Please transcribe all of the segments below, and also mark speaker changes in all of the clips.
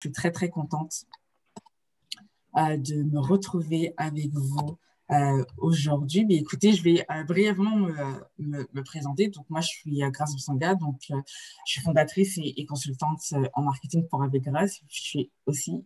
Speaker 1: suis très, très contente de me retrouver avec vous aujourd'hui. Mais écoutez, je vais brièvement me, présenter. Donc, moi, je suis Grace Boussanga, donc je suis fondatrice et, consultante en marketing pour Avec Grâce. Je suis aussi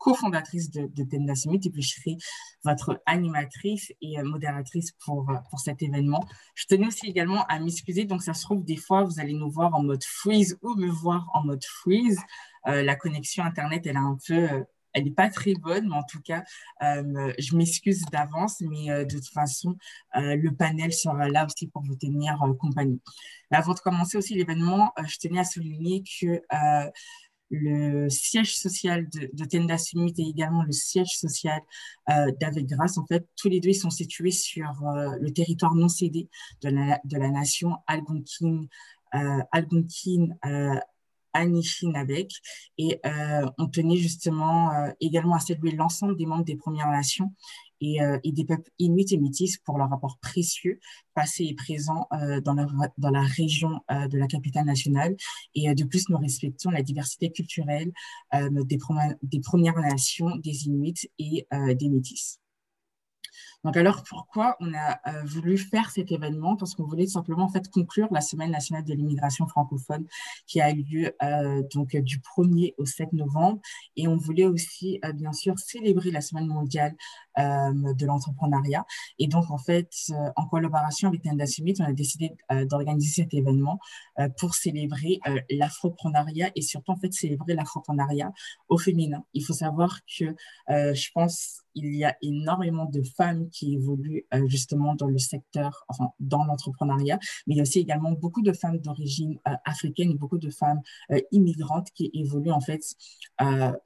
Speaker 1: cofondatrice de, de Tenda et puis je serai votre animatrice et euh, modératrice pour, euh, pour cet événement. Je tenais aussi également à m'excuser, donc ça se trouve des fois vous allez nous voir en mode freeze ou me voir en mode freeze. Euh, la connexion Internet, elle est un peu elle n'est pas très bonne, mais en tout cas, je m'excuse d'avance, mais de toute façon, le panel sera là aussi pour vous tenir compagnie. avant de commencer aussi l'événement, je tenais à souligner que le siège social de, de Tenda Summit et également le siège social euh, d'Avec Grâce. En fait, tous les deux sont situés sur euh, le territoire non cédé de la, nation Algonquin, euh, euh. Et euh, on tenait justement également à saluer l'ensemble des membres des Premières Nations et, euh, et, des peuples inuits et métis pour leur rapport précieux, passé et présent euh, dans, la, région euh, de la capitale nationale. Et de plus, nous respectons la diversité culturelle des, Premières Nations, des Inuits et des Métis. Donc alors pourquoi on a voulu faire cet événement? Parce qu'on voulait simplement en fait conclure la semaine nationale de l'immigration francophone qui a eu lieu donc du 1er au 7 novembre et on voulait aussi bien sûr célébrer la semaine mondiale de l'entrepreneuriat et donc en fait en collaboration avec Tenda Summit on a décidé d'organiser cet événement pour célébrer l'afropreneuriat et surtout en fait célébrer l'afropreneuriat au féminin. Il faut savoir que je pense il y a énormément de femmes qui évoluent euh, justement dans le secteur, enfin dans l'entrepreneuriat, mais il y a aussi également beaucoup de femmes d'origine euh, africaine beaucoup de femmes euh, immigrantes qui évoluent en fait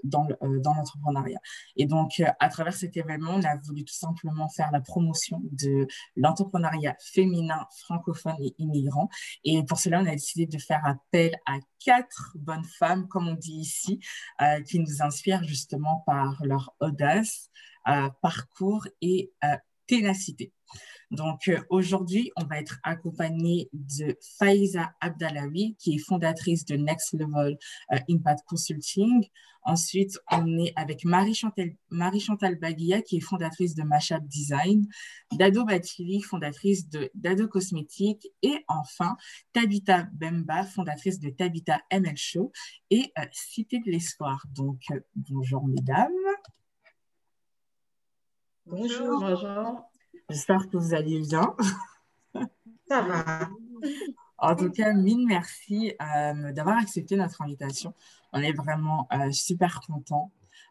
Speaker 1: dans l'entrepreneuriat. Et donc, à travers cet événement, on a voulu tout simplement faire la promotion de l'entrepreneuriat féminin, francophone et immigrant. Et pour cela, on a décidé de faire appel à quatre bonnes femmes, comme on dit ici, qui nous inspirent justement par leur audace, parcours et ténacité. Donc euh, aujourd'hui, on va être accompagné de Faiza Abdalawi, qui est fondatrice de Next Level euh, Impact Consulting. Ensuite, on est avec Marie-Chantal Marie Baguilla, qui est fondatrice de Mashup Design, Dado Batili, fondatrice de Dado Cosmétiques, et enfin, Tabitha Bemba, fondatrice de Tabitha ML Show et euh, Cité de l'Espoir. Donc, bonjour mesdames.
Speaker 2: Bonjour. Bonjour.
Speaker 1: J'espère que vous allez bien.
Speaker 2: Ça va.
Speaker 1: En tout cas, mille merci euh, d'avoir accepté notre invitation. On est vraiment euh, super contents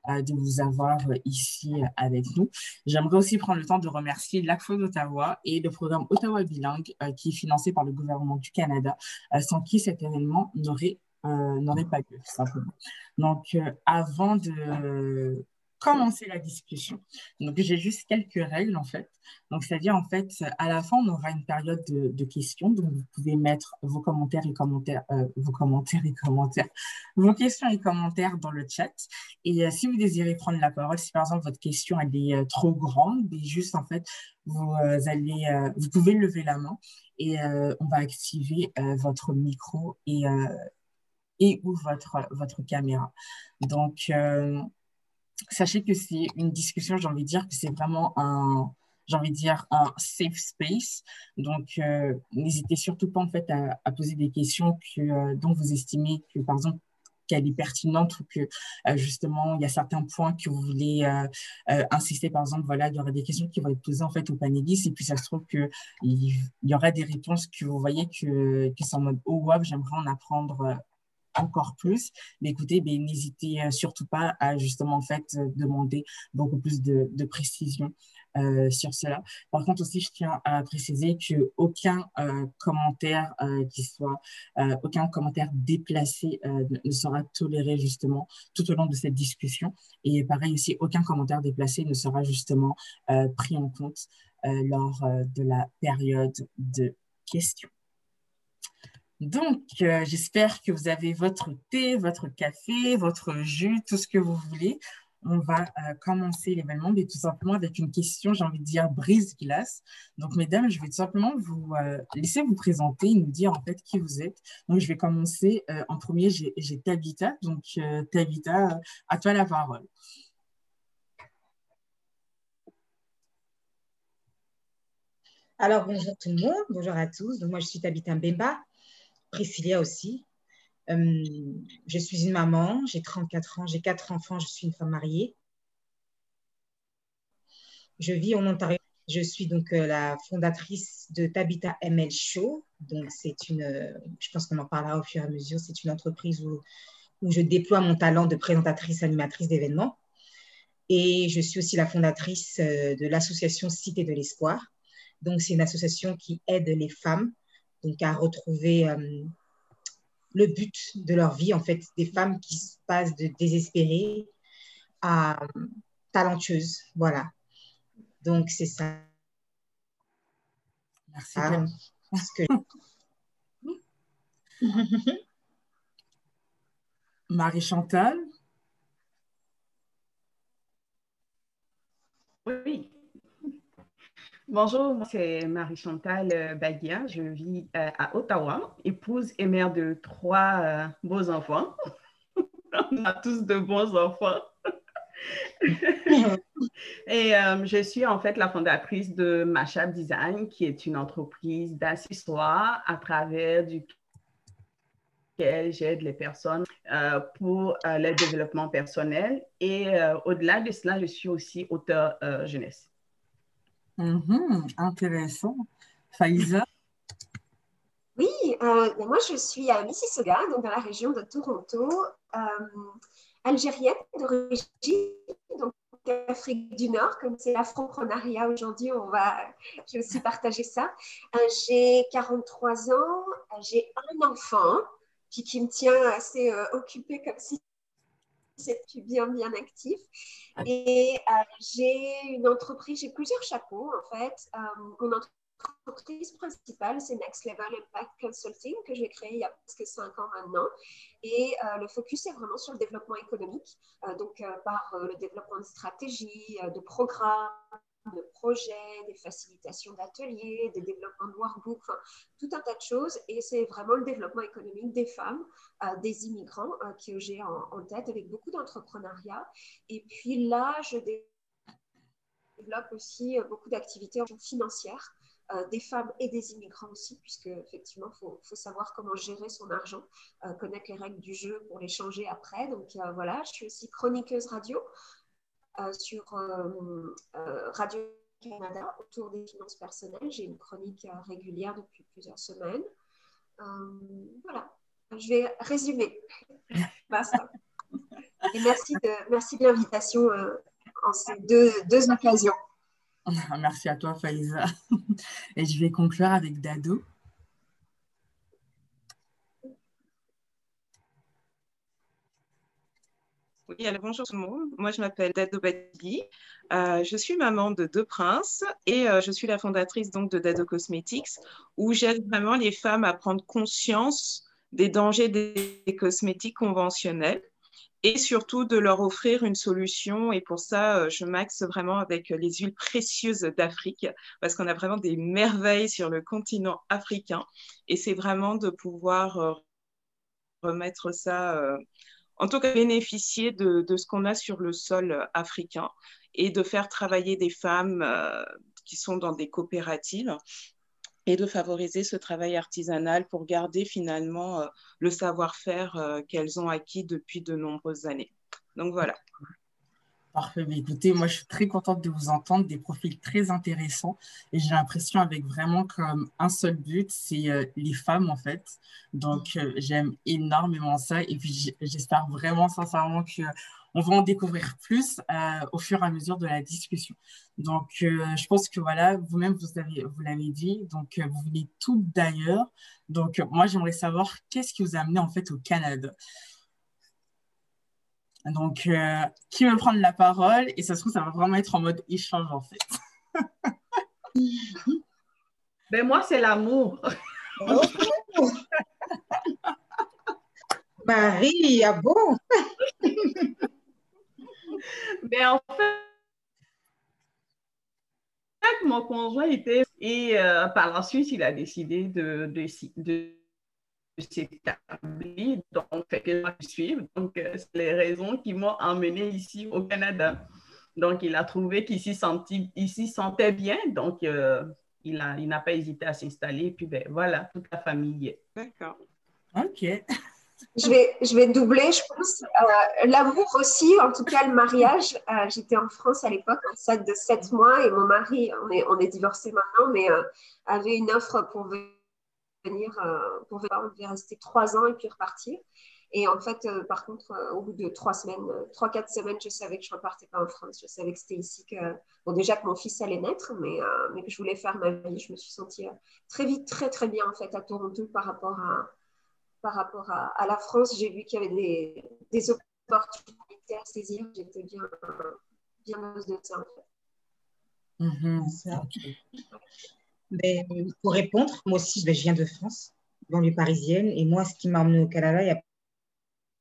Speaker 1: euh, de vous avoir ici avec nous. J'aimerais aussi prendre le temps de remercier l'ACFO d'Ottawa et le programme Ottawa Bilingue qui est financé par le gouvernement du Canada, sans qui cet événement n'aurait n'aurait pas lieu. Donc, avant de commencer la discussion. Donc, j'ai juste quelques règles, en fait. Donc, c'est-à-dire, en fait, à la fin, on aura une période de, questions. Donc, vous pouvez mettre vos commentaires et commentaires, euh, vos commentaires et commentaires, vos questions et commentaires dans le chat. Et euh, si vous désirez prendre la parole, si par exemple votre question elle est euh, trop grande, mais juste, en fait, vous allez, vous pouvez lever la main et on va activer votre micro et, et ou votre, votre caméra. Donc, sachez que c'est une discussion, j'ai envie de dire que c'est vraiment un, j'ai envie de dire, un safe space. Donc, euh, n'hésitez surtout pas en fait à, poser des questions que, euh, dont vous estimez que, par exemple, qu'elle est pertinente ou que euh, justement il y a certains points que vous voulez insister par exemple voilà il y aura des questions qui vont être posées en fait aux panélistes et puis ça se trouve que il y aura des réponses que vous voyez que, que c'est en mode oh wow j'aimerais en apprendre encore plus. Mais écoutez, ben, n'hésitez euh, surtout pas à justement en fait euh, demander beaucoup plus de, précision euh, sur cela. Par contre aussi, je tiens à préciser que aucun euh, commentaire euh, qui soit, euh, aucun commentaire déplacé ne sera toléré justement tout au long de cette discussion. Et pareil aussi, aucun commentaire déplacé ne sera justement pris en compte lors de la période de questions. Donc, euh, j'espère que vous avez votre thé, votre café, votre jus, tout ce que vous voulez. on va commencer l'événement, mais tout simplement avec une question, j'ai envie de dire brise-glace. Donc, mesdames, je vais tout simplement vous laisser vous présenter, nous dire en fait qui vous êtes. Donc, je vais commencer en premier, j'ai Tabitha. Donc, Tabitha, à toi la parole.
Speaker 2: Alors, bonjour tout le monde, bonjour à tous. Donc, moi, je suis Tabitha Mbemba, Priscilla aussi. Euh, je suis une maman, j'ai 34 ans, j'ai quatre enfants, je suis une femme mariée. Je vis en Ontario. Je suis donc euh, la fondatrice de Tabitha ML Show. Donc, c'est une, euh, je pense qu'on en parlera au fur et à mesure, c'est une entreprise où, où je déploie mon talent de présentatrice, animatrice d'événements. Et je suis aussi la fondatrice de l'association Cité de l'Espoir donc, c'est une association qui aide les femmes donc, à retrouver euh, le but de leur vie, en fait, des femmes qui se passent de désespérées à euh, talentueuses. Voilà. Donc, c'est ça.
Speaker 1: Merci. Ah, Marie Chantal.
Speaker 3: Oui. Bonjour, c'est Marie-Chantal euh, Baguia. Je vis euh, à Ottawa, épouse et mère de trois euh, beaux enfants. On a tous de bons enfants. et je suis en fait la fondatrice de Mashab Design, qui est une entreprise d'accessoires à travers duquel j'aide les personnes pour le développement personnel. Et au-delà de cela, je suis aussi auteur jeunesse.
Speaker 1: Mhm, intéressant. Faïza?
Speaker 4: Oui, euh, moi je suis à Mississauga, donc dans la région de Toronto, euh, algérienne d'origine, donc Afrique du Nord, comme c'est l'afroprenariat aujourd'hui, on va, je vais aussi partager ça. Euh, j'ai 43 ans, j'ai un enfant qui, qui me tient assez occupée comme si c'est bien, bien actif. Et euh, j'ai une entreprise, j'ai plusieurs chapeaux en fait. Euh, mon entreprise principale, c'est Next Level Impact Consulting que j'ai créé il y a presque cinq ans maintenant. Et euh, le focus est vraiment sur le développement économique, donc par le développement de stratégies, de programmes, de projets, des facilitations d'ateliers, des développements de workbooks, tout un tas de choses. Et c'est vraiment le développement économique des femmes, euh, des immigrants euh, que j'ai en, tête avec beaucoup d'entrepreneuriat. Et puis là, je développe aussi euh, beaucoup d'activités financières. des femmes et des immigrants aussi, puisque effectivement, il faut, savoir comment gérer son argent, connaître les règles du jeu pour les changer après. Donc voilà, je suis aussi chroniqueuse radio. Euh, sur euh, euh, Radio-Canada autour des finances personnelles. J'ai une chronique régulière depuis plusieurs semaines. voilà, je vais résumer. Et merci de, merci de l'invitation en ces deux, deux occasions.
Speaker 1: Merci à toi, Faïza. Et je vais conclure avec Dado.
Speaker 5: Oui, alors bonjour tout le monde. Moi, je m'appelle Dado Badli. Euh, je suis maman de deux princes et euh, je suis la fondatrice donc de Dado Cosmetics où j'aide vraiment les femmes à prendre conscience des dangers des cosmétiques conventionnels et surtout de leur offrir une solution. Et pour ça, euh, je m'axe vraiment avec les huiles précieuses d'Afrique parce qu'on a vraiment des merveilles sur le continent africain et c'est vraiment de pouvoir remettre ça en tout cas bénéficier de, ce qu'on a sur le sol euh, africain et de faire travailler des femmes euh, qui sont dans des coopératives et de favoriser ce travail artisanal pour garder finalement euh, le savoir-faire qu'elles ont acquis depuis de nombreuses années. Donc voilà.
Speaker 1: Parfait. écoutez, moi, je suis très contente de vous entendre, des profils très intéressants. Et j'ai l'impression avec vraiment comme un seul but, c'est euh, les femmes, en fait. Donc, euh, j'aime énormément ça. Et puis, j'espère vraiment, sincèrement, qu'on va en découvrir plus euh, au fur et à mesure de la discussion. Donc, je pense que voilà, vous-même, vous l'avez dit, donc vous venez toutes d'ailleurs. Donc, moi, j'aimerais savoir qu'est-ce qui vous a amené en fait au Canada? Donc, euh, qui veut prendre la parole? Et ça se trouve, ça va vraiment être en mode échange, en fait.
Speaker 3: ben, moi, c'est l'amour.
Speaker 2: Marie, ah bon
Speaker 3: Ben, en fait, mon conjoint était. Et euh, par la suite, il a décidé de, de, de, s'établir, donc fait que je suivre. Donc, c'est les raisons qui m'ont emmené ici au Canada. Donc, il a trouvé qu'il s'y sentait bien. Donc, euh, il n'a il pas hésité à s'installer. Puis, ben, voilà, toute la famille.
Speaker 5: D'accord.
Speaker 1: OK.
Speaker 4: Je vais, je vais doubler, je pense. Euh, L'amour aussi, en tout cas le mariage. Euh, J'étais en France à l'époque, enceinte de 7 mois, et mon mari, on est, on est divorcés maintenant, mais euh, avait une offre pour venir, euh, pour venir, on devait rester 3 ans et puis repartir. Et en fait, euh, par contre, euh, au bout de 3 semaines, 3-4 semaines, je savais que je ne repartais pas en France. Je savais que c'était ici que, bon, déjà que mon fils allait naître, mais, mais que je voulais faire ma vie. Je me suis sentie très vite, très, très bien en fait à Toronto par rapport à par rapport à, la France, j'ai vu qu'il y avait des, des, opportunités à saisir. J'étais bien, bien heureuse de ça, en fait.
Speaker 2: Mm-hmm. Mais, pour répondre, moi aussi, ben, je viens de France, banlieue parisienne, et moi, ce qui m'a emmené au Canada, il y a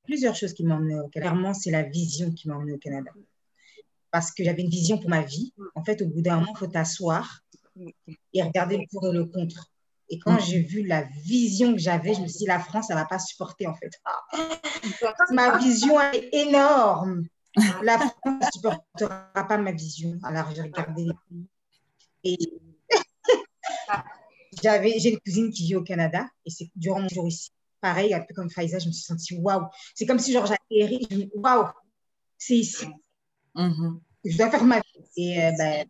Speaker 2: plusieurs choses qui m'ont emmené au Canada. Clairement, c'est la vision qui m'a emmené au Canada. Parce que j'avais une vision pour ma vie. En fait, au bout d'un moment, il faut t'asseoir et regarder le pour et le contre. Et quand j'ai vu la vision que j'avais, je me suis dit, la France, elle ne va pas supporter en fait. Ah. ma vision est énorme. La France ne supportera pas ma vision. Alors j'ai regardé les pays. Et j'avais, j'ai une cousine qui vit au Canada et c'est durant mon jour ici. Pareil, un peu comme Faiza, je me suis sentie waouh. C'est comme si genre j'atterris, waouh, c'est ici.
Speaker 1: Mm-hmm.
Speaker 2: Je dois faire ma vie. Et euh, ben,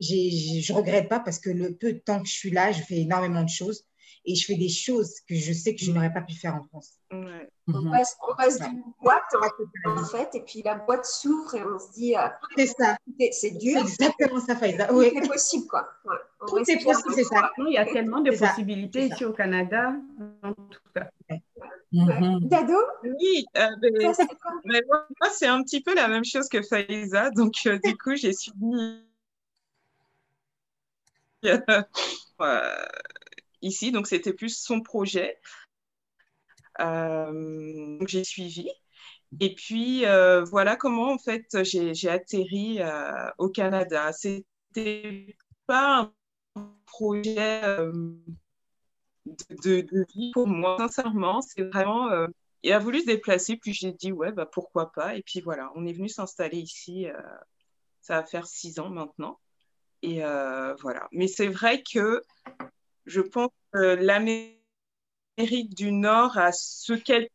Speaker 2: je ne regrette pas parce que le peu de temps que je suis là, je fais énormément de choses et je fais des choses que je sais que je n'aurais pas pu faire en France.
Speaker 5: Ouais.
Speaker 4: On
Speaker 1: Mhm.
Speaker 4: passe, on passe d'une boîte en, en fait, et puis la boîte s'ouvre et on se dit, euh,
Speaker 2: C'est ça,
Speaker 4: c'est- dur,
Speaker 2: exactement ça, Faïza.
Speaker 4: tout
Speaker 2: Oui,
Speaker 4: est possible, quoi. Ouais.
Speaker 2: Tout est possible, c'est ça.
Speaker 3: Non, il y a tellement de possibilités ici au Canada, en tout cas.
Speaker 1: Mhm.
Speaker 4: Dado,
Speaker 5: Oui, euh, ben, mais moi, c'est un petit peu la même chose que Faiza. Donc, euh, du coup, j'ai suivi euh, ici. Donc, c'était plus son projet. Euh, donc, j'ai suivi. Et puis, euh, voilà comment, en fait, j'ai atterri euh, au Canada. C'était pas un projet euh, de, de vie pour moi, sincèrement. C'est vraiment. il a voulu se déplacer, puis j'ai dit, ouais, bah, pourquoi pas. Et puis voilà, on est venu s'installer ici. ça va faire six ans maintenant. Et voilà. Mais c'est vrai que je pense que l'Amérique du Nord a ce qu'elle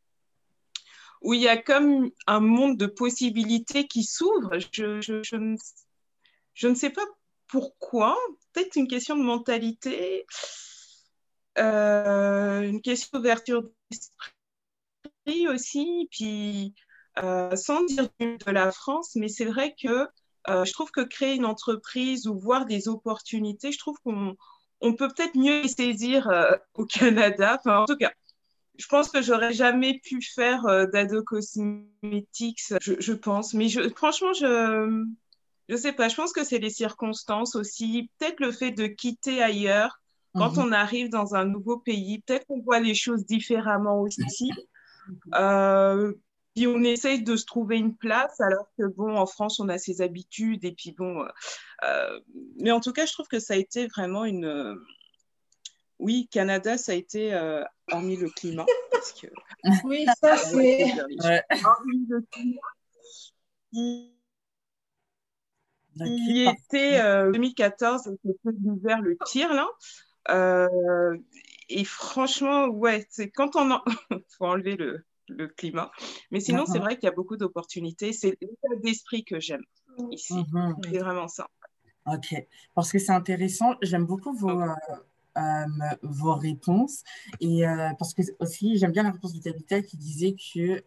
Speaker 5: où il y a comme un monde de possibilités qui s'ouvre. Je, je, je, ne, sais pas pourquoi. Peut-être une question de mentalité, euh, une question d'ouverture d'esprit aussi. Puis, euh, sans dire de la France, mais c'est vrai que euh, je trouve que créer une entreprise ou voir des opportunités, je trouve qu'on on peut peut-être mieux les saisir euh, au Canada. Enfin, en tout cas, je pense que j'aurais jamais pu faire euh, d'ado cosmetics, je, je, pense. Mais je, franchement, je je sais pas. Je pense que c'est les circonstances aussi. Peut-être le fait de quitter ailleurs quand
Speaker 1: Mhm.
Speaker 5: on arrive dans un nouveau pays. Peut-être qu'on voit les choses différemment aussi. Euh, puis on essaye de se trouver une place, alors que bon, en France, on a ses habitudes. Et puis bon, euh, mais en tout cas, je trouve que ça a été vraiment une. euh, Oui, Canada, ça a été, euh, hormis le climat, parce que.
Speaker 2: Oui, ça, c'est.
Speaker 1: Ouais.
Speaker 5: Hormis le climat, il, il était euh, 2014, c'était l'hiver le pire, là. Euh, et franchement, ouais, c'est quand on en... faut enlever le, le climat. Mais sinon, c'est vrai qu'il y a beaucoup d'opportunités. C'est l'état d'esprit que j'aime ici.
Speaker 1: Mhm.
Speaker 5: C'est vraiment ça.
Speaker 1: Ok, parce que c'est intéressant. J'aime beaucoup vos, euh, euh, vos réponses. Et euh, parce que aussi, j'aime bien la réponse de Tabitha qui disait que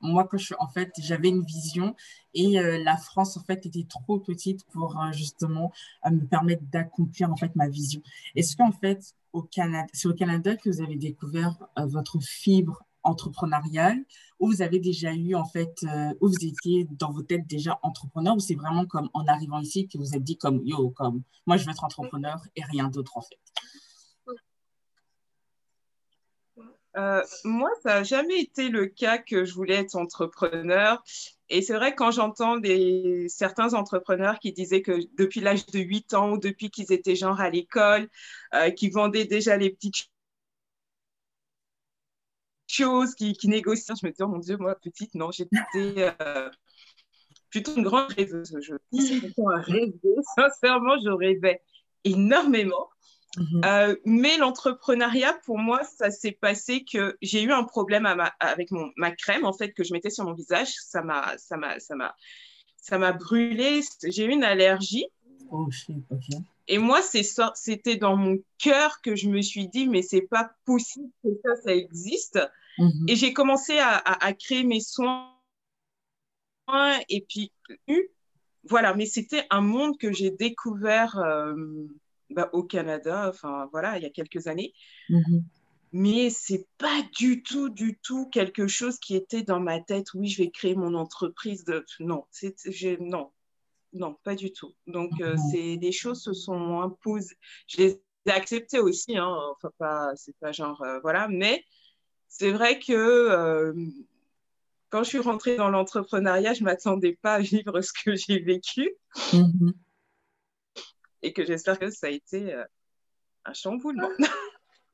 Speaker 1: moi, quand je, en fait, j'avais une vision et la France, en fait, était trop petite pour justement me permettre d'accomplir, en fait, ma vision. Est-ce qu'en fait, au Canada, c'est au Canada que vous avez découvert votre fibre entrepreneuriale ou vous avez déjà eu, en fait, euh, où vous étiez dans vos têtes déjà entrepreneur ou c'est vraiment comme en arrivant ici que vous êtes dit comme, yo, comme, moi, je veux être entrepreneur et rien d'autre, en fait.
Speaker 5: Euh, moi, ça n'a jamais été le cas que je voulais être entrepreneur. Et c'est vrai quand j'entends des, certains entrepreneurs qui disaient que depuis l'âge de 8 ans ou depuis qu'ils étaient genre à l'école, euh, qui vendaient déjà les petites choses, qui, qui négociaient, je me dis, oh mon Dieu, moi, petite, non, j'étais euh, plutôt une grande rêveuse. Je, sincèrement, je rêvais énormément. Mhm. Euh, mais l'entrepreneuriat, pour moi, ça s'est passé que j'ai eu un problème avec mon, ma crème, en fait, que je mettais sur mon visage. Ça m'a, ça m'a, ça m'a, ça m'a brûlé. J'ai eu une allergie. Oh, Et moi, c'était dans mon cœur que je me suis dit, mais c'est pas possible que ça, ça existe. Mhm. Et j'ai commencé à, à, créer mes soins. Et puis, voilà, mais c'était un monde que j'ai découvert. Euh, bah, au Canada, enfin voilà, il y a quelques années. Mm-hmm. Mais c'est pas du tout, du tout quelque chose qui était dans ma tête. Oui, je vais créer mon entreprise. De... Non, c'est, non, non, pas du tout. Donc, euh, mm-hmm. c'est des choses se sont imposées. Je les ai acceptées aussi. Hein, enfin, pas, c'est pas genre euh, voilà, mais c'est vrai que euh, quand je suis rentrée dans l'entrepreneuriat, je m'attendais pas à vivre ce que j'ai vécu. Mm-hmm et que j'espère que ça a été euh, un chamboulement.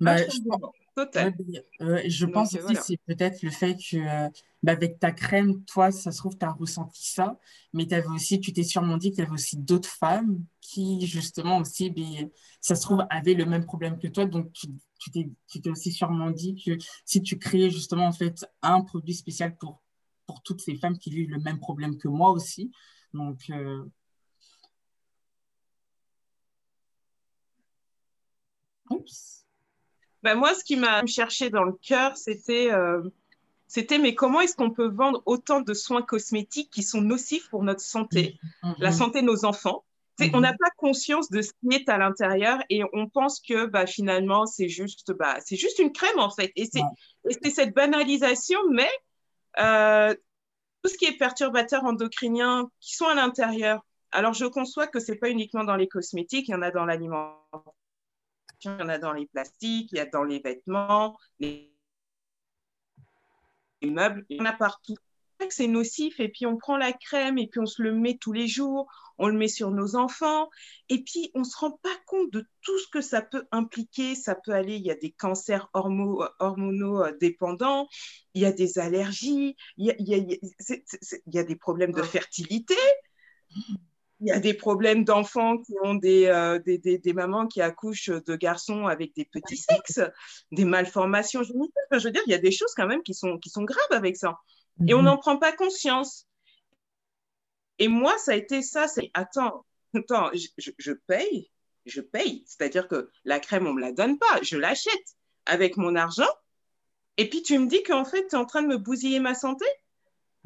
Speaker 5: Bah, un
Speaker 1: chamboulement total. je pense aussi que c'est peut-être le fait que euh, bah, avec ta crème, toi, ça se trouve, tu as ressenti ça, mais avais aussi, tu t'es sûrement dit qu'il y avait aussi d'autres femmes qui, justement, aussi, ben, ça se trouve, avaient le même problème que toi. Donc, tu, tu t'es aussi sûrement dit que si tu créais justement, en fait, un produit spécial pour, pour toutes ces femmes qui vivent le même problème que moi aussi. Donc, euh,
Speaker 5: Ben moi, ce qui m'a cherché dans le cœur, c'était euh, c'était mais comment est-ce qu'on peut vendre autant de soins cosmétiques qui sont nocifs pour notre santé, mm-hmm. la santé de nos enfants mm-hmm. On n'a pas conscience de ce qui est à l'intérieur et on pense que bah, finalement, c'est juste, bah, c'est juste une crème en fait. Et c'est cette banalisation, mais euh, tout ce qui est perturbateur endocrinien qui sont à l'intérieur. Alors, je conçois que ce n'est pas uniquement dans les cosmétiques, il y en a dans l'alimentation il y en a dans les plastiques, il y a dans les vêtements, les, meubles, il y en a partout. C'est nocif et puis on prend la crème et puis on se le met tous les jours, on le met sur nos enfants et puis on ne se rend pas compte de tout ce que ça peut impliquer. Ça peut aller, il y a des cancers hormonaux euh, dépendants, il y a des allergies, il y a, il y a, il y a des problèmes de fertilité il y a des problèmes d'enfants qui ont des, euh, des, des, mamans qui accouchent de garçons avec des petits sexes, des malformations génitales. je veux dire, il y a des choses quand même qui sont, qui sont graves avec ça. Et on mhm. n'en prend pas conscience. Et moi, ça a été ça. C'est attends, attends, je, je, paye, je paye. C'est-à-dire que la crème, on ne me la donne pas. Je l'achète avec mon argent. Et puis tu me dis qu'en fait, tu es en train de me bousiller ma santé?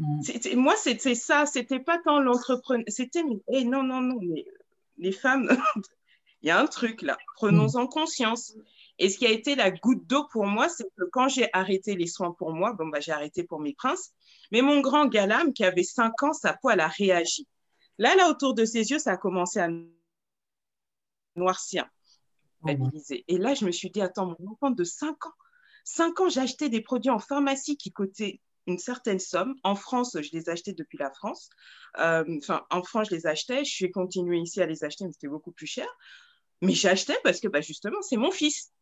Speaker 5: Mm. Moi, c'était ça, c'était pas tant l'entrepreneur, c'était, eh, non, non, non, mais les femmes, il y a un truc là, prenons-en conscience. Et ce qui a été la goutte d'eau pour moi, c'est que quand j'ai arrêté les soins pour moi, bon, bah, j'ai arrêté pour mes princes, mais mon grand galam qui avait 5 ans, sa peau, elle a réagi. Là, là, autour de ses yeux, ça a commencé à noircir, oh, Et là, je me suis dit, attends, mon enfant de 5 ans, 5 ans, acheté des produits en pharmacie qui coûtaient une certaine somme. En France, je les achetais depuis la France. Euh, enfin, en France, je les achetais. Je suis continuée ici à les acheter, mais c'était beaucoup plus cher. Mais j'achetais parce que bah, justement, c'est mon fils.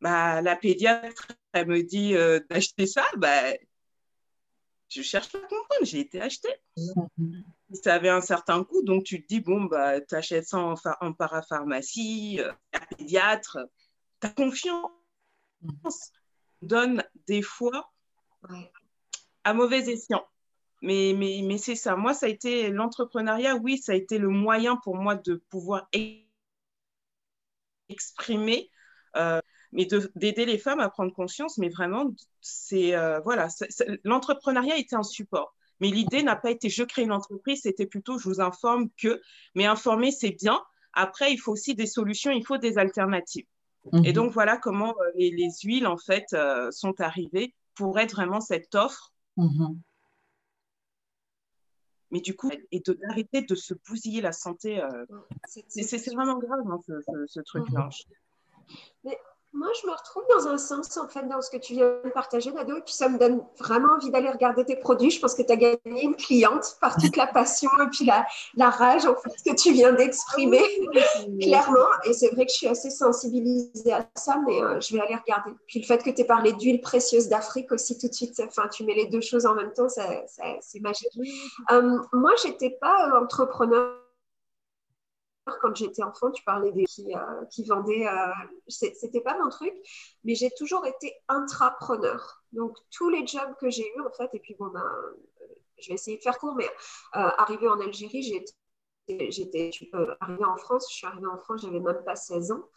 Speaker 5: Bah, la pédiatre, elle me dit euh, d'acheter ça. Bah, je cherche pas à comprendre, j'ai été acheté. Ça avait un certain coût, donc tu te dis, bon, bah, tu achètes ça en, en parapharmacie, euh, à pédiatre, tu as confiance. Donne des fois à mauvais escient. Mais, mais, mais c'est ça. Moi, ça a été l'entrepreneuriat, oui, ça a été le moyen pour moi de pouvoir exprimer, euh, mais d'aider les femmes à prendre conscience. Mais vraiment, c'est euh, voilà, l'entrepreneuriat était un support. Mais l'idée n'a pas été je crée une entreprise, c'était plutôt je vous informe que, mais informer, c'est bien. Après, il faut aussi des solutions, il faut des alternatives. Et mhm. donc, voilà comment euh, les, les huiles, en fait, sont arrivées pour être vraiment cette offre Mhm. Mais du coup, et d'arrêter de, se bousiller la santé, euh, c'est vraiment grave hein, ce, truc-là.
Speaker 4: Mais moi, je me retrouve dans un sens, en fait, dans ce que tu viens de partager, Nado, et puis ça me donne vraiment envie d'aller regarder tes produits. Je pense que tu as gagné une cliente par toute la passion et puis la, la rage, en fait, que tu viens d'exprimer, clairement. Et c'est vrai que je suis assez sensibilisée à ça, mais euh, je vais aller regarder. Puis le fait que tu aies parlé d'huile précieuse d'Afrique aussi, tout de suite, enfin, tu mets les deux choses en même temps, c'est magique. Euh, moi, je n'étais pas euh, entrepreneur quand j'étais enfant, tu parlais des qui, euh, qui vendaient. Euh, c'était pas mon truc, mais j'ai toujours été intrapreneur. Donc tous les jobs que j'ai eus en fait, et puis bon ben, je vais essayer de faire court, mais euh, arrivé en Algérie, j'étais arrivée en France. Je suis arrivée en France, j'avais même pas 16 ans.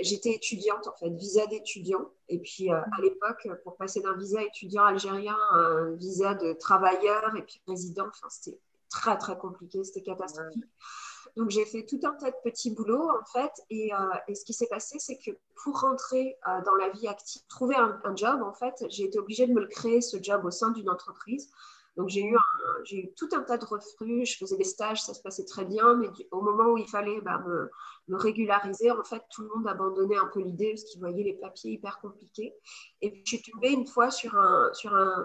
Speaker 4: j'étais étudiante en fait, visa d'étudiant. Et puis à l'époque, pour passer d'un visa étudiant algérien à un visa de travailleur et puis résident, enfin, c'était très très compliqué, c'était catastrophique. Donc j'ai fait tout un tas de petits boulots en fait. Et, euh, ce qui s'est passé, c'est que pour rentrer euh, dans la vie active, trouver un, job en fait, j'ai été obligée de me le créer ce job au sein d'une entreprise. Donc j'ai eu, eu tout un tas de refus, je faisais des stages, ça se passait très bien, mais au moment où il fallait bah, me, régulariser, en fait, tout le monde abandonnait un peu l'idée parce qu'ils voyaient les papiers hyper compliqués. Et je suis tombée une fois sur un, sur un,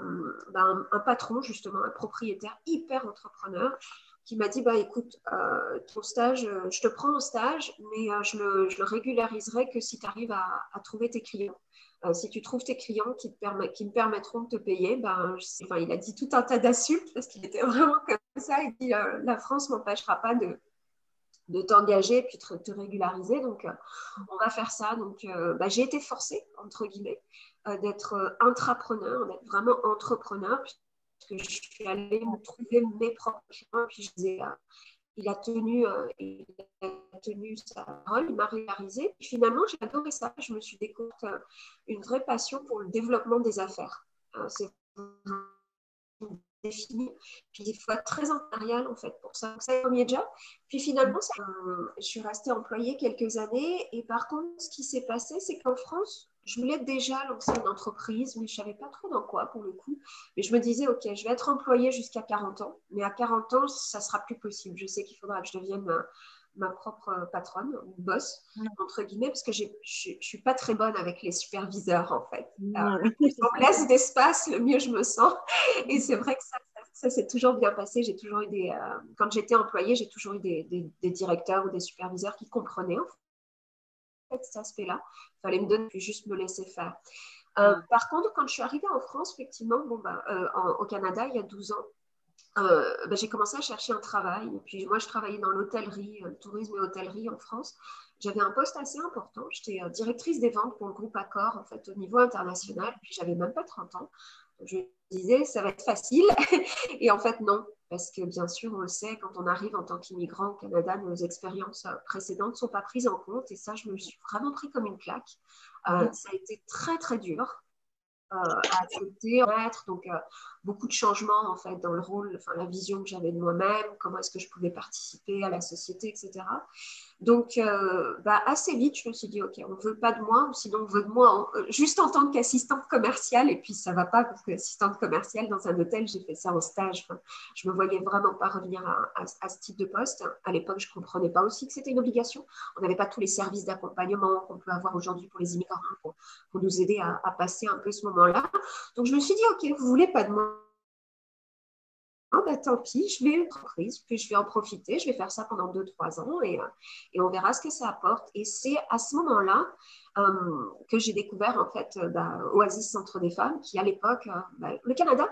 Speaker 4: bah, un patron, justement, un propriétaire hyper entrepreneur, qui m'a dit bah écoute euh, ton stage euh, je te prends en stage mais euh, je, le, le, régulariserai que si tu arrives à, trouver tes clients si tu trouves tes clients qui, te me permettront de te payer ben enfin, il a dit tout un tas d'insultes parce qu'il était vraiment comme ça il dit la France m'empêchera pas de de t'engager puis de te, régulariser. Donc, on va faire ça. Donc, bah, j'ai été forcée, entre guillemets, d'être intrapreneur, d'être vraiment entrepreneur, que je suis allée me trouver mes propres clients. Puis je disais, euh, il a tenu, euh, il a tenu sa parole, il m'a. Puis finalement, j'ai adoré ça. Je me suis découvert euh, une vraie passion pour le développement des affaires. c'est défini. Puis il faut être très impérial en fait pour ça. C'est premier job. Puis finalement, je suis restée employée quelques années. Et par contre, ce qui s'est passé, c'est qu'en France, je voulais déjà lancer une entreprise, mais je ne savais pas trop dans quoi pour le coup. Mais je me disais, OK, je vais être employée jusqu'à 40 ans, mais à 40 ans, ça sera plus possible. Je sais qu'il faudra que je devienne ma, propre patronne ou boss, entre guillemets, parce que je ne suis pas très bonne avec les superviseurs, en fait. Plus on laisse d'espace, le mieux je me sens. Et c'est vrai que ça, ça s'est toujours bien passé. J'ai toujours eu des, euh, quand j'étais employée, j'ai toujours eu des, des, directeurs ou des superviseurs qui comprenaient cet aspect-là. Il fallait me donner, puis juste me laisser faire. Euh, par contre, quand je suis arrivée en France, effectivement, bon, bah, euh, au Canada, il y a 12 ans, euh, bah, j'ai commencé à chercher un travail. Et puis moi, je travaillais dans l'hôtellerie, le tourisme et hôtellerie en France. J'avais un poste assez important. J'étais directrice des ventes pour le groupe Accor, en fait, au niveau international. Puis j'avais même pas 30 ans. Je disais, ça va être facile. et en fait, non. Parce que bien sûr, on le sait, quand on arrive en tant qu'immigrant au Canada, nos expériences euh, précédentes ne sont pas prises en compte. Et ça, je me suis vraiment pris comme une claque. Euh, ça a été très, très dur. Euh, à accepter, à être. Donc, beaucoup de changements en fait dans le rôle, enfin la vision que j'avais de moi-même, comment est-ce que je pouvais participer à la société, etc. Donc, euh, bah, assez vite, je me suis dit, OK, on ne veut pas de moi, ou sinon on veut de moi euh, juste en tant qu'assistante commerciale. Et puis, ça ne va pas parce qu'assistante commerciale dans un hôtel, j'ai fait ça en stage. je ne me voyais vraiment pas revenir à, ce type de poste. À l'époque, je ne comprenais pas aussi que c'était une obligation. On n'avait pas tous les services d'accompagnement qu'on peut avoir aujourd'hui pour les immigrants pour, nous aider à, passer un peu ce moment-là. Donc, je me suis dit, OK, vous ne voulez pas de moi bah, tant pis, je vais entreprise, puis je vais en profiter, je vais faire ça pendant 2-3 ans et, euh, et, on verra ce que ça apporte. Et c'est à ce moment-là euh, que j'ai découvert en fait euh, bah, Oasis Centre des femmes, qui à l'époque, bah, le Canada,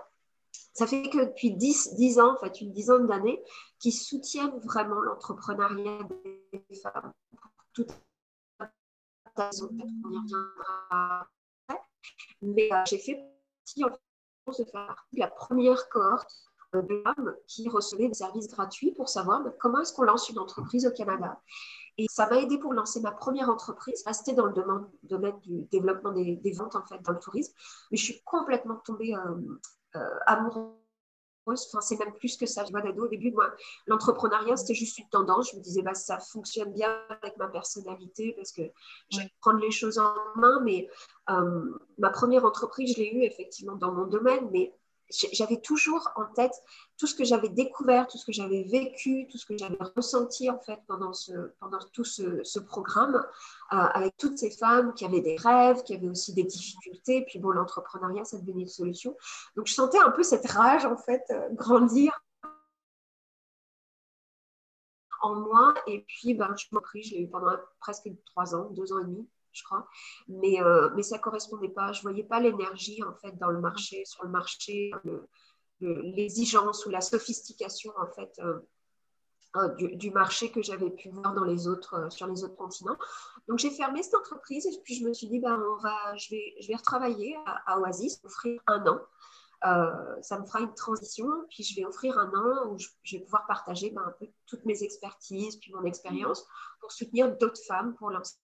Speaker 4: ça fait que depuis 10, 10 ans, en fait une dizaine d'années, qui soutiennent vraiment l'entrepreneuriat des femmes. Reviendra Mais j'ai fait partie de la première cohorte de femmes qui recevaient des services gratuits pour savoir comment est-ce qu'on lance une entreprise au Canada. Et ça m'a aidé pour lancer ma première entreprise, rester dans le domaine, domaine du développement des, ventes en fait dans le tourisme. Mais je suis complètement tombée euh, euh, amoureuse. Enfin, c'est même plus que ça. Je vois d'ado au début, moi, l'entrepreneuriat, c'était juste une tendance. Je me disais, bah, ça fonctionne bien avec ma personnalité parce que je vais prendre les choses en main. Mais euh, ma première entreprise, je l'ai eue effectivement dans mon domaine, mais j'avais toujours en tête tout ce que j'avais découvert, tout ce que j'avais vécu, tout ce que j'avais ressenti en fait pendant, ce, pendant tout ce, programme, euh, avec toutes ces femmes qui avaient des rêves, qui avaient aussi des difficultés. Puis bon, l'entrepreneuriat, ça devenait une solution. Donc je sentais un peu cette rage en fait euh, grandir en moi. Et puis, ben, je m'en prie, je l'ai eu pendant presque trois ans, deux ans et demi je crois. Mais, euh, mais ça ne correspondait pas. Je ne voyais pas l'énergie, en fait, dans le marché, sur le marché, l'exigence ou la sophistication, en fait, euh, euh, du, marché que j'avais pu voir dans les autres, sur les autres continents. Donc, j'ai fermé cette entreprise et puis je me suis dit, ben, on va, je, vais, je vais retravailler à, Oasis, offrir un an. ça me fera une transition, puis je vais offrir un an où je, vais pouvoir partager ben, un peu toutes mes expertises, puis mon expérience pour soutenir d'autres femmes pour lancer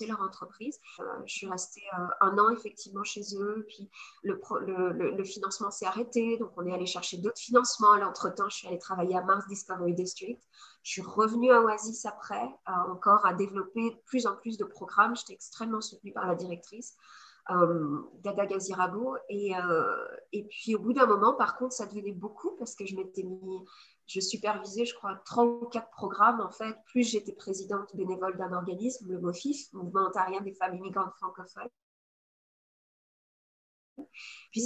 Speaker 4: leur entreprise. Euh, je suis restée euh, un an effectivement chez eux, puis le, financement s'est arrêté, donc on est allé chercher d'autres financements. Entre-temps, je suis allée travailler à Mars Discovery District. Je suis revenue à Oasis après, euh, encore à développer de plus en plus de programmes. J'étais extrêmement soutenue par la directrice. Dada Gazirabo. Et, et puis au bout d'un moment, par contre, ça devenait beaucoup parce que je m'étais mis je supervisais, je crois, trois ou quatre programmes, en fait, plus j'étais présidente bénévole d'un organisme, le MOFIF, Mouvement ontarien des femmes immigrantes francophones. Puis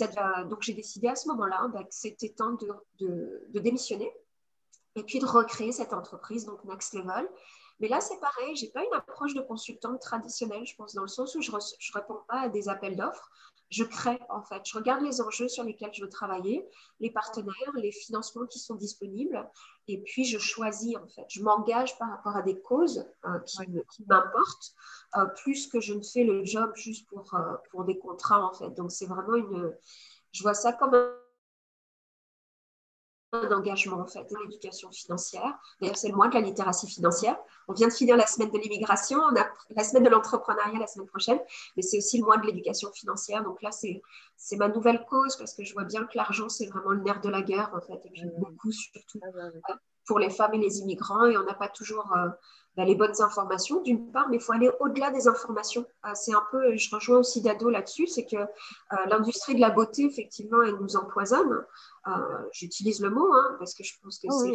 Speaker 4: donc j'ai décidé à ce moment-là bah, que c'était temps de, de, démissionner et puis de recréer cette entreprise, donc Next Level. Mais là, c'est pareil, je n'ai pas une approche de consultante traditionnelle, je pense, dans le sens où je ne réponds pas à des appels d'offres je crée en fait. Je regarde les enjeux sur lesquels je veux travailler, les partenaires, les financements qui sont disponibles, et puis je choisis en fait. Je m'engage par rapport à des causes euh, qui, m'importent, euh, plus que je ne fais le job juste pour, euh, pour des contrats en fait. Donc c'est vraiment une. Je vois ça comme un d'engagement en fait, l'éducation financière. D'ailleurs, c'est le mois de la littératie financière. On vient de finir la semaine de l'immigration, on a la semaine de l'entrepreneuriat la semaine prochaine, mais c'est aussi le mois de l'éducation financière. Donc là, c'est, ma nouvelle cause parce que je vois bien que l'argent, c'est vraiment le nerf de la guerre en fait, et puis mmh. beaucoup surtout pour les femmes et les immigrants, et on n'a pas toujours euh, bah, les bonnes informations, d'une part, mais il faut aller au-delà des informations. Euh, c'est un peu, je rejoins aussi Dado là-dessus, c'est que euh, l'industrie de la beauté, effectivement, elle nous empoisonne. Euh, j'utilise le mot, hein, parce que je pense que c'est...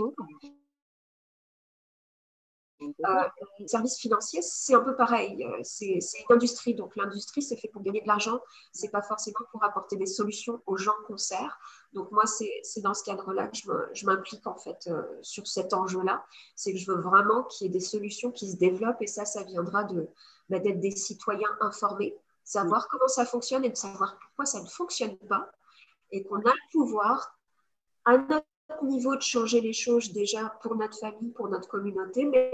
Speaker 4: Euh, les services financiers, c'est un peu pareil. C'est une industrie. Donc, l'industrie, c'est fait pour gagner de l'argent. C'est pas forcément pour apporter des solutions aux gens qu'on sert. Donc, moi, c'est dans ce cadre-là que je m'implique, en fait, euh, sur cet enjeu-là. C'est que je veux vraiment qu'il y ait des solutions qui se développent. Et ça, ça viendra bah, d'être des citoyens informés, savoir comment ça fonctionne et de savoir pourquoi ça ne fonctionne pas. Et qu'on a le pouvoir, à notre niveau de changer les choses déjà pour notre famille, pour notre communauté, mais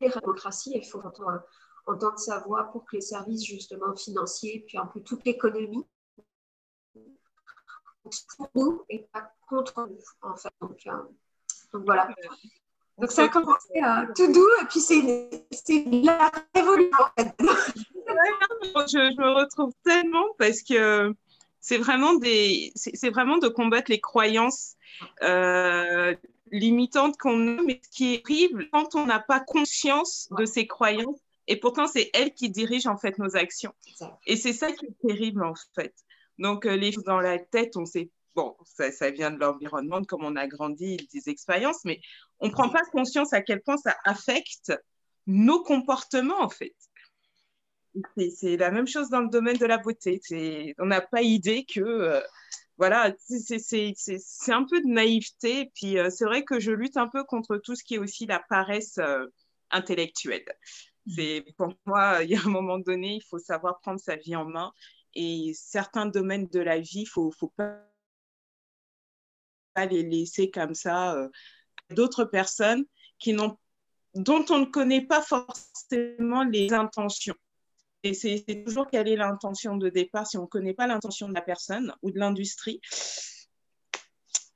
Speaker 4: la démocratie, il faut entendre, sa voix pour que les services justement financiers, puis un peu toute l'économie, pour nous et pas contre nous, en fait. Donc, euh, voilà. Donc ça a commencé tout doux et puis c'est la révolution. En fait.
Speaker 5: je, je, me retrouve tellement parce que c'est vraiment, des, c'est vraiment de combattre les croyances euh, limitantes qu'on a, mais ce qui est horrible quand on n'a pas conscience de ces croyances. Et pourtant, c'est elles qui dirigent en fait nos actions. Et c'est ça qui est terrible en fait. Donc, euh, les choses dans la tête, on sait, bon, ça, ça vient de l'environnement, de comment on a grandi, des expériences, mais on ne prend pas conscience à quel point ça affecte nos comportements en fait. C'est la même chose dans le domaine de la beauté. On n'a pas idée que, euh, voilà, c'est un peu de naïveté. Puis euh, c'est vrai que je lutte un peu contre tout ce qui est aussi la paresse intellectuelle. Pour moi, il y a un moment donné, il faut savoir prendre sa vie en main. Et certains domaines de la vie, il faut, faut pas les laisser comme ça d'autres personnes dont on ne connaît pas forcément les intentions. Et c'est toujours quelle est l'intention de départ si on ne connaît pas l'intention de la personne ou de l'industrie.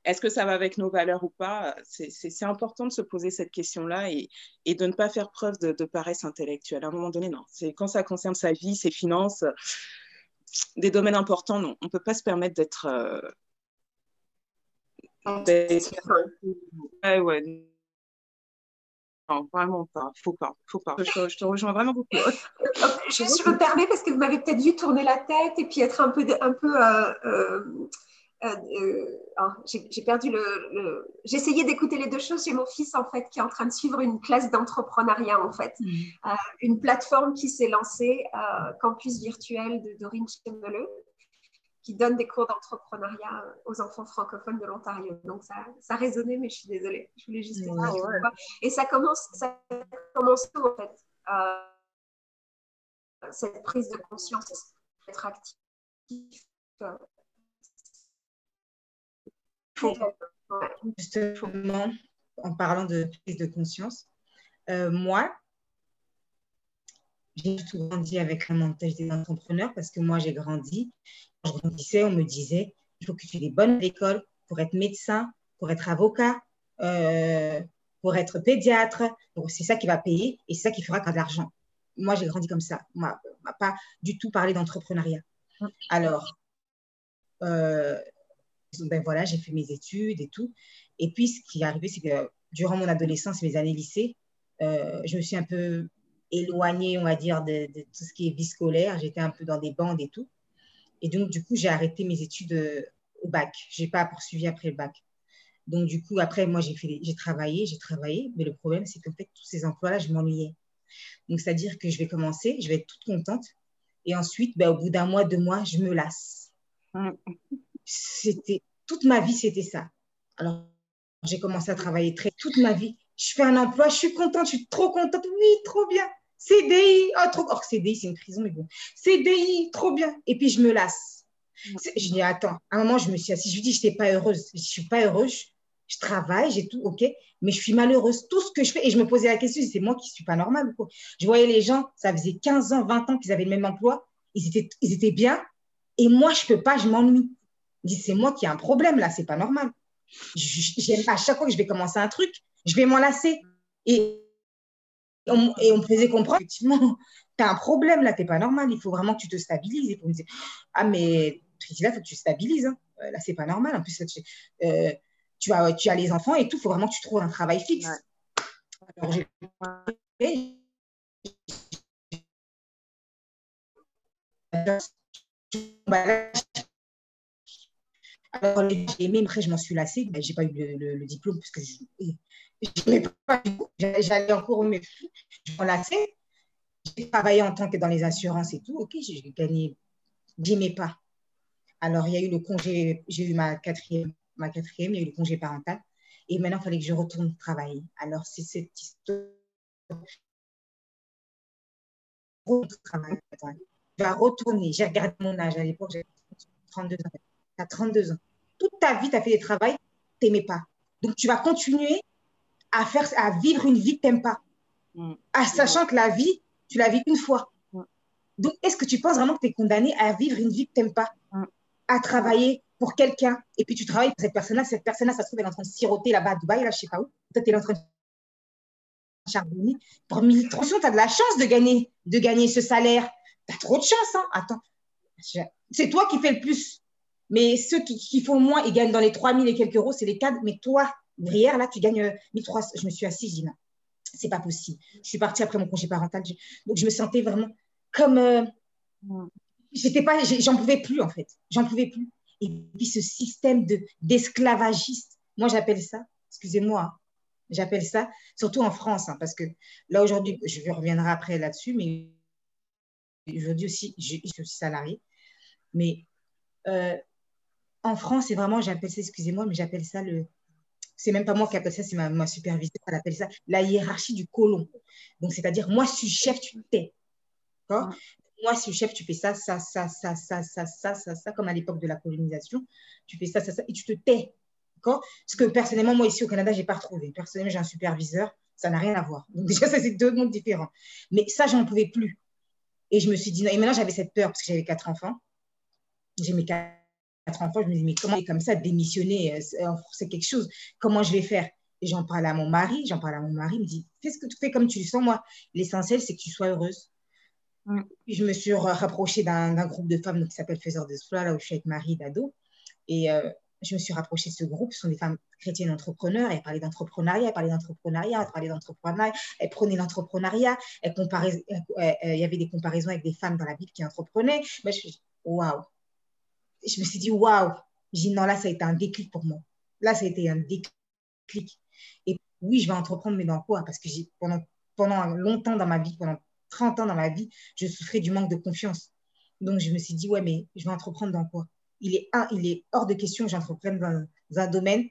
Speaker 5: Est-ce que ça va avec nos valeurs ou pas? C'est important de se poser cette question-là et, et, de ne pas faire preuve de, paresse intellectuelle. À un moment donné, non. Quand ça concerne sa vie, ses finances, des domaines importants, non. On ne peut pas se permettre d'être... Euh, ouais, ouais, Non, vraiment pas. Faut pas. Faut pas. Je, je te rejoins vraiment beaucoup.
Speaker 4: Je me permets parce que vous m'avez peut-être vu tourner la tête et puis être un peu, un peu euh, euh, euh, euh, ah, j'ai perdu le. J'essayais d'écouter les deux choses. J'ai mon fils en fait qui est en train de suivre une classe d'entrepreneuriat en fait, mmh. euh, une plateforme qui s'est lancée, campus virtuel de Dorine Chemeleux, qui donne des cours d'entrepreneuriat aux enfants francophones de l'Ontario. Donc ça, ça résonnait, mais je suis désolée. Je voulais juste. Mmh. Et ça commence, ça commence tout en fait? cette prise de conscience, être actif
Speaker 2: Justement, en parlant de prise de conscience, euh, moi, j'ai tout grandi avec mentalité des entrepreneurs parce que moi, j'ai grandi. Quand je grandissais, on me disait il faut que tu aies des bonnes écoles pour être médecin, pour être avocat, euh, pour être pédiatre. C'est ça qui va payer et c'est ça qui fera de l'argent. Moi, j'ai grandi comme ça. Moi, on m'a pas du tout parlé d'entrepreneuriat. Alors, euh, ben voilà, j'ai fait mes études et tout. Et puis, ce qui est arrivé, c'est que durant mon adolescence, mes années lycée, euh, je me suis un peu éloignée, on va dire, de, tout ce qui est vie scolaire. J'étais un peu dans des bandes et tout. Et donc, du coup, j'ai arrêté mes études euh, au bac. Je n'ai pas poursuivi après le bac. Donc, du coup, après, moi, j'ai, travaillé, j'ai travaillé. Mais le problème, c'est qu'en fait, tous ces emplois-là, je m'ennuyais. Donc, c'est-à-dire que je vais commencer, je vais être toute contente. Et ensuite, ben, au bout d'un mois, deux mois, je me lasse. C'était toute ma vie, c'était ça. Alors, j'ai commencé à travailler très toute ma vie. Je fais un emploi, je suis contente, je suis trop contente. Oui, trop bien. CDI, oh, trop. Or, CDI, c'est une prison, mais bon. CDI, trop bien. Et puis, je me lasse. Je dis, attends, à un moment, je me suis assise, je lui dis, je n'étais pas heureuse. Je ne suis pas heureuse. Je travaille, j'ai tout, OK, mais je suis malheureuse. Tout ce que je fais, et je me posais la question, c'est moi qui ne suis pas normale. Quoi? Je voyais les gens, ça faisait 15 ans, 20 ans qu'ils avaient le même emploi. Ils étaient, ils étaient bien. Et moi, je ne peux pas, je m'ennuie dit, c'est moi qui ai un problème là, c'est pas normal. à chaque fois que je vais commencer un truc, je vais m'en lasser. Et on, et on me faisait comprendre, effectivement, tu as un problème là, tu pas normal, il faut vraiment que tu te stabilises. Et pour me dire, ah, mais là, il faut que tu stabilises. Hein. Euh, là, c'est pas normal. En plus, tu, euh, tu, as, tu as les enfants et tout, il faut vraiment que tu trouves un travail fixe. Alors, j'ai alors, j'ai aimé, après, je m'en suis lassée. Ben, je n'ai pas eu le, diplôme parce que je pas. J'allais en cours, mais je m'en lassais. J'ai travaillé en tant que dans les assurances et tout. OK, j'ai gagné. J'aimais pas. Alors, il y a eu le congé. J'ai eu ma quatrième, ma quatrième, il y a eu le congé parental. Et maintenant, il fallait que je retourne travailler. Alors, c'est cette histoire. Je vais retourner. J'ai regardé mon âge à l'époque, j'avais 32 ans. 32 ans. Toute ta vie, tu as fait des travails, tu n'aimais pas. Donc, tu vas continuer à, faire, à vivre une vie que tu n'aimes pas. Mm. À, sachant que la vie, tu la vis une fois. Mm. Donc, est-ce que tu penses vraiment que tu es condamné à vivre une vie que tu n'aimes pas? Mm. À travailler pour quelqu'un, et puis tu travailles pour cette personne-là, cette personne-là, ça se trouve, elle est en train de siroter là-bas à Dubaï, là, je sais pas où. Toi, tu es en train de charbonner. Pour 1300, tu as de la chance de gagner, de gagner ce salaire. Tu as trop de chance, hein Attends. C'est toi qui fais le plus. Mais ceux qui, font moins, ils gagnent dans les 3 000 et quelques euros, c'est les cadres. Mais toi, Brière, là, tu gagnes 1300. Je me suis assise, je dis non, c'est pas possible. Je suis partie après mon congé parental. Donc, je me sentais vraiment comme. Euh, j'étais pas, j'en pouvais plus, en fait. J'en pouvais plus. Et puis, ce système d'esclavagiste, moi, j'appelle ça, excusez-moi, hein, j'appelle ça, surtout en France, hein, parce que là, aujourd'hui, je reviendrai après là-dessus, mais aujourd'hui aussi, je, suis salarié. Mais euh, en France, c'est vraiment, j'appelle ça, excusez-moi, mais j'appelle ça le. C'est même pas moi qui appelle ça, c'est ma, ma superviseure, elle appelle ça la hiérarchie du colon. Donc, c'est-à-dire, moi, je suis chef, tu tais. D'accord Moi, je suis chef, tu fais ça, ça, ça, ça, ça, ça, ça, ça, ça, comme à l'époque de la colonisation. Tu fais ça, ça, ça, et tu te tais. D'accord Ce que personnellement, moi, ici au Canada, je n'ai pas retrouvé. Personnellement, j'ai un superviseur, ça n'a rien à voir. Donc, déjà, ça, c'est deux mondes différents. Mais ça, j'en pouvais plus. Et je me suis dit, non. Et maintenant, j'avais cette peur parce que j'avais quatre enfants. J'ai mes quatre quatre enfants, je me dis, mais comment comme ça, démissionner, euh, c'est quelque chose, comment je vais faire? Et j'en parle à mon mari, j'en parle à mon mari, il me dit, fais ce que tu fais comme tu le sens, moi. L'essentiel, c'est que tu sois heureuse. Mm. Puis je me suis rapprochée d'un groupe de femmes qui s'appelle Faiseur de Soie, là où je suis avec Marie Dado. Et euh, je me suis rapprochée de ce groupe. Ce sont des femmes chrétiennes entrepreneurs. Elles parlaient d'entrepreneuriat, elles parlaient d'entrepreneuriat, elles parlaient d'entrepreneuriat, elles prenaient l'entrepreneuriat. il y avait des comparaisons avec des femmes dans la Bible qui entreprenaient. Mais je waouh. Je me suis dit, waouh. J'ai dit, non, là, ça a été un déclic pour moi. Là, ça a été un déclic. Et oui, je vais entreprendre, mais dans quoi? Parce que pendant, pendant longtemps dans ma vie, pendant 30 ans dans ma vie, je souffrais du manque de confiance. Donc, je me suis dit, ouais, mais je vais entreprendre dans quoi? Il est, un, il est hors de question que j'entreprenne dans, un domaine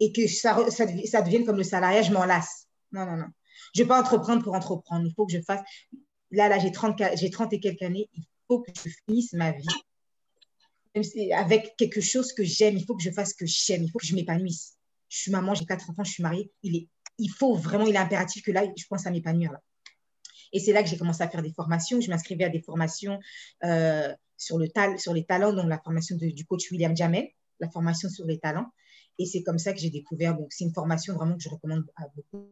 Speaker 2: et que ça, ça, ça, devienne comme le salariat, je m'en lasse. Non, non, non. Je ne vais pas entreprendre pour entreprendre. Il faut que je fasse. Là, là, j'ai 30, 30 et quelques années. Il faut que je finisse ma vie avec quelque chose que j'aime. Il faut que je fasse ce que j'aime. Il faut que je m'épanouisse. Je suis maman, j'ai quatre enfants, je suis mariée. Il, est, il faut vraiment, il est impératif que là, je pense à m'épanouir. Et c'est là que j'ai commencé à faire des formations. Je m'inscrivais à des formations euh, sur, le sur les talents, donc la formation du coach William Jamel, la formation sur les talents. Et c'est comme ça que j'ai découvert. Donc, c'est une formation vraiment que je recommande à beaucoup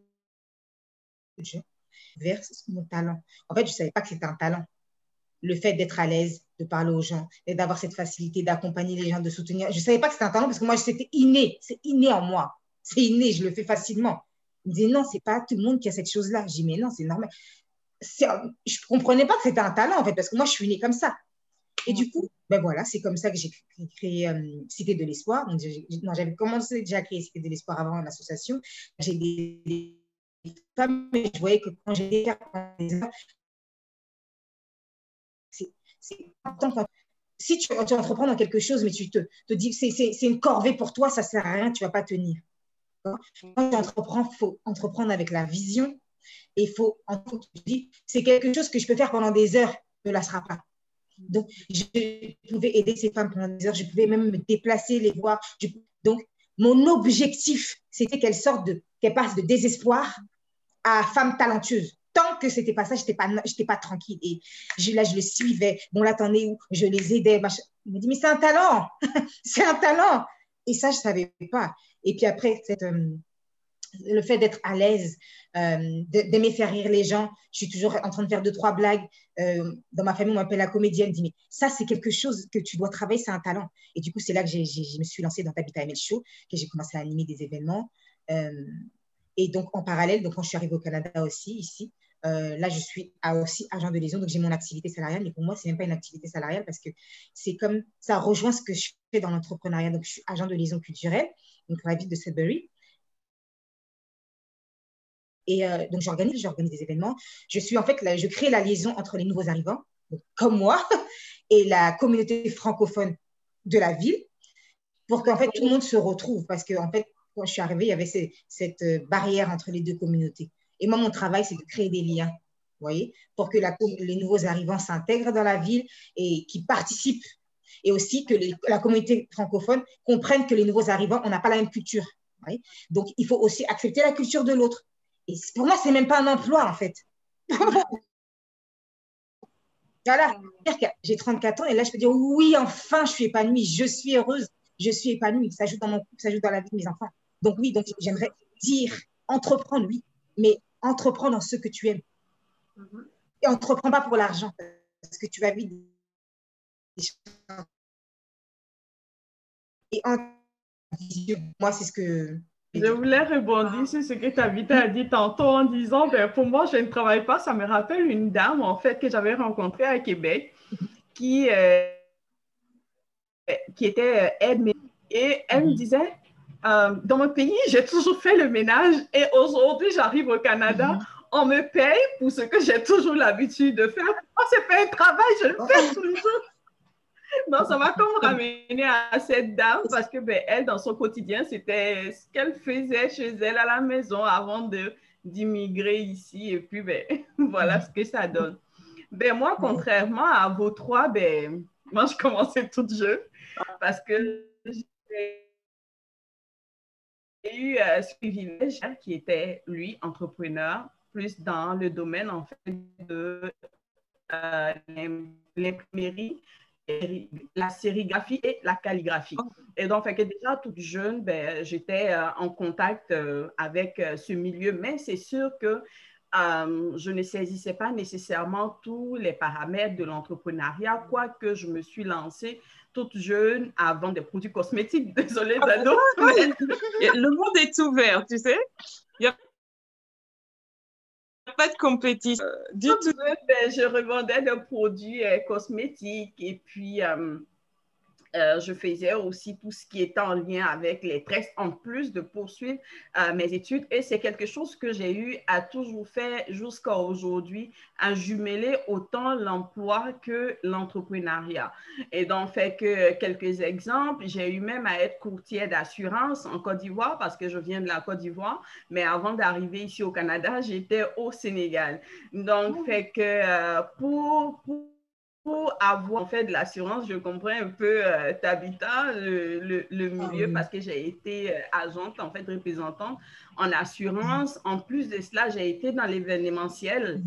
Speaker 2: de gens vers mon talent. En fait, je ne savais pas que c'était un talent. Le fait d'être à l'aise, de parler aux gens, et d'avoir cette facilité d'accompagner les gens, de soutenir. Je ne savais pas que c'était un talent parce que moi, c'était inné. C'est inné en moi. C'est inné, je le fais facilement. Il me disait non, c'est pas tout le monde qui a cette chose-là. Je dis mais non, c'est normal. Je ne comprenais pas que c'était un talent en fait, parce que moi, je suis née comme ça. Et du coup, ben voilà, c'est comme ça que j'ai créé, euh, Cité de l'Espoir. j'avais commencé déjà à créer Cité de l'Espoir avant l'association. J'ai des, femmes, mais je voyais que quand j'étais c'est important si tu, entreprends dans quelque chose, mais tu te, te dis c'est une corvée pour toi, ça ne sert à rien, tu ne vas pas tenir. Quand tu entreprends, il faut entreprendre avec la vision. Et il faut, c'est quelque chose que je peux faire pendant des heures, ne la sera pas. Donc, je pouvais aider ces femmes pendant des heures, je pouvais même me déplacer, les voir. donc, mon objectif, c'était qu'elles sortent qu'elles passent de désespoir à femme talentueuse. Tant que c'était pas ça, j'étais pas, j'étais pas tranquille. Et là, je le suivais. Bon, là, t'en es où? Je les aidais. Il me dit, mais c'est un talent. c'est un talent. Et ça, je savais pas. Et puis après, euh, le fait d'être à l'aise, euh, d'aimer faire rire les gens. Je suis toujours en train de faire deux, trois blagues. Euh, dans ma famille, on m'appelle la comédienne. dit, mais ça, c'est quelque chose que tu dois travailler, c'est un talent. Et du coup, c'est là que je me suis lancée dans Tabitha ML Show, que j'ai commencé à animer des événements. Et donc, en parallèle, donc, quand je suis arrivée au Canada aussi, ici, là, je suis aussi agent de liaison, donc j'ai mon activité salariale, mais pour moi, ce n'est même pas une activité salariale parce que c'est comme ça rejoint ce que je fais dans l'entrepreneuriat. Donc, je suis agent de liaison culturelle, donc pour la ville de Sudbury. Et euh, donc, j'organise, j'organise des événements. Je suis en fait, je crée la liaison entre les nouveaux arrivants, comme moi, et la communauté francophone de la ville, pour qu'en fait tout le monde se retrouve. Parce qu'en en fait, quand je suis arrivée, il y avait cette euh, barrière entre les deux communautés. Et moi, mon travail, c'est de créer des liens, voyez, pour que les nouveaux arrivants s'intègrent dans la ville et qu'ils participent. Et aussi que la communauté francophone comprenne que les nouveaux arrivants, on n'a pas la même culture. Donc, il faut aussi accepter la culture de l'autre. Et pour moi, c'est même pas un emploi, en fait. voilà, j'ai 34 ans et là, je peux dire oui, enfin, je suis épanouie, je suis heureuse, je suis épanouie. Ça joue dans, mon, ça joue dans la vie de mes enfants. Donc, oui, donc j'aimerais dire entreprendre, oui, mais entreprendre dans ce que tu aimes. Et entreprends pas pour l'argent, parce que tu vas vivre Et en moi, c'est ce que
Speaker 3: je voulais rebondir sur ce que Tabitha a dit tantôt en disant, ben, pour moi, je ne travaille pas. Ça me rappelle une dame, en fait, que j'avais rencontrée à Québec qui, euh, qui était euh, aide Et elle me disait, euh, dans mon pays, j'ai toujours fait le ménage et aujourd'hui, j'arrive au Canada. On me paye pour ce que j'ai toujours l'habitude de faire. Oh, c'est pas un travail, je le fais toujours. Non, ça m'a comme ramené à cette dame parce que ben, elle, dans son quotidien, c'était ce qu'elle faisait chez elle à la maison avant de d'immigrer ici. Et puis, ben, voilà ce que ça donne. Ben, moi, contrairement à vos trois, ben, moi, je commençais toute jeune parce que j'ai eu euh, privilège qui était, lui, entrepreneur, plus dans le domaine, en fait, de euh, l'imprimerie la sérigraphie et la calligraphie. Et donc, fait déjà toute jeune, ben, j'étais euh, en contact euh, avec ce milieu, mais c'est sûr que je ne saisissais pas nécessairement tous les paramètres de l'entrepreneuriat, quoique je me suis lancée toute jeune à vendre des produits cosmétiques. Désolée,
Speaker 5: Ah,
Speaker 3: Dado.
Speaker 5: Le monde est ouvert, tu sais. Il n'y a pas de compétition euh, du tout.
Speaker 3: jeune, ben, je revendais des produits euh, cosmétiques et puis euh, euh, je faisais aussi tout ce qui était en lien avec les tresses, en plus de poursuivre euh, mes études. Et c'est quelque chose que j'ai eu à toujours faire jusqu'à aujourd'hui, à jumeler autant l'emploi que l'entrepreneuriat. Et donc, fait que quelques exemples, j'ai eu même à être courtier d'assurance en Côte d'Ivoire parce que je viens de la Côte d'Ivoire, mais avant d'arriver ici au Canada, j'étais au Sénégal. Donc, fait que euh, pour, pour pour avoir en fait de l'assurance, je comprends un peu euh, Tabitha, le, le, le milieu,
Speaker 1: oui.
Speaker 3: parce que j'ai été euh, agente, en fait, représentante en assurance. En plus de cela, j'ai été dans l'événementiel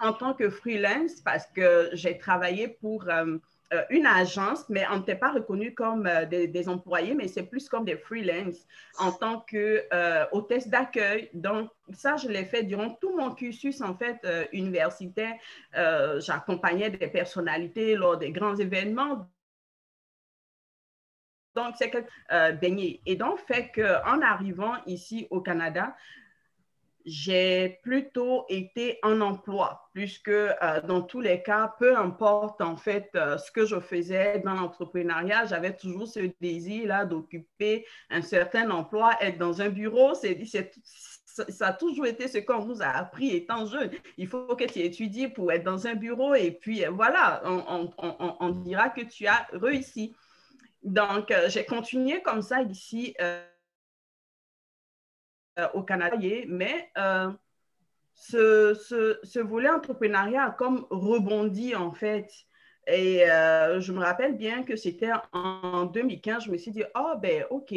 Speaker 3: en tant que freelance parce que j'ai travaillé pour euh, euh, une agence, mais on n'était pas reconnu comme euh, des, employés, mais c'est plus comme des freelance en tant que euh, hôtesse d'accueil. Donc, ça, je l'ai fait durant tout mon cursus, en fait, universitaire. J'accompagnais des personnalités lors des grands événements. Donc, c'est que euh, baigné. Et donc, fait qu'en arrivant ici au Canada, j'ai plutôt été en emploi, puisque euh, dans tous les cas, peu importe en fait euh, ce que je faisais dans l'entrepreneuriat, j'avais toujours ce désir-là d'occuper un certain emploi, être dans un bureau. C'est, ça a toujours été ce qu'on nous a appris étant jeune. Il faut que tu étudies pour être dans un bureau et puis euh, voilà, on, dira que tu as réussi. Donc, j'ai continué comme ça ici au Canada, mais euh, ce, ce, volet entrepreneuriat a comme rebondi en fait. Et euh, je me rappelle bien que c'était en 2015, je me suis dit, oh ben ok,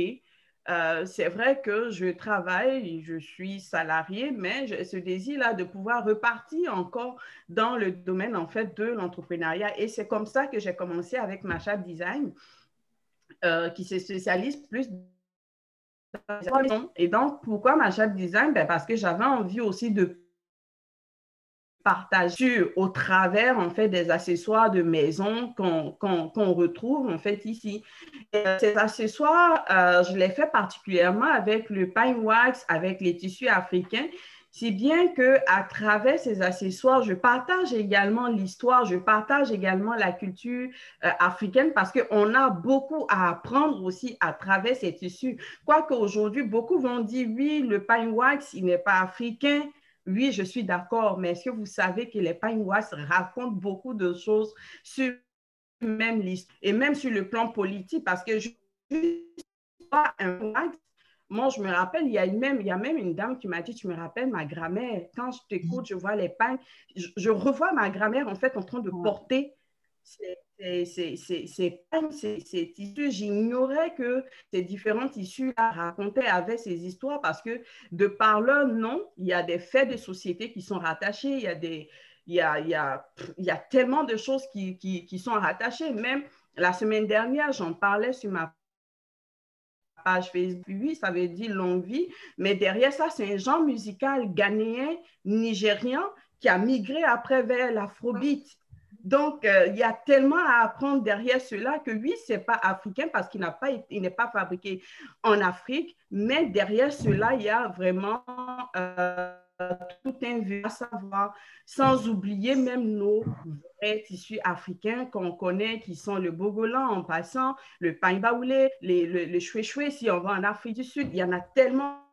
Speaker 3: euh, c'est vrai que je travaille, je suis salarié, mais j'ai ce désir-là de pouvoir repartir encore dans le domaine en fait de l'entrepreneuriat. Et c'est comme ça que j'ai commencé avec Machat Design, euh, qui se spécialise plus et donc, pourquoi Machat Design? Ben parce que j'avais envie aussi de partager au travers en fait des accessoires de maison qu'on qu qu retrouve en fait ici. Et ces accessoires, euh, je les fais particulièrement avec le pine wax, avec les tissus africains, si bien que à travers ces accessoires, je partage également l'histoire, je partage également la culture euh, africaine parce qu'on a beaucoup à apprendre aussi à travers ces tissus. Quoique aujourd'hui, beaucoup vont dire oui, le pine wax, il n'est pas africain. Oui, je suis d'accord, mais est-ce que vous savez que les pine wax racontent beaucoup de choses sur même l'histoire et même sur le plan politique? Parce que je un wax moi, je me rappelle, il y, a même, il y a même une dame qui m'a dit, tu me rappelles ma grand-mère, quand je t'écoute, je vois les pagnes, je, je, revois ma grand-mère en fait en train de porter ces, pagnes, ces, ces tissus. J'ignorais que ces différents tissus-là racontaient, avaient ces histoires parce que de par leur nom, il y a des faits de société qui sont rattachés, il y a, des, il y a, il y a, il y a tellement de choses qui, qui, qui sont rattachées. Même la semaine dernière, j'en parlais sur ma page Facebook, oui, ça veut dire longue vie, mais derrière ça, c'est un genre musical ghanéen, nigérian, qui a migré après vers l'afrobeat. Donc, euh, il y a tellement à apprendre derrière cela que oui, ce n'est pas africain parce qu'il n'est pas fabriqué en Afrique, mais derrière cela, il y a vraiment euh, tout un à savoir, sans oublier même nos vrais tissus africains qu'on connaît, qui sont le bogolan en passant, le pain baoulé, le, le choué si on va en Afrique du Sud, il y en a tellement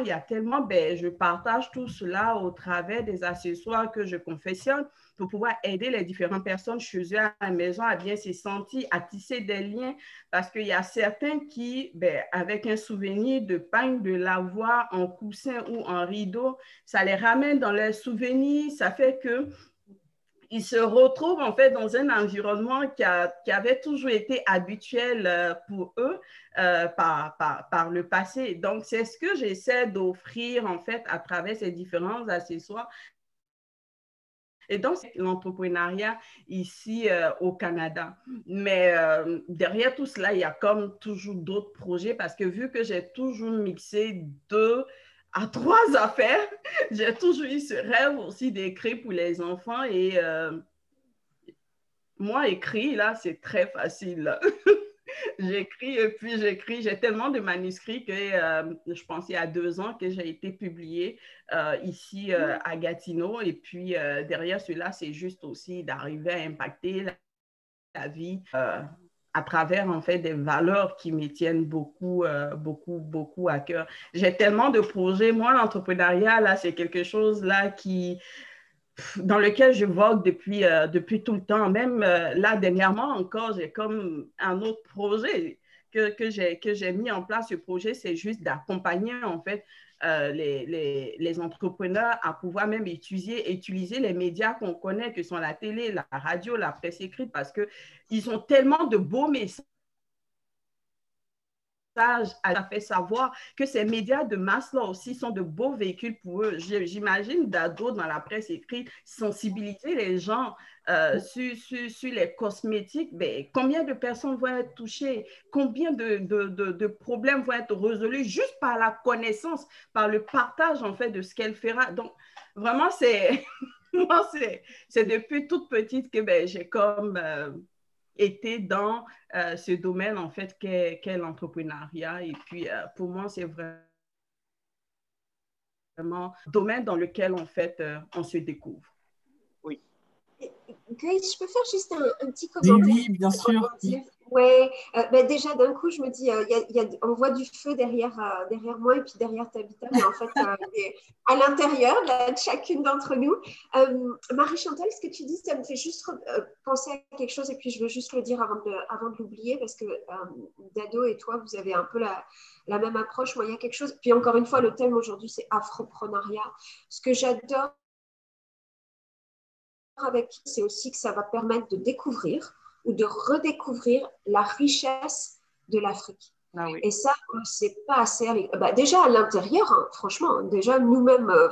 Speaker 3: il y a tellement, ben, je partage tout cela au travers des accessoires que je confectionne pour pouvoir aider les différentes personnes chez eux à la maison à bien se sentir, à tisser des liens, parce qu'il y a certains qui, ben, avec un souvenir de pain, de l'avoir en coussin ou en rideau, ça les ramène dans leurs souvenirs, ça fait que ils se retrouvent en fait dans un environnement qui, avait toujours été habituel euh, pour eux euh, par, le passé. Donc, c'est ce que j'essaie d'offrir en fait à travers ces différents accessoires. Et donc, c'est l'entrepreneuriat ici euh, au Canada. Mais derrière tout cela, il y a comme toujours d'autres projets parce que vu que j'ai toujours mixé deux à trois affaires. J'ai toujours eu ce rêve aussi d'écrire pour les enfants et euh, moi, écrit, là, c'est très facile. j'écris et puis j'écris. J'ai tellement de manuscrits que euh, je pense il y a deux ans que j'ai été publié euh, ici à Gatineau. Et puis derrière cela, c'est juste aussi d'arriver à impacter la, vie à travers en fait des valeurs qui me tiennent beaucoup, beaucoup, beaucoup à cœur. J'ai tellement de projets. Moi, l'entrepreneuriat, là, c'est quelque chose là qui dans lequel je vogue depuis, euh, depuis tout le temps. Même euh, là, dernièrement encore, j'ai comme un autre projet que, que j'ai mis en place. Ce projet, c'est juste d'accompagner en fait euh, les, entrepreneurs à pouvoir même utiliser, utiliser les médias qu'on connaît, que sont la télé, la radio, la presse écrite, parce qu'ils ont tellement de beaux messages a fait savoir que ces médias de masse-là aussi sont de beaux véhicules pour eux. J'imagine d'ado dans la presse écrite, sensibiliser les gens euh, sur, sur, les cosmétiques. Ben, combien de personnes vont être touchées? Combien de, de, de, problèmes vont être résolus juste par la connaissance, par le partage en fait de ce qu'elle fera? Donc, vraiment, c'est... Moi, c'est depuis toute petite que ben, j'ai comme... Euh, été dans euh, ce domaine, en fait, qu'est l'entrepreneuriat. Et puis, euh, pour moi, c'est vraiment un domaine dans lequel, en fait, euh, on se découvre.
Speaker 4: Oui. Grace, je peux faire juste un, petit commentaire?
Speaker 1: Oui, bien sûr.
Speaker 4: Oui, euh, ben déjà d'un coup, je me dis, euh, on voit du feu derrière, euh, derrière moi et puis derrière Tabitha, mais en fait, à l'intérieur de chacune d'entre nous. Marie-Chantal, ce que tu dis, ça me fait juste penser à quelque chose et puis je veux juste le dire avant de, avant de l'oublier parce que Dado et toi, vous avez un peu la, la même approche. Moi, il y a quelque chose, puis encore une fois, le thème aujourd'hui, c'est afroprenariat. Ce que j'adore avec, c'est aussi que ça va permettre de découvrir ou de redécouvrir la richesse de l'Afrique. Ah Et ça, c'est pas assez. Bah, déjà à l'intérieur, hein, franchement, hein, déjà nous-mêmes, euh,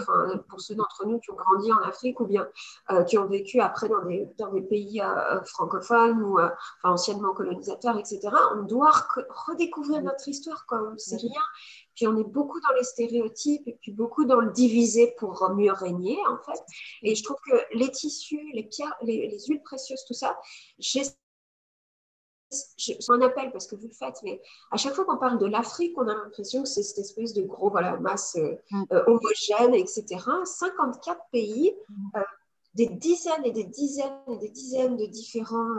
Speaker 4: pour ceux d'entre nous qui ont grandi en Afrique ou bien euh, qui ont vécu après dans des, dans des pays euh, francophones ou anciennement colonisateurs, etc., on doit redécouvrir notre histoire. Quoi. C'est rien. Puis on est beaucoup dans les stéréotypes et puis beaucoup dans le diviser pour mieux régner, en fait. Et je trouve que les tissus, les pierres, les, les huiles précieuses, tout ça, j'essaie je m'en appelle parce que vous le faites, mais à chaque fois qu'on parle de l'Afrique, on a l'impression que c'est cette espèce de gros voilà, masse euh, euh, homogène, etc. 54 pays, mm. euh, des dizaines et des dizaines et des dizaines de différents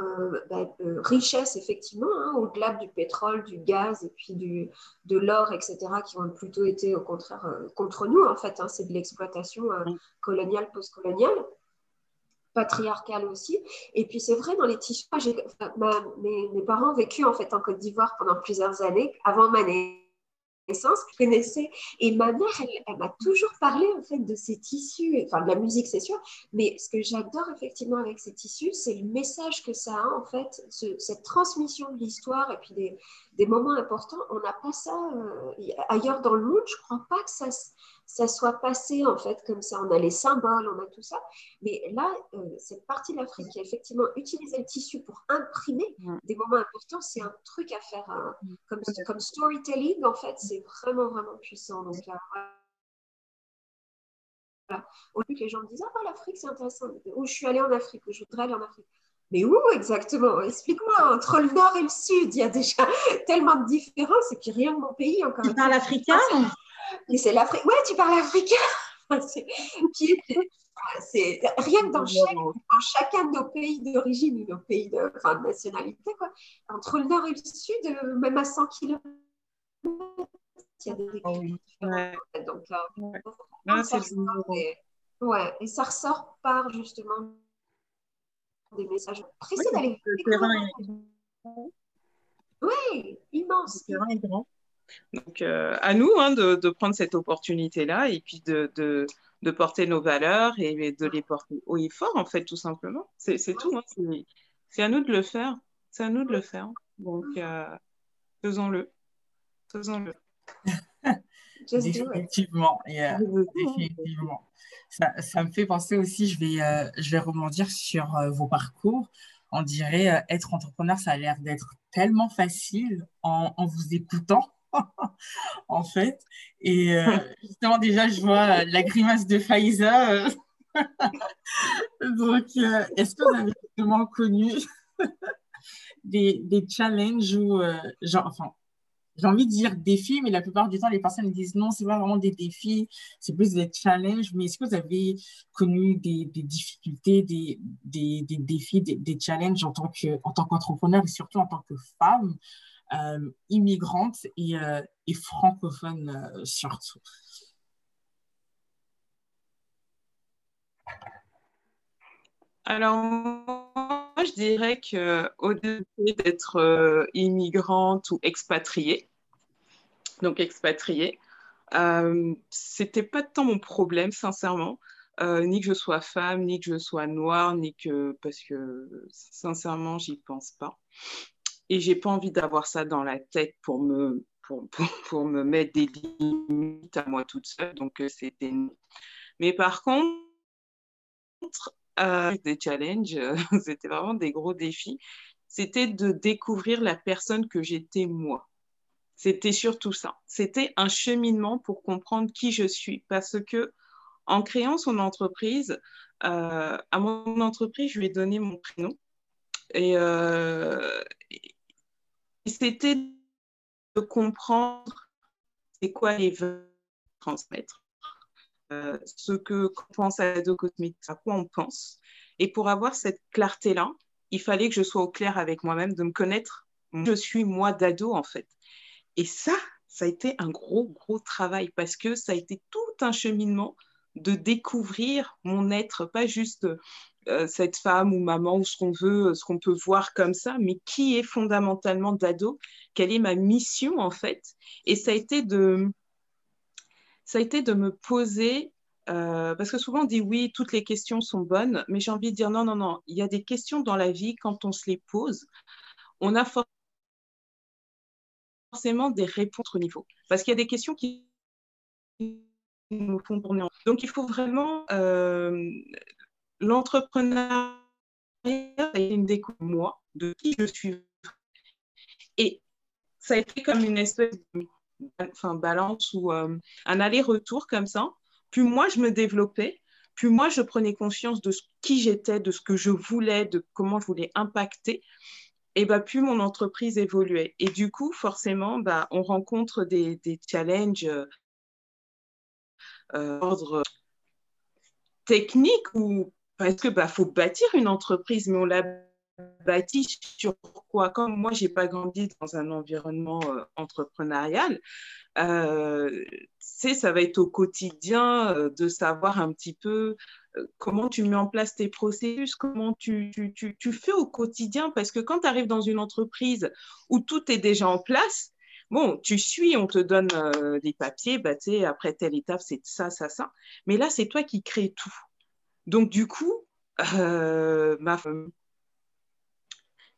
Speaker 4: bah, richesses, effectivement, hein, au-delà du pétrole, du gaz et puis du, de l'or, etc., qui ont plutôt été au contraire contre nous, en fait. Hein, c'est de l'exploitation coloniale, postcoloniale patriarcale aussi. Et puis c'est vrai, dans les tissus, mes, parents ont vécu en fait en Côte d'Ivoire pendant plusieurs années, avant ma naissance, je connaissais. Et ma mère, elle, m'a toujours parlé en fait de ces tissus, enfin de la musique c'est sûr, mais ce que j'adore effectivement avec ces tissus, c'est le message que ça a en fait, cette transmission de l'histoire et puis des, moments importants. On n'a pas ça euh, ailleurs dans le monde, je crois pas que ça ça soit passé en fait comme ça. On a les symboles, on a tout ça. Mais là, euh, cette partie de l'Afrique qui a effectivement utilisé le tissu pour imprimer des moments importants, c'est un truc à faire comme, comme, storytelling en fait. C'est vraiment, vraiment puissant. Donc, Au lieu que les gens me disent Ah, bah, l'Afrique, c'est intéressant. Où je suis allée en Afrique, où je voudrais aller en Afrique. Mais où exactement? Explique-moi, entre le nord et le sud, il y a déjà tellement de différences, et puis rien que mon pays encore.
Speaker 2: Tu parles africain
Speaker 4: mais c'est l'Afrique. Ouais, tu parles africain. c'est rien que dans, chacun de nos pays d'origine ou nos pays de, enfin, de nationalité, quoi, entre le nord et le sud, euh, même à 100 km, il y a des oh oui. ouais. Donc, euh, ouais. ça et, ouais, et ça ressort par justement des messages précis d'aller. Oui, immense.
Speaker 5: Le terrain est grand. Donc, euh, à nous hein, de, prendre cette opportunité-là et puis de, de, porter nos valeurs et de les porter haut et fort, en fait, tout simplement. C'est tout. Hein. C'est à nous de le faire. C'est à nous de le faire. Donc, euh, faisons-le. Faisons-le.
Speaker 1: Définitivement. définitivement. Ça, ça, me fait penser aussi, je vais, euh, je vais rebondir sur vos parcours. On dirait être entrepreneur, ça a l'air d'être tellement facile en, en vous écoutant en fait. Et euh, justement, déjà, je vois la grimace de Faiza. Euh. Donc, euh, est-ce que vous avez justement connu des, des challenges ou, euh, genre, enfin, j'ai envie de dire défis, mais la plupart du temps, les personnes disent non, c'est pas vraiment des défis, c'est plus des challenges. Mais est-ce que vous avez connu des, des difficultés, des, des, des défis, des, challenges en tant en tant qu'entrepreneur et surtout en tant que femme? Euh, immigrante et, euh, et francophone euh, surtout?
Speaker 5: Alors, moi, je dirais qu'au-delà d'être immigrante ou expatriée, donc expatriée, c'était pas tant mon problème, sincèrement, ni que je sois femme, ni que je sois noire, ni que. parce que, sincèrement, j'y pense pas. Et j'ai pas envie d'avoir ça dans la tête pour me, pour, pour, pour me mettre des limites à moi toute seule. Donc, euh, c'était. Mais par contre, euh, des challenges, c'était vraiment des gros défis, c'était de découvrir la personne que j'étais moi. C'était surtout ça. C'était un cheminement pour comprendre qui je suis. Parce que en créant son entreprise, euh, à mon entreprise, je lui ai donné mon prénom. Euh, et c'était de comprendre c'est quoi les vœux transmettre. Euh, ce que pense Ado Cosmetics, à quoi on pense. Et pour avoir cette clarté-là, il fallait que je sois au clair avec moi-même, de me connaître. Je suis moi d'ado, en fait. Et ça, ça a été un gros, gros travail parce que ça a été tout un cheminement de découvrir mon être, pas juste cette femme ou maman ou ce qu'on veut, ce qu'on peut voir comme ça, mais qui est fondamentalement d'ado, quelle est ma mission en fait. Et ça a été de, ça a été de me poser, euh, parce que souvent on dit oui, toutes les questions sont bonnes, mais j'ai envie de dire non, non, non, il y a des questions dans la vie, quand on se les pose, on a forcément des réponses au niveau. Parce qu'il y a des questions qui nous font tourner en... Donc il faut vraiment... Euh, L'entrepreneuriat, c'est une découverte de moi, de qui je suis. Et ça a été comme une espèce de enfin, balance ou euh, un aller-retour comme ça. Plus moi, je me développais, plus moi, je prenais conscience de qui j'étais, de ce que je voulais, de comment je voulais impacter. Et bah, plus mon entreprise évoluait. Et du coup, forcément, bah, on rencontre des, des challenges euh, d'ordre technique ou parce que bah, faut bâtir une entreprise, mais on l'a bâti sur quoi? Comme moi, j'ai pas grandi dans un environnement euh, entrepreneurial, euh, ça va être au quotidien euh, de savoir un petit peu comment tu mets en place tes processus, comment tu, tu, tu, tu fais au quotidien, parce que quand tu arrives dans une entreprise où tout est déjà en place, bon, tu suis, on te donne les papiers, bah, après telle étape, c'est ça, ça, ça. Mais là, c'est toi qui crée tout. Donc, du coup, euh, ma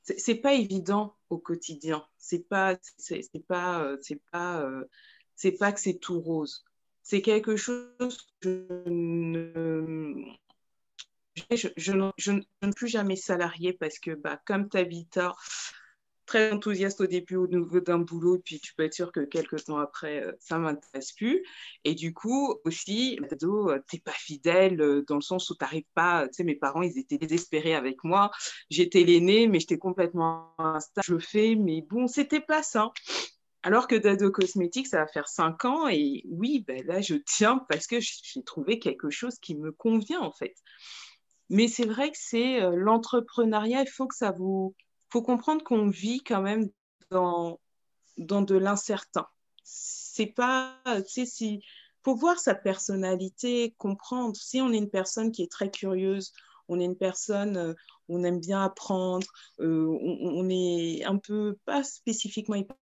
Speaker 5: c'est pas évident au quotidien. C'est pas, c'est pas, c'est pas, euh, c'est pas que c'est tout rose. C'est quelque chose que je ne, je, suis jamais salarié parce que, bah, comme Tabitha, très enthousiaste au début au niveau d'un boulot, puis tu peux être sûr que quelques temps après, euh, ça ne m'intéresse plus. Et du coup, aussi, ado, euh, t'es pas fidèle euh, dans le sens où tu n'arrives pas, tu sais, mes parents, ils étaient désespérés avec moi. J'étais l'aînée, mais j'étais complètement instable. Je fais, mais bon, c'était pas ça. Alors que Dado Cosmetics, ça va faire cinq ans et oui, ben là, je tiens parce que j'ai trouvé quelque chose qui me convient en fait. Mais c'est vrai que c'est l'entrepreneuriat, il faut que ça vous faut comprendre qu'on vit quand même dans, dans de l'incertain. C'est pas, tu sais, si, faut voir sa personnalité, comprendre. Si on est une personne qui est très curieuse, on est une personne, euh, on aime bien apprendre, euh, on, est un peu, pas spécifiquement hyper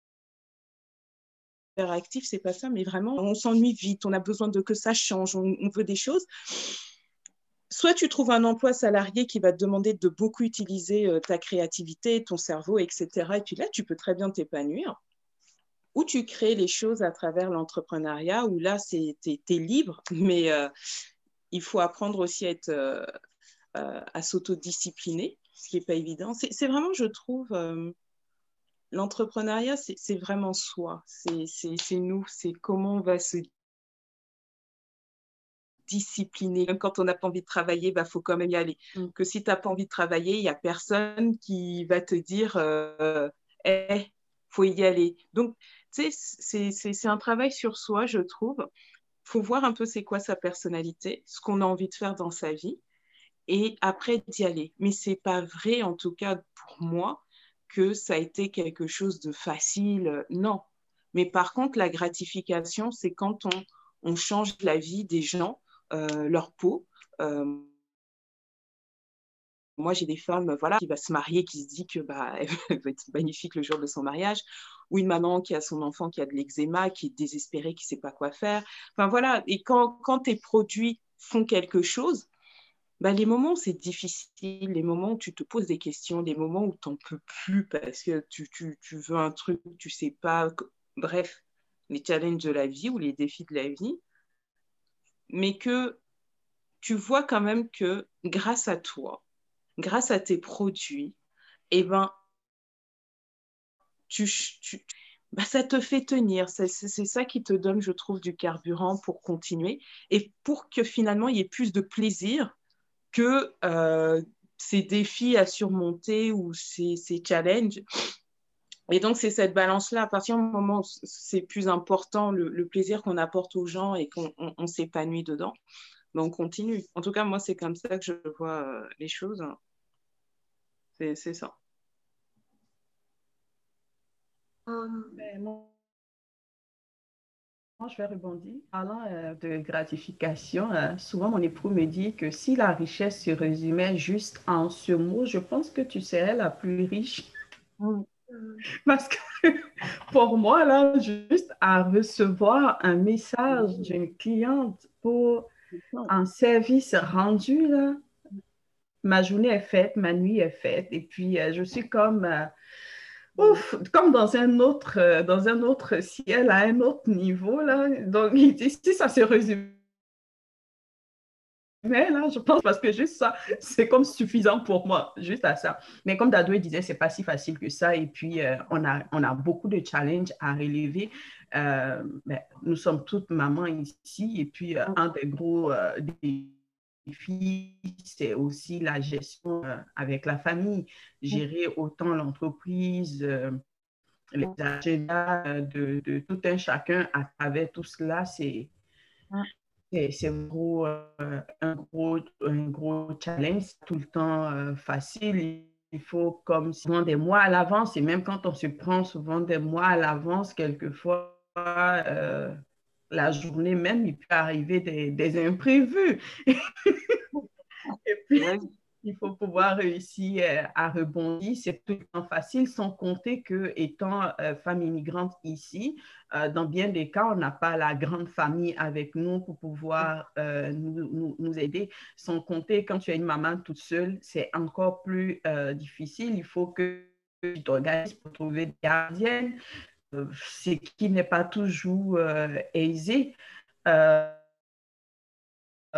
Speaker 5: actif, c'est pas ça, mais vraiment, on s'ennuie vite, on a besoin de que ça change, on veut des choses soit tu trouves un emploi salarié qui va te demander de beaucoup utiliser euh, ta créativité, ton cerveau, etc. Et puis là, tu peux très bien t'épanouir. Ou tu crées les choses à travers l'entrepreneuriat, où là, tu es, libre, mais euh, il faut apprendre aussi à, être, euh, à s'autodiscipliner, ce qui n'est pas évident. C'est vraiment, je trouve, l'entrepreneuriat, c'est vraiment soi. C'est nous, c'est comment on va se discipliné. Même quand on n'a pas envie de travailler, il bah, faut quand même y aller. Mm. Que si tu n'as pas envie de travailler, il n'y a personne qui va te dire euh, Eh, faut y aller. Donc, tu sais, c'est un travail sur soi, je trouve. faut voir un peu c'est quoi sa personnalité, ce qu'on a envie de faire dans sa vie, et après d'y aller. Mais c'est pas vrai, en tout cas pour moi, que ça a été quelque chose de facile. Non. Mais par contre, la gratification, c'est quand on, on change la vie des gens, euh, leur peau. Euh, moi, j'ai des femmes voilà, qui va se marier, qui se dit que bah, elle va être magnifique le jour de son mariage, ou une maman qui a son enfant qui a de l'eczéma, qui est désespérée, qui ne sait pas quoi faire. Enfin voilà, et quand, quand tes produits font quelque chose, bah, les moments où c'est difficile, les moments où tu te poses des questions, les moments où tu n'en peux plus parce que tu, tu, tu, veux un truc, tu ne sais pas, bref, les challenges de la vie ou les défis de la vie, mais que tu vois quand même que grâce à toi, grâce à tes produits, eh ben, bah, ça te fait tenir. C'est ça qui te donne, je trouve, du carburant pour continuer et pour que finalement il y ait plus de plaisir que euh, ces défis à surmonter ou ces challenges. Et donc, c'est cette balance-là. À partir du moment où c'est plus important le, plaisir qu'on apporte aux gens et qu'on s'épanouit dedans, ben on continue. En tout cas, moi, c'est comme ça que je vois euh, les choses. C'est ça.
Speaker 3: Um, ben, moi, je vais rebondir. Parlant euh, de gratification, euh, souvent mon époux me dit que si la richesse se résumait juste en ce mot, je pense que tu serais la plus riche. Mm. Parce que pour moi, là, juste à recevoir un message d'une cliente pour un service rendu, là, ma journée est faite, ma nuit est faite. Et puis, euh, je suis comme, euh, ouf, comme dans un, autre, euh, dans un autre ciel, à un autre niveau. Là. Donc, si ça se résume mais là, je pense parce que juste ça, c'est comme suffisant pour moi, juste à ça. Mais comme Dadoué disait, c'est pas si facile que ça. Et puis, on, a, on a beaucoup de challenges à relever. Ben, nous sommes toutes mamans ici. Et puis, un des gros c'est aussi la gestion euh, avec la famille, gérer autant l'entreprise, euh, les agendas euh, de, tout un chacun à travers tout cela, c'est c'est un gros, un, gros, un gros challenge, tout le temps facile. Il faut comme souvent des mois à l'avance, et même quand on se prend souvent des mois à l'avance, quelquefois, la journée même, il peut arriver des, imprévus. Et puis, il faut pouvoir réussir euh, à rebondir. C'est tout le temps facile, sans compter que, étant euh, femme immigrante ici, euh, dans bien des cas, on n'a pas la grande famille avec nous pour pouvoir nous, nous, aider. Sans compter, quand tu es une maman toute seule, c'est encore plus difficile. Il faut que tu t'organises pour trouver des gardiennes ce qui n'est pas toujours aisé.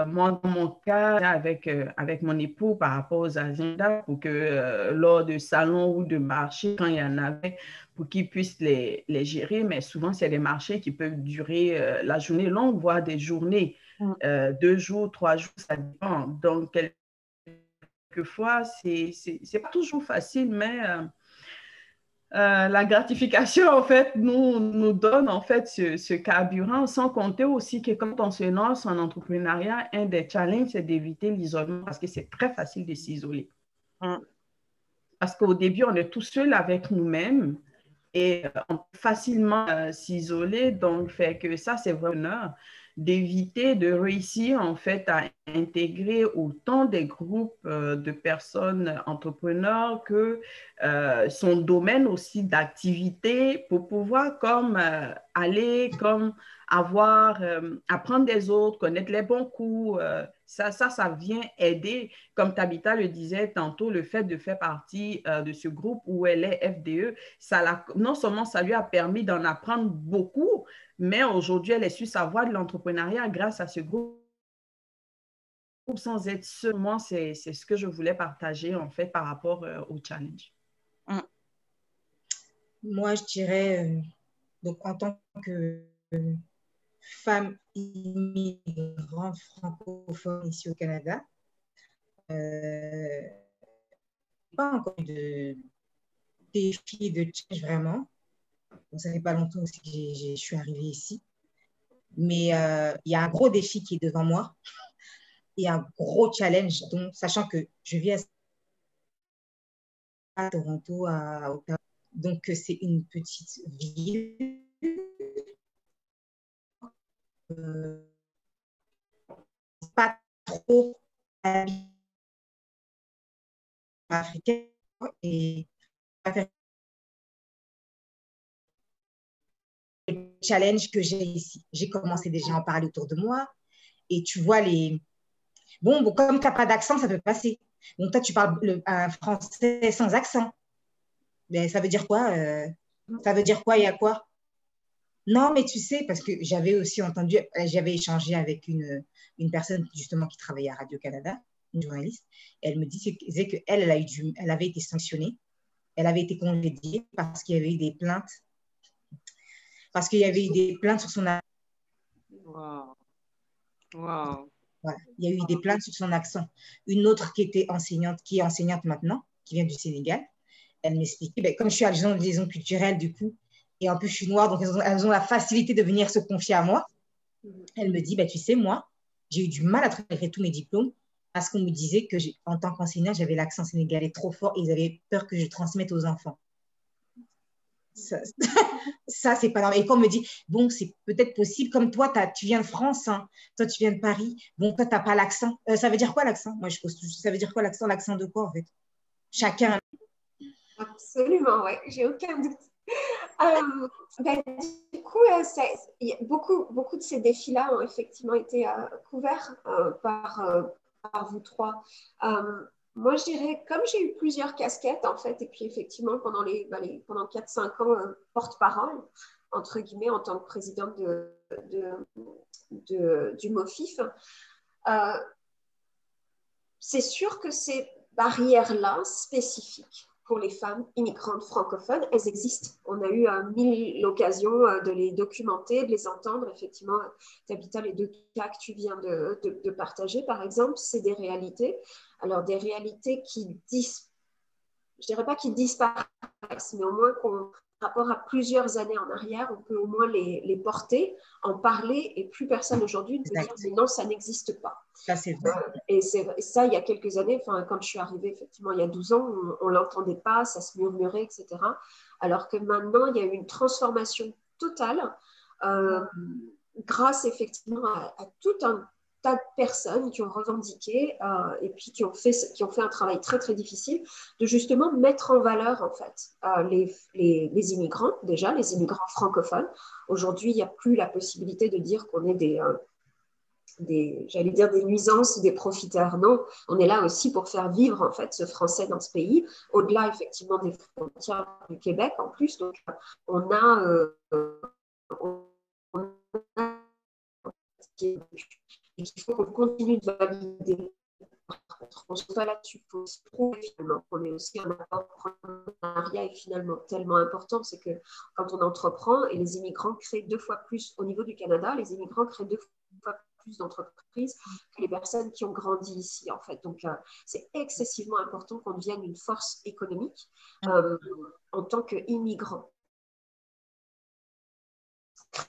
Speaker 3: Moi, dans mon cas, avec, euh, avec mon époux par rapport aux agendas, pour que lors de salons ou de marchés, quand il y en avait, pour qu'ils puissent les, les, gérer, mais souvent, c'est des marchés qui peuvent durer la journée longue, voire des journées, mm. deux jours, trois jours, ça dépend. Donc, quelquefois, c'est pas toujours facile, mais euh, la gratification, en fait, nous, nous donne en fait ce, carburant, sans compter aussi que quand on se lance en entrepreneuriat, un des challenges, c'est d'éviter l'isolement parce que c'est très facile de s'isoler. Hum. Parce qu'au début, on est tout seul avec nous-mêmes et on peut facilement euh, s'isoler, donc fait que ça, c'est vraiment d'éviter de réussir en fait à intégrer autant des groupes euh, de personnes entrepreneurs que euh, son domaine aussi d'activité pour pouvoir comme euh, aller comme avoir apprendre des autres connaître les bons coups ça ça ça vient aider comme Tabitha le disait tantôt le fait de faire partie de ce groupe où elle est FDE ça non seulement ça lui a permis d'en apprendre beaucoup mais aujourd'hui, elle est su savoir de l'entrepreneuriat grâce à ce groupe sans être seulement, c'est ce que je voulais partager en fait par rapport euh, au challenge. Hum.
Speaker 2: Moi, je dirais, euh, donc en tant que femme immigrante francophone ici au Canada. Euh, pas encore de défi de change vraiment. ça fait pas longtemps aussi que je suis arrivée ici. Mais euh, il y a un gros défi qui est devant moi et un gros challenge, donc, sachant que je vis à Toronto, à Ottawa. Donc, c'est une petite ville. Euh, pas trop africaine et le challenge que j'ai ici. J'ai commencé déjà à en parler autour de moi et tu vois les... Bon, bon comme tu n'as pas d'accent, ça peut passer. Donc toi, tu parles le, un français sans accent. Mais ça veut dire quoi euh, Ça veut dire quoi y a quoi? Non, mais tu sais, parce que j'avais aussi entendu, j'avais échangé avec une, une personne justement qui travaillait à Radio-Canada, une journaliste, et elle me disait qu'elle, elle, a eu elle avait été sanctionnée, elle avait été congédiée parce qu'il y avait eu des plaintes, parce qu'il y avait eu des plaintes sur son
Speaker 5: Wow. Wow.
Speaker 2: Voilà. Il y a eu des plaintes sur son accent. Une autre qui était enseignante, qui est enseignante maintenant, qui vient du Sénégal, elle m'expliquait, ben, comme je suis à de liaison culturelle du coup, et en plus je suis noire, donc elles ont, la facilité de venir se confier à moi. Elle me dit, ben, tu sais, moi, j'ai eu du mal à travailler tous mes diplômes parce qu'on me disait que en tant qu'enseignante, j'avais l'accent sénégalais trop fort et ils avaient peur que je transmette aux enfants. Ça, c'est pas normal. Et quand on me dit, bon, c'est peut-être possible, comme toi, tu viens de France, hein. toi, tu viens de Paris, bon, toi, tu n'as pas l'accent. Euh, ça veut dire quoi l'accent? Moi, je pose ça veut dire quoi l'accent? L'accent de quoi, en fait? Chacun.
Speaker 4: Absolument, oui, j'ai aucun doute. Euh, ben, du coup, euh, beaucoup, beaucoup de ces défis-là ont effectivement été couverts par, vous trois. Moi, je dirais, comme j'ai eu plusieurs casquettes, en fait, et puis effectivement, pendant, bah, pendant 4-5 ans, euh, porte-parole, entre guillemets, en tant que présidente de, du MOFIF, euh, c'est sûr que ces barrières-là, spécifiques, pour les femmes immigrantes francophones, elles existent. On a eu euh, mille l'occasion euh, de les documenter, de les entendre. Effectivement, Tabitha, les deux cas que tu viens de, de, partager, par exemple, c'est des réalités. Alors, des réalités qui dis, je dirais pas qui disparaissent, mais au moins qu'on rapport à plusieurs années en arrière, on peut au moins les, les porter, en parler, et plus personne aujourd'hui ne peut dire mais non, ça n'existe pas.
Speaker 2: Ça, c'est vrai.
Speaker 4: Et, ça, il y a quelques années, quand je suis arrivée, effectivement, il y a 12 ans, on ne l'entendait pas, ça se murmurait, etc. Alors que maintenant, il y a eu une transformation totale. Euh, grâce effectivement à, tout un tas de personnes qui ont revendiqué euh, et puis qui ont, fait, qui ont fait un travail très très difficile de justement mettre en valeur en fait euh, les, les, immigrants, déjà les immigrants francophones. Aujourd'hui, il n'y a plus la possibilité de dire qu'on est des, des j'allais dire des nuisances des profiteurs. Non, on est là aussi pour faire vivre en fait ce français dans ce pays, au-delà effectivement des frontières du Québec en plus. Donc, on a, on a et qu'il faut qu'on continue de valider. On se voit là-dessus pour se prouver finalement qu'on est aussi un entrepreneuriat est finalement tellement important, c'est que quand on entreprend et les immigrants créent deux fois plus au niveau du Canada, les immigrants créent deux fois plus d'entreprises que les personnes qui ont grandi ici en fait. Donc euh, c'est excessivement important qu'on devienne une force économique euh, en tant qu'immigrant.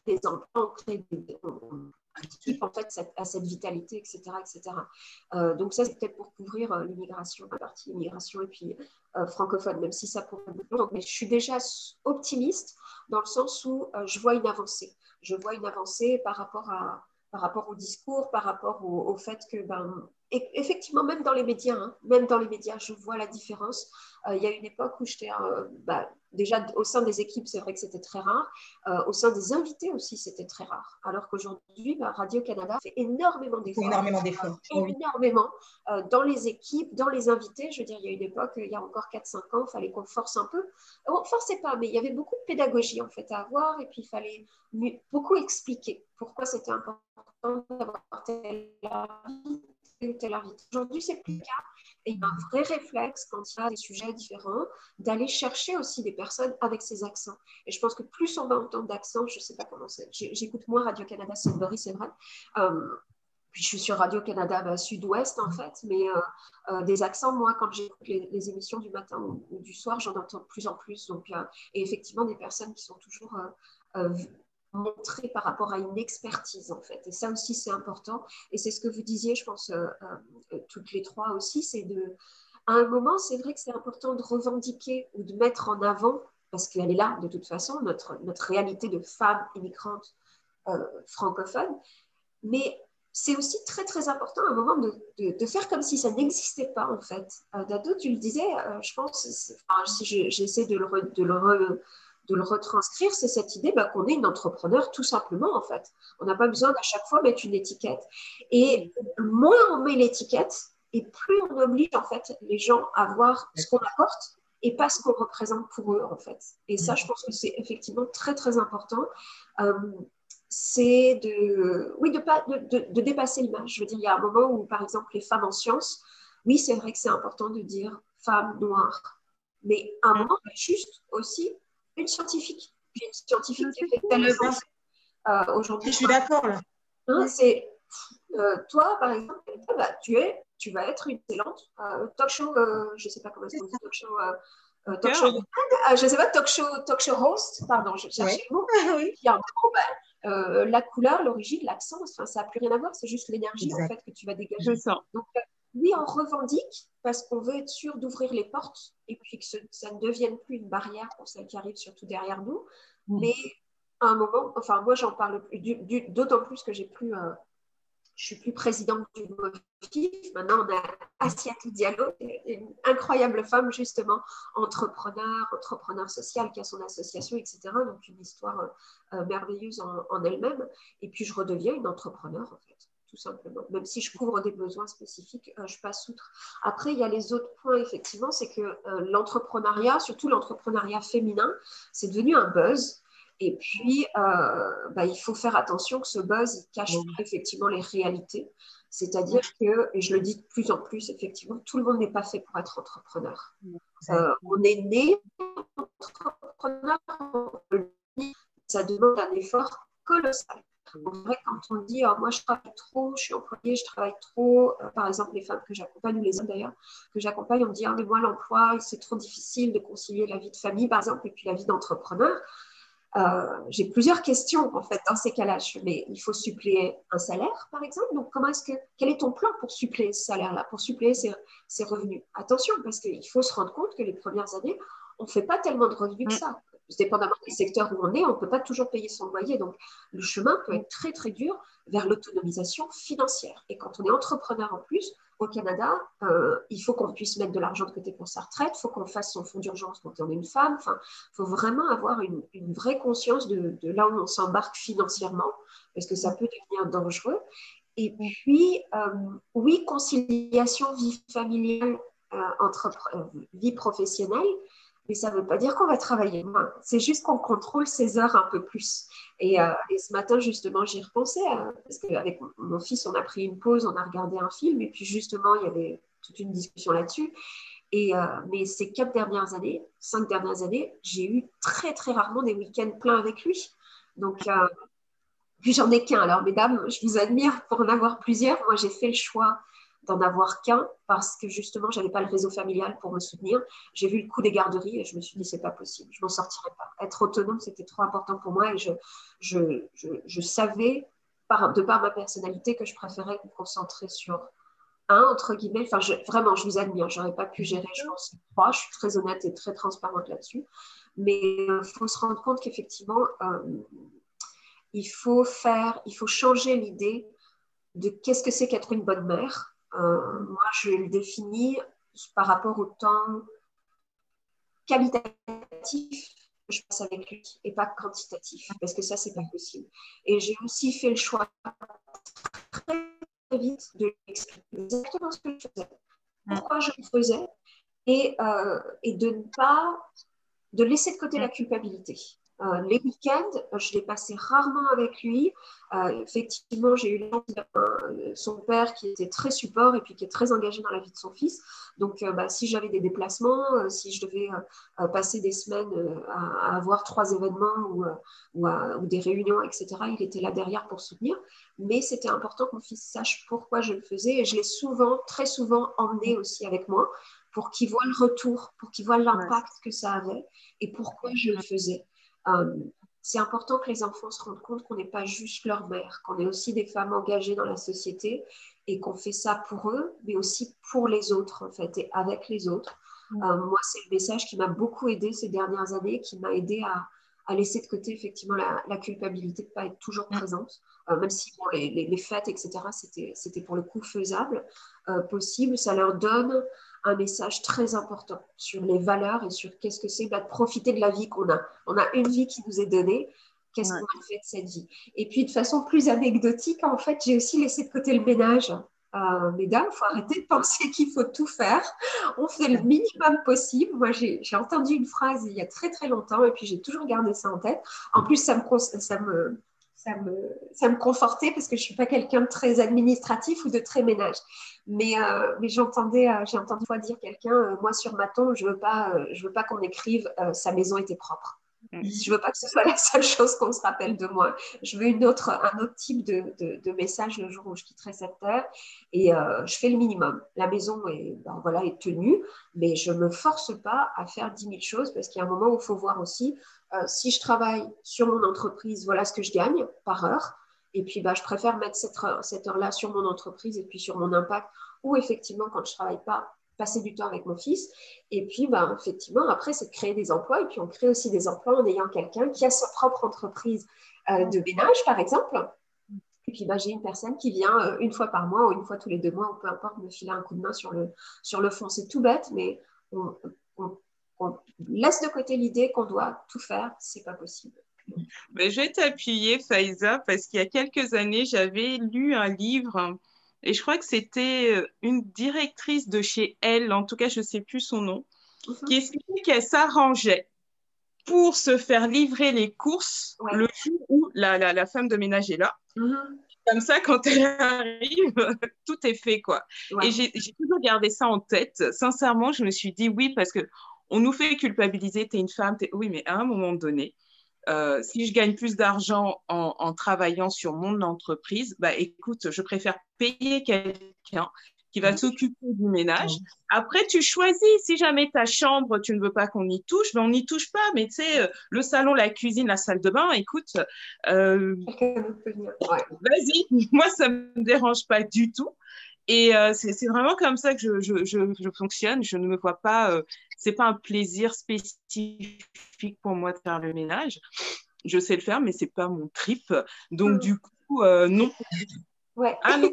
Speaker 4: Des emplois, créer des, participe en fait à cette vitalité, etc. etc. Euh, donc ça, c'est peut-être pour couvrir euh, l'immigration, la partie immigration et puis euh, francophone, même si ça pourrait être long. Mais je suis déjà optimiste dans le sens où je vois une avancée. Je vois une avancée par rapport, à, par rapport au discours, par rapport au, fait que, ben, effectivement, même dans les médias, hein, même dans les médias, je vois la différence. il y a une époque où j'étais... Bah, déjà au sein des équipes, c'est vrai que c'était très rare. Euh, au sein des invités aussi, c'était très rare. Alors qu'aujourd'hui, bah, Radio-Canada fait énormément d'efforts.
Speaker 2: Énormément d'efforts.
Speaker 4: Énormément. Euh, dans les équipes, dans les invités. Je veux dire, il y a une époque, il y a encore 4-5 ans, il fallait qu'on force un peu. On ne forçait pas, mais il y avait beaucoup de pédagogie en fait à avoir. Et puis, il fallait beaucoup expliquer pourquoi c'était important d'avoir tel invité Aujourd'hui, c'est plus le cas. Et il y a un vrai réflexe quand il y a des sujets différents d'aller chercher aussi des personnes avec ces accents. Et je pense que plus on va entendre d'accents, je ne sais pas comment c'est, j'écoute moins Radio-Canada Sudbury, c'est vrai. Euh, puis je suis sur Radio-Canada bah, Sud-Ouest en fait, mais euh, euh, des accents, moi, quand j'écoute les, émissions du matin ou, du soir, j'en entends de plus en plus. Donc, et effectivement, des personnes qui sont toujours montrer par rapport à une expertise en fait. Et ça aussi c'est important. Et c'est ce que vous disiez, je pense, euh, euh, toutes les trois aussi, c'est de, à un moment, c'est vrai que c'est important de revendiquer ou de mettre en avant, parce qu'elle est là de toute façon, notre, notre réalité de femme immigrantes euh, francophone. Mais c'est aussi très très important à un moment de, de, faire comme si ça n'existait pas en fait. Dado, tu le disais, je pense, si j'essaie de le, de le de le retranscrire, c'est cette idée bah, qu'on est une entrepreneur tout simplement en fait. On n'a pas besoin d'à chaque fois mettre une étiquette. Et moins on met l'étiquette, et plus on oblige en fait les gens à voir ce qu'on apporte et pas ce qu'on représente pour eux en fait. Et ça, je pense que c'est effectivement très très important. Euh, c'est de, oui, de, pas, de, de dépasser l'image. Je veux dire, il y a un moment où, par exemple, les femmes en sciences, oui, c'est vrai que c'est important de dire femme noire. Mais à un moment, juste aussi une scientifique. une scientifique qui fait euh, aujourd'hui.
Speaker 2: Je suis d'accord là.
Speaker 4: Hein, c'est euh, toi, par exemple, bah, tu, es, tu vas être une excellente euh, talk show, je ne sais pas comment qu'on dit talk show. talk show ah, je sais pas, talk show, talk show host, pardon, je cherchais le mot. oui. Qui a bah, la couleur, l'origine, l'accent, enfin, ça n'a plus rien à voir, c'est juste l'énergie en fait que tu vas dégager. Donc, oui, on revendique parce qu'on veut être sûr d'ouvrir les portes et puis que ça ne devienne plus une barrière pour celles qui arrivent surtout derrière nous. Mm. Mais à un moment, enfin moi j'en parle d'autant plus que j'ai plus, euh, je suis plus présidente du MOFIF. Maintenant on a Asiatou Diallo, une incroyable femme justement, entrepreneur, entrepreneur social qui a son association, etc. Donc une histoire euh, merveilleuse en, en elle-même. Et puis je redeviens une entrepreneur en fait simplement. Même si je couvre des besoins spécifiques, euh, je passe outre. Après, il y a les autres points, effectivement, c'est que euh, l'entrepreneuriat, surtout l'entrepreneuriat féminin, c'est devenu un buzz. Et puis, euh, bah, il faut faire attention que ce buzz il cache effectivement les réalités. C'est-à-dire que, et je le dis de plus en plus, effectivement, tout le monde n'est pas fait pour être entrepreneur. on est né entrepreneur, ça demande un effort colossal. En vrai, quand on dit oh, moi je travaille trop, je suis employée, je travaille trop, euh, par exemple les femmes que j'accompagne ou les hommes d'ailleurs que j'accompagne, on me dit ah, mais moi l'emploi c'est trop difficile de concilier la vie de famille par exemple et puis la vie d'entrepreneur. Euh, j'ai plusieurs questions en fait dans ces cas-là. Mais il faut suppléer un salaire, par exemple? Donc, comment est-ce que quel est ton plan pour suppléer ce salaire-là, pour suppléer ces, ces revenus? Attention, parce qu'il faut se rendre compte que les premières années, on ne fait pas tellement de revenus que mm. ça dépendamment des secteurs où on est, on ne peut pas toujours payer son loyer. Donc, le chemin peut être très, très dur vers l'autonomisation financière. Et quand on est entrepreneur en plus, au Canada, euh, il faut qu'on puisse mettre de l'argent de côté pour sa retraite, il faut qu'on fasse son fonds d'urgence quand on est une femme. Enfin, il faut vraiment avoir une, vraie conscience de, là où on s'embarque financièrement, parce que ça peut devenir dangereux. Et puis, euh, oui, conciliation vie familiale, euh, entre vie professionnelle, mais ça ne veut pas dire qu'on va travailler moins. C'est juste qu'on contrôle ses heures un peu plus. Et, euh, ce matin, justement, j'y repensais, euh, parce qu'avec mon fils, on a pris une pause, on a regardé un film, et puis justement, il y avait toute une discussion là-dessus. Euh, mais ces quatre dernières années, cinq dernières années, j'ai eu très, très rarement des week-ends pleins avec lui. Donc, puis j'en ai qu'un. Alors, mesdames, je vous admire pour en avoir plusieurs. Moi, j'ai fait le choix d'en avoir qu'un parce que justement, je n'avais pas le réseau familial pour me soutenir. J'ai vu le coût des garderies et je me suis dit, c'est pas possible, je m'en sortirai pas. Être autonome, c'était trop important pour moi et je, je, je, savais, par, de par ma personnalité, que je préférais me concentrer sur un, entre guillemets. Enfin, vraiment, je vous admire, j'aurais pas pu gérer, je pense, trois. Je suis très honnête et très transparente là-dessus. Mais il euh, faut se rendre compte qu'effectivement, euh, il faut faire, il faut changer l'idée de qu'est-ce que c'est qu'être une bonne mère moi, je le définis par rapport au temps qualitatif que je passe avec lui et pas quantitatif, parce que ça, c'est pas possible. Et j'ai aussi fait le choix très vite de lui expliquer exactement ce que je faisais, pourquoi je le faisais, et, euh, et de ne pas de laisser de côté la culpabilité. Euh, les week-ends, je les passais rarement avec lui. Euh, effectivement, j'ai eu son père qui était très support et puis qui est très engagé dans la vie de son fils. Donc, euh, bah, si j'avais des déplacements, si je devais passer des semaines à, avoir trois événements ou, ou, des réunions, etc., il était là derrière pour soutenir. Mais c'était important que mon fils sache pourquoi je le faisais et je l'ai souvent, très souvent emmené aussi avec moi pour qu'il voit le retour, pour qu'il voit l'impact que ça avait et pourquoi je le faisais. Euh, c'est important que les enfants se rendent compte qu'on n'est pas juste leur mère, qu'on est aussi des femmes engagées dans la société et qu'on fait ça pour eux, mais aussi pour les autres, en fait, et avec les autres. Euh, moi, c'est le message qui m'a beaucoup aidé ces dernières années, qui m'a aidé à, laisser de côté effectivement la, culpabilité de ne pas être toujours présente, euh, même si pour les, fêtes, etc., c'était pour le coup faisable, possible. Ça leur donne un message très important sur les valeurs et sur qu'est-ce que c'est bah, de profiter de la vie qu'on a. On a une vie qui nous est donnée. Qu'est-ce qu'on a fait de cette vie? Et puis, de façon plus anecdotique, en fait, j'ai aussi laissé de côté le ménage. Euh, mesdames, il faut arrêter de penser qu'il faut tout faire. On fait le minimum possible. Moi, j'ai entendu une phrase il y a très très longtemps et puis j'ai toujours gardé ça en tête. En plus, ça me, ça me, ça me, ça me confortait parce que je ne suis pas quelqu'un de très administratif ou de très ménage. Mais, euh, mais j'entendais, euh, j'ai entendu fois dire quelqu'un, euh, moi sur ma tombe, je ne veux pas, je veux pas qu'on écrive sa maison était propre. Mm. Je ne veux pas que ce soit la seule chose qu'on se rappelle de moi. Je veux une autre, un autre type de, de, message le jour où je quitterai cette terre. Et je fais le minimum. La maison est, ben voilà, est tenue, mais je ne me force pas à faire 10 000 choses parce qu'il y a un moment où il faut voir aussi euh, si je travaille sur mon entreprise, voilà ce que je gagne par heure. Et puis, bah, je préfère mettre cette, cette heure-là sur mon entreprise et puis sur mon impact, ou effectivement, quand je ne travaille pas, passer du temps avec mon fils. Et puis, bah, effectivement, après, c'est de créer des emplois. Et puis, on crée aussi des emplois en ayant quelqu'un qui a sa propre entreprise euh, de ménage, par exemple. Et puis, bah, j'ai une personne qui vient euh, une fois par mois ou une fois tous les deux mois, ou peu importe, me filer un coup de main sur le, sur le fond. C'est tout bête, mais on, on laisse de côté l'idée qu'on doit tout faire, c'est pas possible.
Speaker 5: Je vais t'appuyer, Faiza, parce qu'il y a quelques années, j'avais lu un livre, et je crois que c'était euh, une directrice de chez elle, en tout cas, je ne sais plus son nom, mhm. qui expliquait qu'elle s'arrangeait pour se faire livrer les courses le jour où la, femme de ménage est là. Mhm. Comme ça, quand elle arrive, tout est fait, quoi. Et j'ai toujours gardé ça en tête. Sincèrement, je me suis dit oui, parce que on nous fait culpabiliser, tu es une femme, oui, mais à un moment donné, euh, si je gagne plus d'argent en, travaillant sur mon entreprise, bah écoute, je préfère payer quelqu'un qui va s'occuper du ménage. Après, tu choisis. Si jamais ta chambre, tu ne veux pas qu'on y touche, ben on n'y touche pas. Mais tu sais, euh, le salon, la cuisine, la salle de bain, écoute, euh, vas-y. Moi, ça ne me dérange pas du tout. Et euh, c'est vraiment comme ça que je, je, je, fonctionne. Je ne me vois pas, euh, c'est pas un plaisir spécifique pour moi de faire le ménage. Je sais le faire, mais c'est pas mon trip. Donc, hmm. du coup, euh, non.
Speaker 4: Ouais.
Speaker 5: Ah non.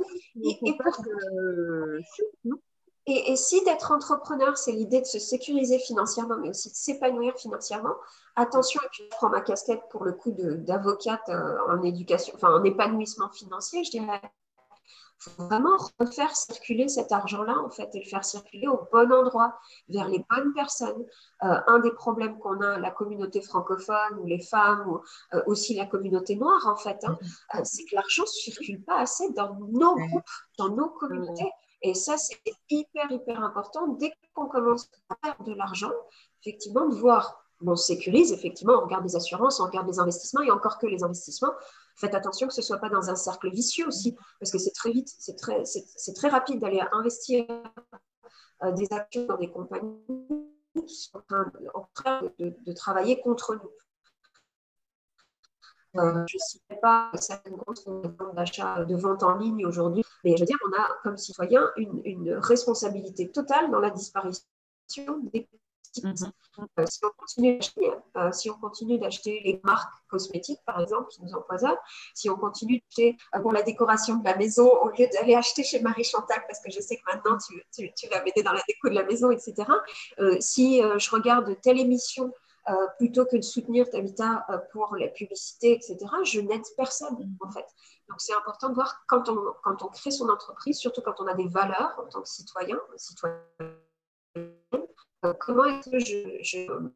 Speaker 4: et, et, si d'être entrepreneur, c'est l'idée de se sécuriser financièrement, mais aussi de s'épanouir financièrement, attention, et puis je prends ma casquette pour le coup d'avocate en éducation, enfin en épanouissement financier, je dirais faut vraiment refaire circuler cet argent-là, en fait, et le faire circuler au bon endroit, vers les bonnes personnes. Euh, un des problèmes qu'on a, la communauté francophone, ou les femmes, ou euh, aussi la communauté noire, en fait, hein, euh, c'est que l'argent ne circule pas assez dans nos groupes, dans nos communautés. Et ça, c'est hyper, hyper important. Dès qu'on commence à faire de l'argent, effectivement, de voir on sécurise, effectivement, on regarde des assurances, on regarde des investissements, et encore que les investissements, faites attention que ce ne soit pas dans un cercle vicieux aussi, parce que c'est très vite, c'est très, c'est, très rapide d'aller investir euh, des actions dans des compagnies qui sont en train, de, travailler contre nous. Euh, je ne citerai pas certaines grosses d'achat de vente en ligne aujourd'hui, mais je veux dire, on a comme citoyen une, une responsabilité totale dans la disparition des Mhm. Euh, si, on continue euh, si on continue d'acheter les marques cosmétiques, par exemple, qui nous empoisonnent, si on continue d'acheter euh, pour la décoration de la maison, au lieu d'aller acheter chez Marie Chantal, parce que je sais que maintenant tu, tu, tu vas m'aider dans la déco de la maison, etc. si je regarde telle émission plutôt que de soutenir Tabitha pour la publicité, etc., je n'aide personne, en fait. Donc, c'est important de voir quand on, quand on crée son entreprise, surtout quand on a des valeurs en tant que citoyen, citoyen euh, comment est-ce que je,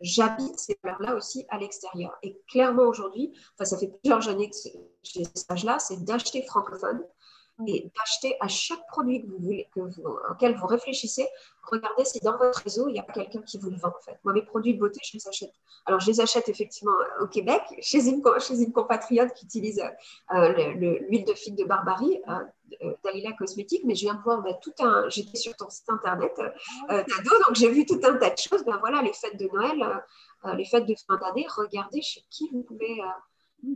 Speaker 4: j'habite ces valeurs-là aussi à l'extérieur? Et clairement aujourd'hui, enfin ça fait plusieurs années que j'ai ce stage-là, c'est d'acheter francophone et d'acheter à chaque produit que vous voulez, que vous, auquel vous réfléchissez, regardez si dans votre réseau, il y a quelqu'un qui vous le vend en fait. Moi, mes produits de beauté, je les achète. Alors, je les achète effectivement au Québec, chez une, chez une compatriote qui utilise euh, l'huile de figue de Barbarie, euh, euh, Dalila Cosmétique, mais je viens de voir ben, tout un. J'étais sur ton site internet, euh, donc j'ai vu tout un tas de choses. Ben voilà, les fêtes de Noël, les fêtes de fin d'année, regardez chez qui vous pouvez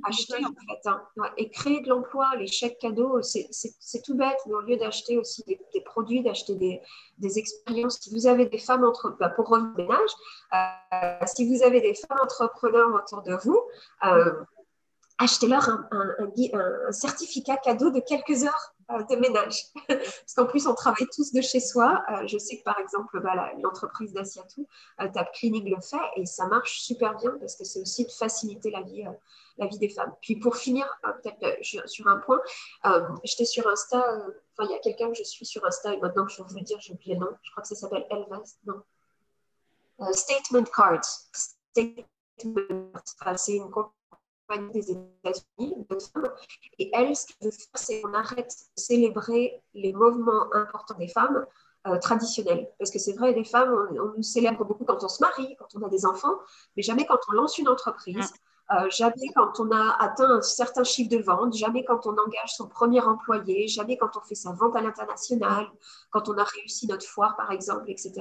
Speaker 4: acheter en fait. Hein. Et créer de l'emploi, les chèques cadeaux, c'est tout bête, mais au lieu d'acheter aussi des, produits, d'acheter des, des, expériences, si vous avez des femmes entre, bah, pour revenir ménage, euh, si vous avez des femmes entrepreneurs autour de vous, euh, achetez-leur un, un, certificat cadeau de quelques heures euh, de ménage. Parce qu'en plus, on travaille tous de chez soi. Euh, je sais que par exemple, bah, l'entreprise d'Asiatou, euh, Tap Clinic le fait et ça marche super bien parce que c'est aussi de faciliter la vie, la vie des femmes. Puis pour finir, peut-être sur un point, j'étais sur Insta, enfin il y a quelqu'un que je suis sur Insta et maintenant que je vais le dire, j'ai oublié le nom, je crois que ça s'appelle Elvas, non. Statement Cards. Statement, c'est une des États-Unis, Et elle, ce qu'elle veut faire, c'est qu'on arrête de célébrer les mouvements importants des femmes euh, traditionnels. Parce que c'est vrai, les femmes, on, nous célèbre beaucoup quand on se marie, quand on a des enfants, mais jamais quand on lance une entreprise. Euh, jamais quand on a atteint un certain chiffre de vente, jamais quand on engage son premier employé, jamais quand on fait sa vente à l'international, quand on a réussi notre foire par exemple, etc.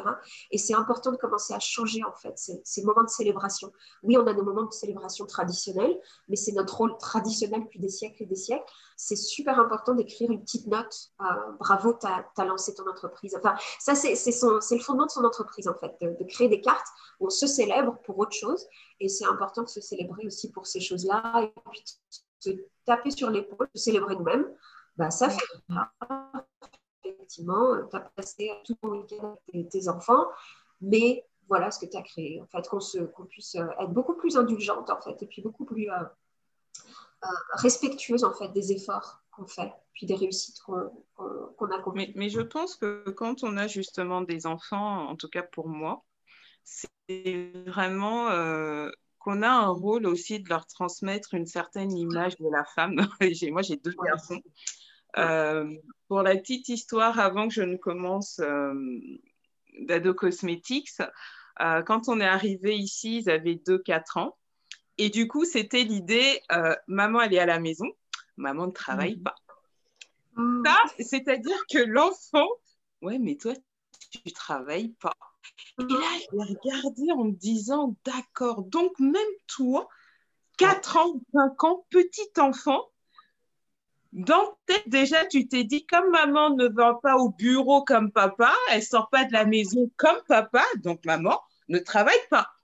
Speaker 4: Et c'est important de commencer à changer en fait ces, ces, moments de célébration. Oui, on a des moments de célébration traditionnels, mais c'est notre rôle traditionnel depuis des siècles et des siècles. C'est super important d'écrire une petite note. Euh, bravo, tu as, lancé ton entreprise. Enfin, ça c'est le fondement de son entreprise en fait, de, créer des cartes où on se célèbre pour autre chose et c'est important de se célébrer aussi pour ces choses-là. Et puis se taper sur l'épaule, se célébrer nous-mêmes, bah, ça fait effectivement, tu as passé tout ton week-end avec tes, enfants, mais voilà ce que tu as créé. En fait, qu'on puisse euh, être beaucoup plus indulgente, en fait, et puis beaucoup plus euh, respectueuse, en fait, des efforts qu'on fait, puis des réussites qu'on a
Speaker 5: mais, mais, je pense que quand on a justement des enfants, en tout cas pour moi, c'est vraiment euh, qu'on a un rôle aussi de leur transmettre une certaine image de la femme. moi, j'ai deux garçons. Euh, pour la petite histoire, avant que je ne commence euh, d'Ado Cosmetics, quand on est arrivé ici, ils avaient 2-4 ans. Et du coup, c'était l'idée, maman, elle est à la maison, maman ne travaille mmh. pas. Mmh. Ça, c'est-à-dire que l'enfant, ouais, mais toi, tu travailles pas. Et là, je l'ai regardé en me disant, d'accord, donc même toi, 4 ans, 5 ans, petit enfant, dans tête, déjà, tu t'es dit, comme maman ne va pas au bureau comme papa, elle sort pas de la maison comme papa, donc maman ne travaille pas.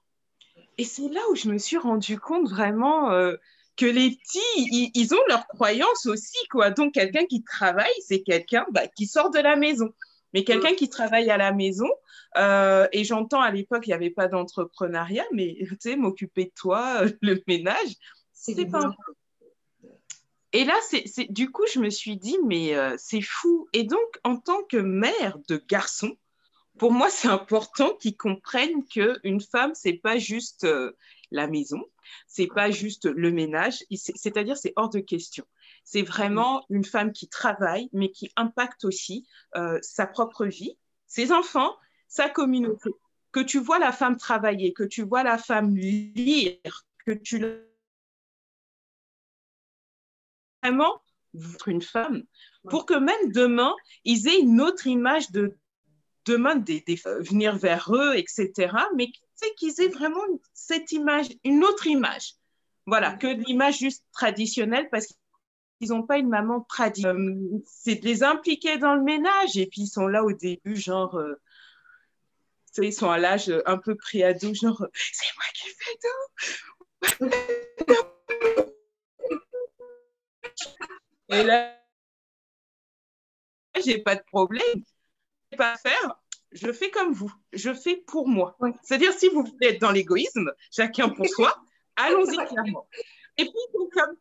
Speaker 5: Et c'est là où je me suis rendu compte vraiment euh, que les petits, ils, ont leurs croyances aussi, quoi. Donc, quelqu'un qui travaille, c'est quelqu'un bah, qui sort de la maison. Mais quelqu'un qui travaille à la maison, euh, et j'entends à l'époque, il n'y avait pas d'entrepreneuriat, mais tu sais, m'occuper de toi, le ménage, c'est pas Et là, c'est du coup, je me suis dit, mais euh, c'est fou. Et donc, en tant que mère de garçon, pour moi, c'est important qu'ils comprennent qu'une femme, c'est pas juste euh, la maison, c'est pas juste le ménage, c'est-à-dire c'est hors de question. C'est vraiment une femme qui travaille, mais qui impacte aussi euh, sa propre vie, ses enfants, sa communauté. Que tu vois la femme travailler, que tu vois la femme lire, que tu vraiment une femme, pour que même demain, ils aient une autre image de demain des, venir vers eux, etc. Mais qu'ils aient vraiment cette image, une autre image. Voilà, que l'image juste traditionnelle, parce ils n'ont pas une maman traditionnelle. Euh, c'est de les impliquer dans le ménage et puis ils sont là au début, genre, euh, ils sont à l'âge un peu pré-ado, genre, c'est moi qui fais tout. et là, j'ai pas de problème. Pas faire. Je fais comme vous. Je fais pour moi. C'est-à-dire, si vous voulez être dans l'égoïsme, chacun pour soi, allons-y clairement. Et puis, comme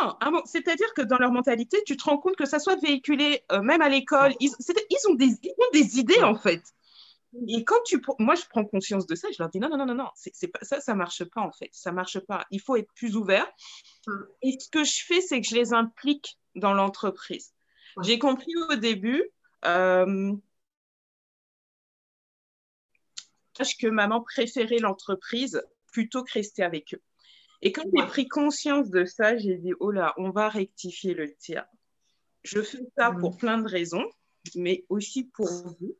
Speaker 5: non, c'est-à-dire que dans leur mentalité, tu te rends compte que ça soit véhiculé euh, même à l'école, ils, ont des, des, idées en fait. Et quand tu, moi, je prends conscience de ça, je leur dis non, non, non, non, non, c'est pas ça, ça marche pas en fait, ça marche pas. Il faut être plus ouvert. Et ce que je fais, c'est que je les implique dans l'entreprise. J'ai compris au début euh, que maman préférait l'entreprise plutôt que rester avec eux. Et quand j'ai pris conscience de ça, j'ai dit oh là, on va rectifier le tir. Je fais ça pour plein de raisons, mais aussi pour vous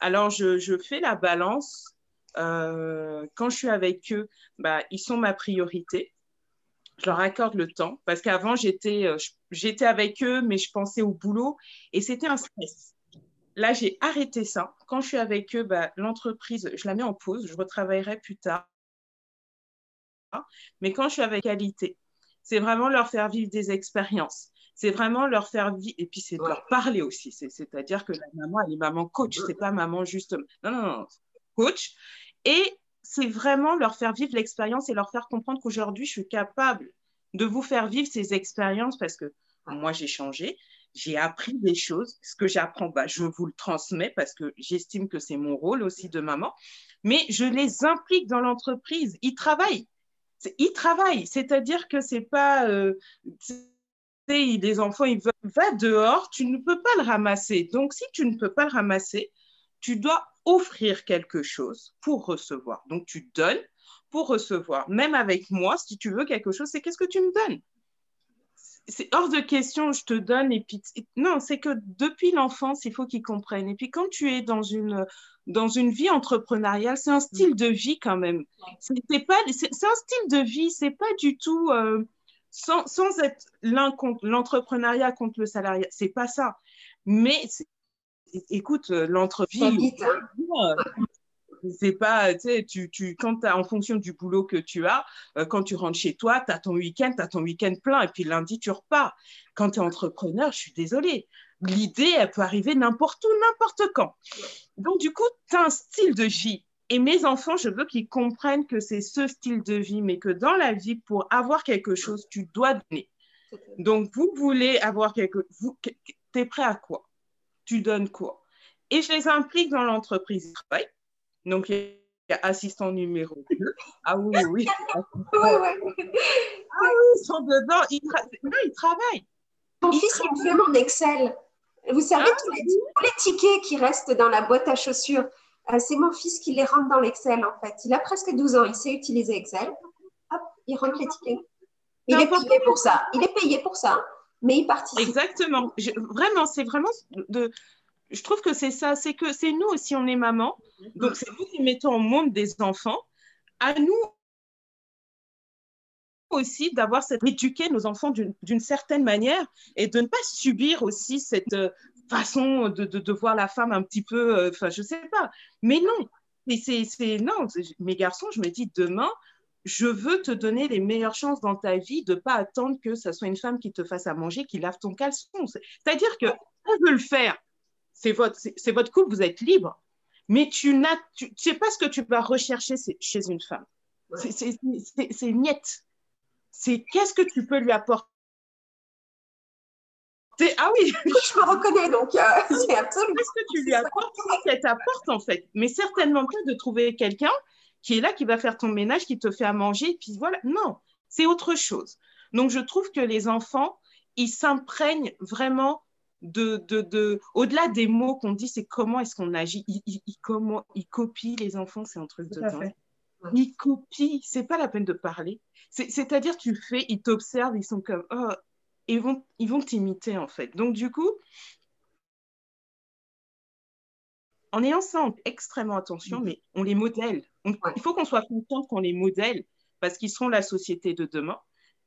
Speaker 5: alors, je, fais la balance. Euh, quand je suis avec eux, bah, ils sont ma priorité. Je leur accorde le temps parce qu'avant, j'étais, euh, j'étais avec eux, mais je pensais au boulot et c'était un stress. Là, j'ai arrêté ça. Quand je suis avec eux, bah, l'entreprise, je la mets en pause. Je retravaillerai plus tard. Mais quand je suis avec qualité, c'est vraiment leur faire vivre des expériences c'est vraiment leur faire vivre, et puis c'est leur parler aussi. C'est-à-dire que la maman, elle est maman coach, c'est pas maman juste, non, non, non, coach. Et c'est vraiment leur faire vivre l'expérience et leur faire comprendre qu'aujourd'hui, je suis capable de vous faire vivre ces expériences parce que moi, j'ai changé, j'ai appris des choses. Ce que j'apprends, bah, je vous le transmets parce que j'estime que c'est mon rôle aussi de maman. Mais je les implique dans l'entreprise. Ils travaillent. Ils travaillent. C'est-à-dire que c'est pas. Euh, des enfants, ils veulent, va dehors, tu ne peux pas le ramasser. Donc, si tu ne peux pas le ramasser, tu dois offrir quelque chose pour recevoir. Donc, tu donnes pour recevoir. Même avec moi, si tu veux quelque chose, c'est qu'est-ce que tu me donnes? C'est hors de question, je te donne et puis... Non, c'est que depuis l'enfance, il faut qu'ils comprennent. Et puis, quand tu es dans une, dans une vie entrepreneuriale, c'est un style de vie quand même. C'est un style de vie, c'est pas du tout... Euh, sans, sans être l'un contre l'entrepreneuriat contre le salariat, c'est pas ça. Mais écoute, euh, l'entreprise, c'est pas, tu sais, tu, tu, quand as, en fonction du boulot que tu as, euh, quand tu rentres chez toi, tu as ton week-end, tu as ton week-end plein, et puis lundi, tu repars. Quand tu es entrepreneur, je suis désolée, l'idée, elle peut arriver n'importe où, n'importe quand. Donc, du coup, tu as un style de vie. Et mes enfants, je veux qu'ils comprennent que c'est ce style de vie, mais que dans la vie, pour avoir quelque chose, tu dois donner. Donc, vous voulez avoir quelque chose, tu es prêt à quoi? Tu donnes quoi? Et je les implique dans l'entreprise travail. Donc, il y a assistant numéro 2. Ah oui, oui. ah oui, ils sont dedans, ils, travaillent.
Speaker 4: Mon fils, il fait mon Excel. Vous savez, ah tous les tickets qui restent dans la boîte à chaussures, euh, c'est mon fils qui les rentre dans l'Excel, en fait. Il a presque 12 ans, il sait utiliser Excel. Hop, il rentre les tickets. Il est payé pour ça. Il est payé pour ça, mais il participe.
Speaker 5: Exactement. vraiment, c'est vraiment de. Je trouve que c'est ça, c'est que c'est nous aussi, on est maman. Donc, c'est nous qui mettons au monde des enfants. À nous aussi d'avoir cette éduquer nos enfants d'une certaine manière et de ne pas subir aussi cette, façon de, de, voir la femme un petit peu, euh, enfin, je sais pas. Mais non, c'est non, mes garçons, je me dis demain, je veux te donner les meilleures chances dans ta vie de pas attendre que ce soit une femme qui te fasse à manger, qui lave ton caleçon. C'est-à-dire que on veut le faire, c'est votre, c'est votre couple, vous êtes libre, mais tu n'as, tu, sais pas ce que tu vas rechercher chez une femme. C'est niette. C'est qu'est-ce que tu peux lui apporter?
Speaker 4: Ah oui, je me reconnais donc euh, c'est absolument.
Speaker 5: Qu'est-ce que tu lui apportes? Qu'elle t'apporte en fait? Mais certainement pas de trouver quelqu'un qui est là, qui va faire ton ménage, qui te fait à manger, puis voilà. Non, c'est autre chose. Donc je trouve que les enfants, ils s'imprègnent vraiment de, de, de au-delà des mots qu'on dit, c'est comment est-ce qu'on agit. Ils, comment, ils copient les enfants, c'est un truc de dingue. Ils copient, c'est pas la peine de parler. C'est-à-dire, tu fais, ils t'observent, ils sont comme, oh, ils vont ils vont t'imiter en fait. Donc du coup, en ayant ça extrêmement attention, mm. mais on les modèle. Il faut qu'on soit content qu'on les modèle parce qu'ils seront la société de demain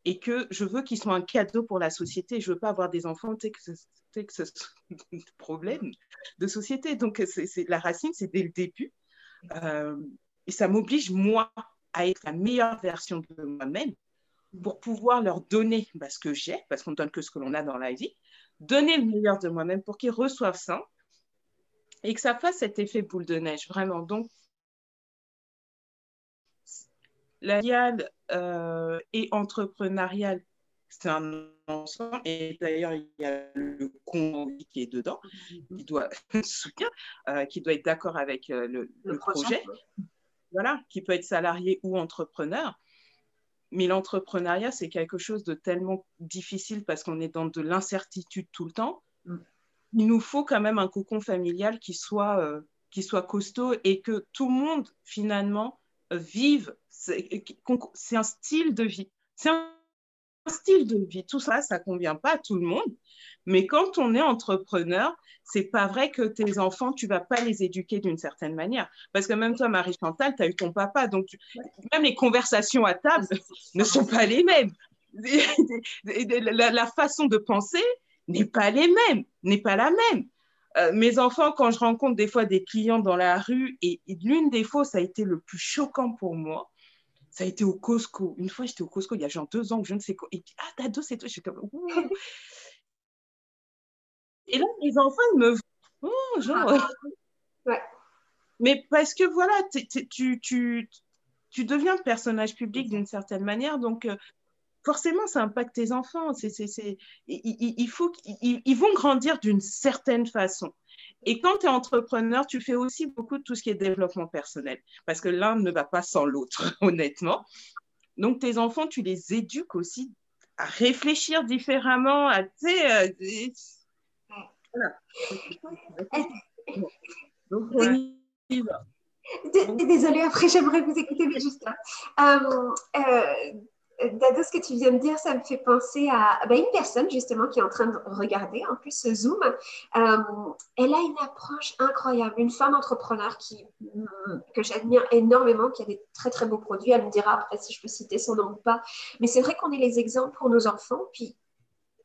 Speaker 5: et que je veux qu'ils soient un cadeau pour la société. Je veux pas avoir des enfants que que ce problème de société. Donc c'est la racine, c'est dès le début. Euh, et ça m'oblige moi à être la meilleure version de moi-même pour pouvoir leur donner bah, ce que j'ai, parce qu'on ne donne que ce que l'on a dans la vie, donner le meilleur de moi-même pour qu'ils reçoivent ça et que ça fasse cet effet boule de neige, vraiment. Donc, la euh, et entrepreneuriale, c'est un ensemble. Et d'ailleurs, il y a le conduit qui est dedans, qui doit soutenir, euh, qui doit être d'accord avec euh, le, projet. Voilà, qui peut être salarié ou entrepreneur. Mais l'entrepreneuriat, c'est quelque chose de tellement difficile parce qu'on est dans de l'incertitude tout le temps. Mm. Il nous faut quand même un cocon familial qui soit, euh, qui soit costaud et que tout le monde, finalement, vive. C'est un style de vie. C'est un style de vie. Tout ça, ça convient pas à tout le monde. Mais quand on est entrepreneur, c'est pas vrai que tes enfants, tu vas pas les éduquer d'une certaine manière. Parce que même toi, Marie Chantal, tu as eu ton papa. Donc, même les conversations à table ne sont pas les mêmes. la, façon de penser n'est pas les mêmes, n'est pas la même. Euh, mes enfants, quand je rencontre des fois des clients dans la rue, et, et l'une des fois, ça a été le plus choquant pour moi, ça a été au Costco. Une fois, j'étais au Costco, il y a genre deux ans, je ne sais quoi. Et puis, ah, t'as deux, c'est toi. Je suis comme, Et là, les enfants, ils me. Oh, genre. Ah, ouais. Mais parce que voilà, tu, tu, tu deviens personnage public d'une certaine manière. Donc, euh, forcément, ça impacte tes enfants. C'est, il, faut qu'ils vont grandir d'une certaine façon. Et quand tu es entrepreneur, tu fais aussi beaucoup de tout ce qui est développement personnel, parce que l'un ne va pas sans l'autre, honnêtement. Donc, tes enfants, tu les éduques aussi à réfléchir différemment, à, euh,
Speaker 4: Désolée, après j'aimerais vous écouter, mais juste là. Euh, euh, Dado, ce que tu viens de dire, ça me fait penser à ben, une personne justement qui est en train de regarder en plus ce Zoom. Euh, elle a une approche incroyable, une femme entrepreneur qui, que j'admire énormément, qui a des très très beaux produits. Elle me dira après si je peux citer son nom ou pas. Mais c'est vrai qu'on est les exemples pour nos enfants. Puis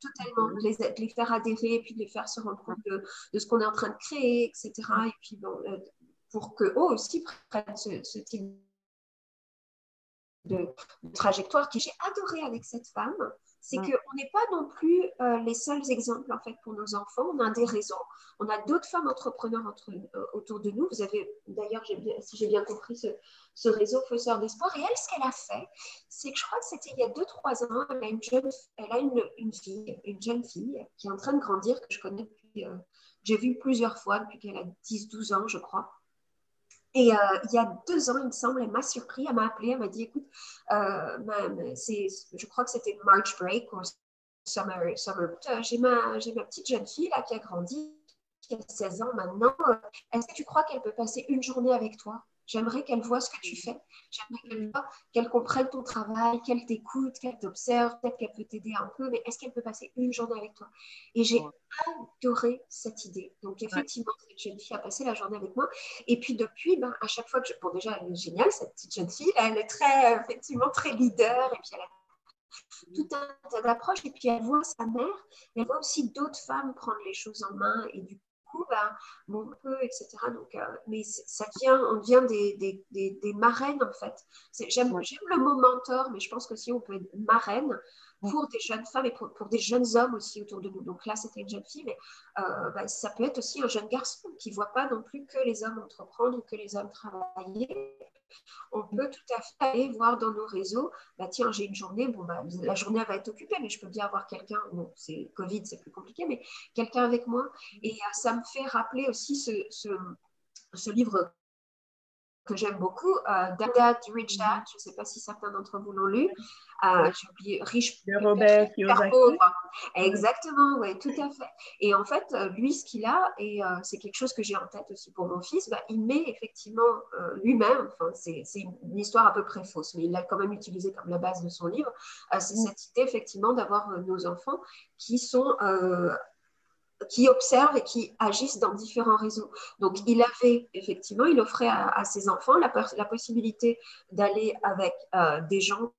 Speaker 4: totalement, de les, les, faire adhérer et puis de les faire se rendre compte de, ce qu'on est en train de créer, etc. Et puis bon, euh, pour qu'eux aussi prennent ce, ce type de, trajectoire que j'ai adoré avec cette femme, c'est qu'on n'est pas non plus euh, les seuls exemples en fait pour nos enfants. On a des raisons. On a d'autres femmes entrepreneurs entre, euh, autour de nous. Vous avez d'ailleurs, si j'ai bien compris, ce, réseau Fausseur d'espoir. Et elle, ce qu'elle a fait, c'est que je crois que c'était il y a 2-3 ans, elle a, une, jeune, elle a une, fille, une jeune fille qui est en train de grandir, que je connais depuis, euh, j'ai vu plusieurs fois depuis qu'elle a 10-12 ans, je crois. Et euh, il y a deux ans, il me semble, elle m'a surpris, elle m'a appelé, elle m'a dit, écoute, euh, je crois que c'était March Break ou Summer, summer euh, j'ai ma, ma petite jeune fille là, qui a grandi, qui a 16 ans maintenant. Est-ce que tu crois qu'elle peut passer une journée avec toi? J'aimerais qu'elle voit ce que tu fais. J'aimerais qu'elle comprenne ton travail, qu'elle t'écoute, qu'elle t'observe. Peut-être qu'elle peut t'aider un peu, mais est-ce qu'elle peut passer une journée avec toi? Et j'ai adoré cette idée. Donc, effectivement, cette jeune fille a passé la journée avec moi. Et puis, depuis, ben, à chaque fois que je. Bon, déjà, elle est géniale, cette petite jeune fille. Elle est très, effectivement, très leader. Et puis, elle a tout un tas d'approches. Et puis, elle voit sa mère. Elle voit aussi d'autres femmes prendre les choses en main. Et du bon, peu, etc. Donc, euh, mais ça vient, on devient des, des, des, des marraines, en fait. J'aime le mot mentor, mais je pense que si on peut être marraine pour des jeunes femmes et pour, pour, des jeunes hommes aussi autour de nous. Donc là, c'était une jeune fille, mais euh, ben, ça peut être aussi un jeune garçon qui ne voit pas non plus que les hommes entreprendre ou que les hommes travailler on peut tout à fait aller voir dans nos réseaux, bah tiens, j'ai une journée, bon, bah, la journée va être occupée, mais je peux bien avoir quelqu'un, bon, c'est Covid, c'est plus compliqué, mais quelqu'un avec moi. Et euh, ça me fait rappeler aussi ce, ce, ce livre que j'aime beaucoup, euh, Dad Rich Dad, je ne sais pas si certains d'entre vous l'ont lu, euh, j'ai oublié, Riche
Speaker 5: de Robert
Speaker 4: pauvre. Exactement, oui, tout à fait. Et en fait, euh, lui, ce qu'il a, et euh, c'est quelque chose que j'ai en tête aussi pour mon fils, bah, il met effectivement lui-même, enfin, c'est une histoire à peu près fausse, mais il l'a quand même utilisé comme la base de son livre, c'est mm. cette idée effectivement d'avoir nos enfants qui sont qui observent et qui agissent dans différents réseaux. Donc, il avait effectivement, il offrait à, ses enfants la, la possibilité d'aller avec euh, des gens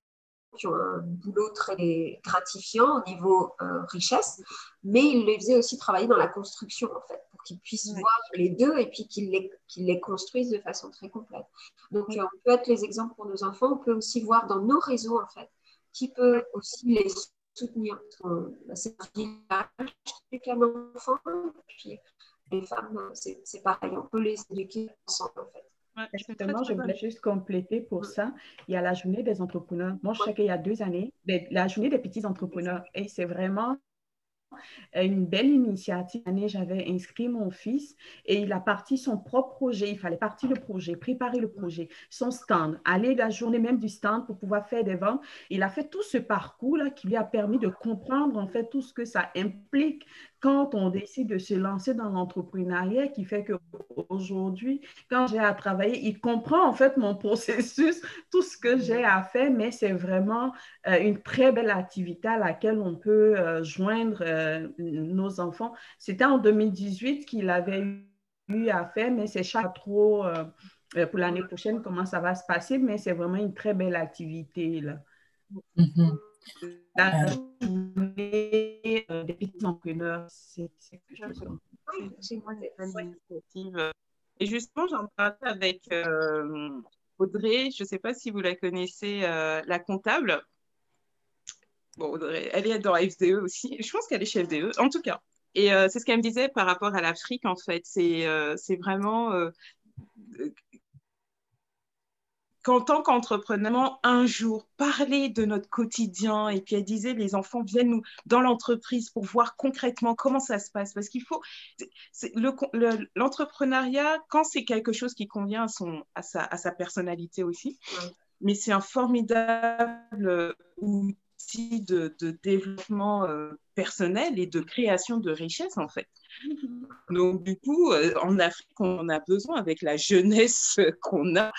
Speaker 4: qui ont un boulot très gratifiant au niveau euh, richesse, mais il les faisait aussi travailler dans la construction, en fait, pour qu'ils puissent voir les deux et puis qu'ils les, les, construisent de façon très complète. Donc, on peut être les exemples pour nos enfants, on peut aussi voir dans nos réseaux, en fait, qui peut aussi les soutenir c'est un village avec un enfant, puis les femmes, c'est pareil, on peut les éduquer ensemble en fait.
Speaker 3: Justement, je voulais juste compléter pour ça. Il y a la journée des entrepreneurs. Moi, je sais qu'il y a deux années, la journée des petits entrepreneurs. Et c'est vraiment euh, une belle initiative. J'avais inscrit mon fils et il a parti son propre projet. Il fallait partir le projet, préparer le projet, son stand, aller la journée même du stand pour pouvoir faire des ventes. Il a fait tout ce parcours-là qui lui a permis de comprendre en fait tout ce que ça implique quand on décide de se lancer dans l'entrepreneuriat, qui fait qu'aujourd'hui, quand j'ai à travailler, il comprend en fait mon processus, tout ce que j'ai à faire, mais c'est vraiment euh, une très belle activité à laquelle on peut euh, joindre euh, nos enfants. C'était en 2018 qu'il avait eu à faire, mais c'est chaque trop pour l'année prochaine comment ça va se passer, mais c'est vraiment une très belle activité. Là. Mm-hmm. La journée des petits entrepreneurs, c'est quelque chose.
Speaker 5: Et justement, j'en parlais avec euh, Audrey, je ne sais pas si vous la connaissez, euh, la comptable. Bon, Audrey, elle est dans FDE aussi. Je pense qu'elle est chez FDE, en tout cas. Et euh, c'est ce qu'elle me disait par rapport à l'Afrique, en fait. C'est vraiment qu'en tant qu'entrepreneur, un jour, parler de notre quotidien, et puis elle disait, les enfants viennent nous, dans l'entreprise pour voir concrètement comment ça se passe, parce qu'il faut, l'entrepreneuriat, quand c'est quelque chose qui convient à, son, à, sa, à sa personnalité aussi, mais c'est un formidable outil de, de développement euh, personnel et de création de richesse, en fait. Donc, du coup, euh, en Afrique, on a besoin, avec la jeunesse qu'on a,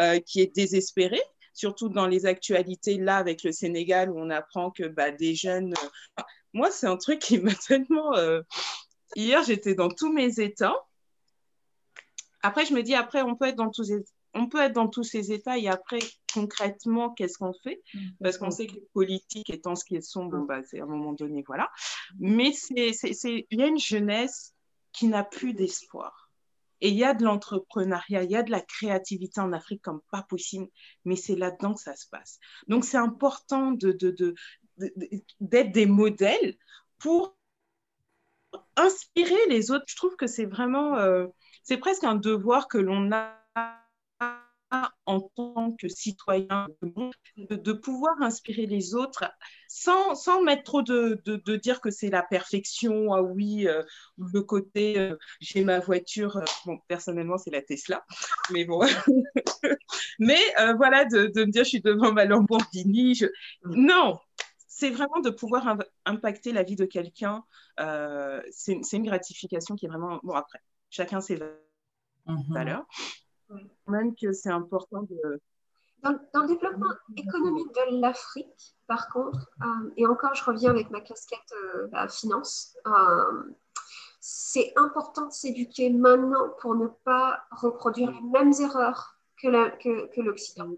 Speaker 5: euh, qui est désespérée, surtout dans les actualités là avec le Sénégal, où on apprend que bah, des jeunes. Moi, c'est un truc qui m'a tellement. Hier, j'étais dans tous mes états. Après, je me dis, après, on peut être dans tous, on peut être dans tous ces états et après, concrètement, qu'est-ce qu'on fait? Mmh, Parce qu'on sait que les politiques étant ce qu'elles sont, bon, bah, c'est à un moment donné, voilà. Mais il y a une jeunesse qui n'a plus d'espoir. Et il y a de l'entrepreneuriat, il y a de la créativité en Afrique comme pas possible, mais c'est là-dedans que ça se passe. Donc, c'est important d'être de, de, des modèles pour inspirer les autres. Je trouve que c'est vraiment, euh, c'est presque un devoir que l'on a en tant que citoyen de, de, pouvoir inspirer les autres sans, sans mettre trop de, de, de dire que c'est la perfection, ah oui, euh, le côté euh, j'ai ma voiture, euh, bon, personnellement c'est la Tesla, mais bon, mais voilà, de, me dire je suis devant ma Lamborghini, je... non, c'est vraiment de pouvoir impacter la vie de quelqu'un, c'est une gratification qui est vraiment, bon après, chacun ses mm-hmm. valeurs même que c'est important de...
Speaker 4: Dans, le développement économique de l'Afrique, par contre, euh, et encore je reviens avec ma casquette euh, bah, finance, euh, c'est important de s'éduquer maintenant pour ne pas reproduire les mêmes erreurs que, l'Occident.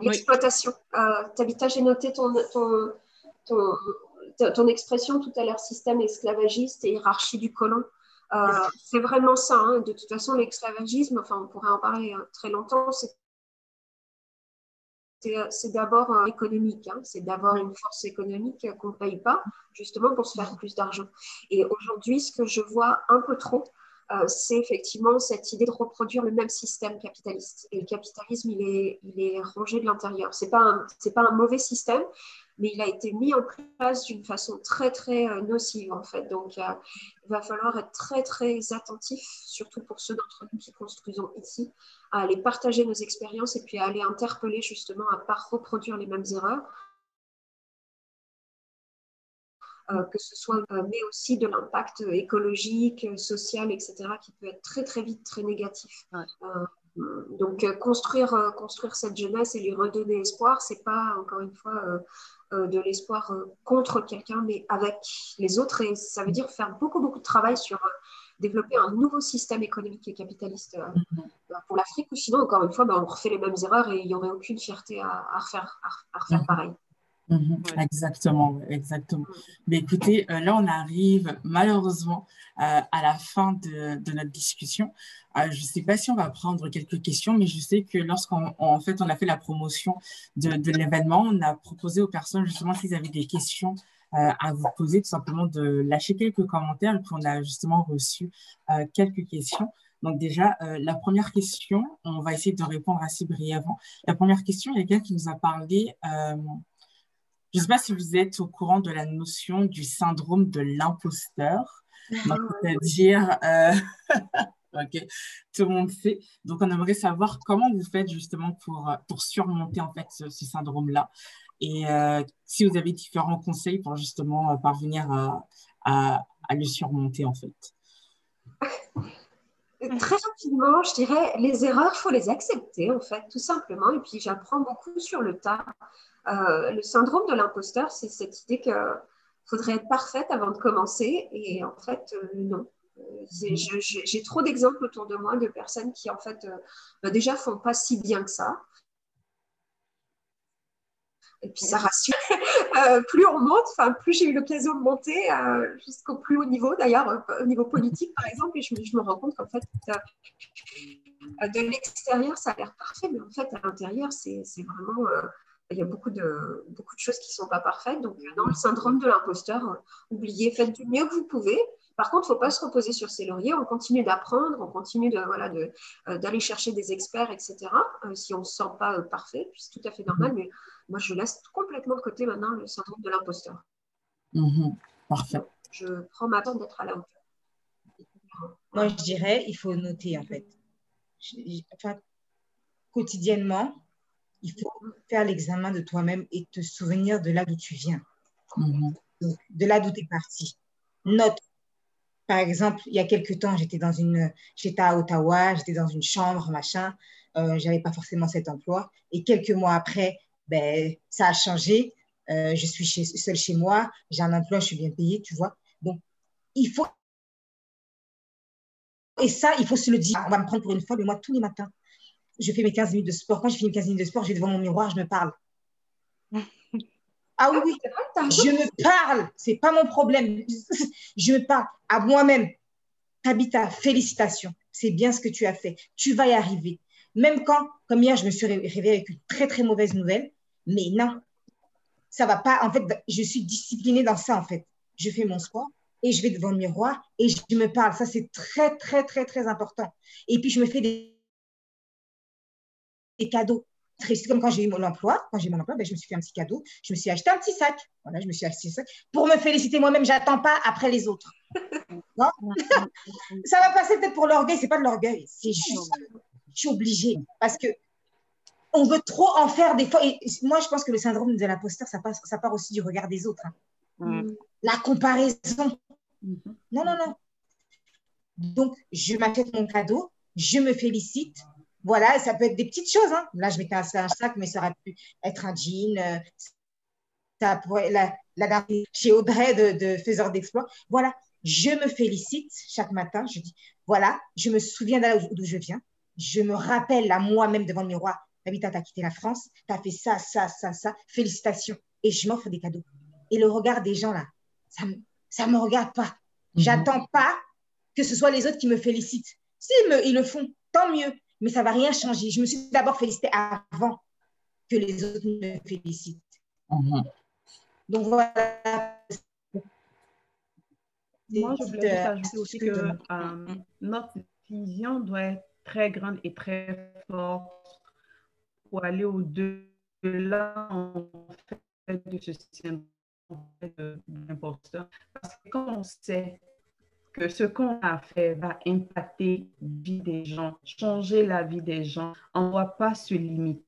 Speaker 4: L'exploitation. Tabita, j'ai noté ton, ton, ton, ton, expression tout à l'heure, système esclavagiste et hiérarchie du colon. Euh, c'est vraiment ça. Hein. De toute façon, l'esclavagisme, enfin, on pourrait en parler euh, très longtemps, c'est d'abord euh, économique, hein. c'est d'avoir une force économique qu'on ne paye pas, justement pour se faire plus d'argent. Et aujourd'hui, ce que je vois un peu trop, c'est effectivement cette idée de reproduire le même système capitaliste. Et le capitalisme, il est, il est rangé de l'intérieur. Ce n'est pas, pas un mauvais système, mais il a été mis en place d'une façon très, très euh, nocive, en fait. Donc, il va falloir être très, très attentif, surtout pour ceux d'entre nous qui construisons ici, à aller partager nos expériences et puis à aller interpeller, justement, à ne pas reproduire les mêmes erreurs. Que ce soit, euh, mais aussi de l'impact écologique, social, etc., qui peut être très, très vite très négatif. donc, construire, construire cette jeunesse et lui redonner espoir, c'est pas, encore une fois, euh, de l'espoir euh, contre quelqu'un, mais avec les autres. Et ça veut dire faire beaucoup, beaucoup de travail sur euh, développer un nouveau système économique et capitaliste mm-hmm. pour l'Afrique, ou sinon, encore une fois, ben, on refait les mêmes erreurs et il n'y aurait aucune fierté à, refaire, à, refaire mm-hmm.
Speaker 1: Mm-hmm. Exactement, exactement. Mm. Mais écoutez, là, on arrive malheureusement à la fin de, de notre discussion. Euh, je ne sais pas si on va prendre quelques questions, mais je sais que lorsqu'on en fait, on a fait la promotion de, l'événement, on a proposé aux personnes justement s'ils avaient des questions euh, à vous poser, tout simplement de lâcher quelques commentaires. Et puis on a justement reçu euh, quelques questions. Donc déjà, euh, la première question, on va essayer de répondre assez brièvement. La première question, il y a quelqu'un qui nous a parlé, euh, je ne sais pas si vous êtes au courant de la notion du syndrome de l'imposteur. C'est-à-dire, euh, ok, tout le monde sait. Donc, on aimerait savoir comment vous faites justement pour, pour surmonter en fait ce, syndrome-là. Et si vous avez différents conseils pour justement parvenir à, à, à le surmonter en fait.
Speaker 4: Très rapidement, je dirais, les erreurs, il faut les accepter, en fait, tout simplement. Et puis, j'apprends beaucoup sur le tas. Euh, le syndrome de l'imposteur, c'est cette idée qu'il faudrait être parfaite avant de commencer. Et en fait, euh, non. Euh, j'ai trop d'exemples autour de moi de personnes qui, en fait, bah, déjà font pas si bien que ça. Et puis ça rassure. Euh, plus on monte, enfin plus j'ai eu l'occasion de monter euh, jusqu'au plus haut niveau, d'ailleurs euh, au niveau politique par exemple, et je, me rends compte qu'en fait de l'extérieur ça a l'air parfait, mais en fait à l'intérieur c'est vraiment il y a beaucoup de, beaucoup de choses qui ne sont pas parfaites. Donc, dans le syndrome de l'imposteur, oubliez, faites du mieux que vous pouvez. Par contre, il ne faut pas se reposer sur ses lauriers. On continue d'apprendre, on continue de, voilà, d'aller chercher des experts, etc. si on ne se sent pas parfait, c'est tout à fait normal. Mais moi, je laisse complètement de côté maintenant le syndrome de l'imposteur.
Speaker 1: Mhm. parfait.
Speaker 4: Je prends ma temps d'être à la hauteur.
Speaker 2: Moi, je dirais, il faut noter en fait. Enfin, quotidiennement, il faut faire l'examen de toi-même et te souvenir de là d'où tu viens, mhm. de là d'où tu es parti. Note. Par exemple, il y a quelques temps, j'étais à Ottawa, j'étais dans une chambre, machin. Euh, j'avais pas forcément cet emploi. Et quelques mois après, ben, ça a changé. Euh, je suis seule chez moi, j'ai un emploi, je suis bien payée, tu vois. Donc, il faut. Et ça, il faut se le dire. On va me prendre pour une fois, mais moi, tous les matins, je fais mes 15 minutes de sport. Quand je finis mes 15 minutes de sport, je vais devant mon miroir, je me parle. Ah oui, oui, je me parle. C'est pas mon problème. Je me parle à moi-même. Tabitha, félicitations. C'est bien ce que tu as fait. Tu vas y arriver. Même quand, comme hier, je me suis réveillée avec une très, très mauvaise nouvelle, mais non, ça va pas. En fait, je suis disciplinée dans ça, en fait. Je fais mon sport et je vais devant le miroir et je me parle. Ça, c'est très, très, très, très important. Et puis, je me fais des, cadeaux. C'est comme quand j'ai eu mon emploi. Quand j'ai mon emploi, ben, je me suis fait un petit cadeau. Je me suis acheté un petit sac. Voilà, je me suis acheté un sac pour me féliciter moi-même. J'attends pas après les autres. non? Ça va passer peut-être pour l'orgueil. C'est pas de l'orgueil. C'est juste, je suis obligée parce que on veut trop en faire des fois. Et moi, je pense que le syndrome de l'imposteur, ça, ça part aussi du regard des autres. Hein. Mm. La comparaison. Mm-hmm. Non, non, non. Donc, je m'achète mon cadeau, je me félicite. Voilà, ça peut être des petites choses. Hein. Là, je m'étais un, sac, mais ça aurait pu être un jean. Euh, ça pourrait, la, la, chez Audrey de, de Faiseur d'Exploit. Voilà, je me félicite chaque matin. Je dis, voilà, je me souviens d'où je viens. Je me rappelle à moi-même devant le miroir, Tabitha, tu as quitté la France, tu as fait ça, ça, ça, ça, félicitations. Et je m'offre des cadeaux. Et le regard des gens là, ça ne me, regarde pas. Mhm. J'attends pas que ce soit les autres qui me félicitent. S'ils me, ils le font, tant mieux. Mais ça ne va rien changer. Je me suis d'abord félicitée avant que les autres me félicitent.
Speaker 3: Mhm. Donc voilà. Moi, je voulais juste ajouter aussi que euh, notre vision doit être très grande et très forte pour aller au-delà de ce syndrome d'imposteur. Parce que quand on sait que ce qu'on a fait va impacter la vie des gens, changer la vie des gens, on ne doit pas se limiter.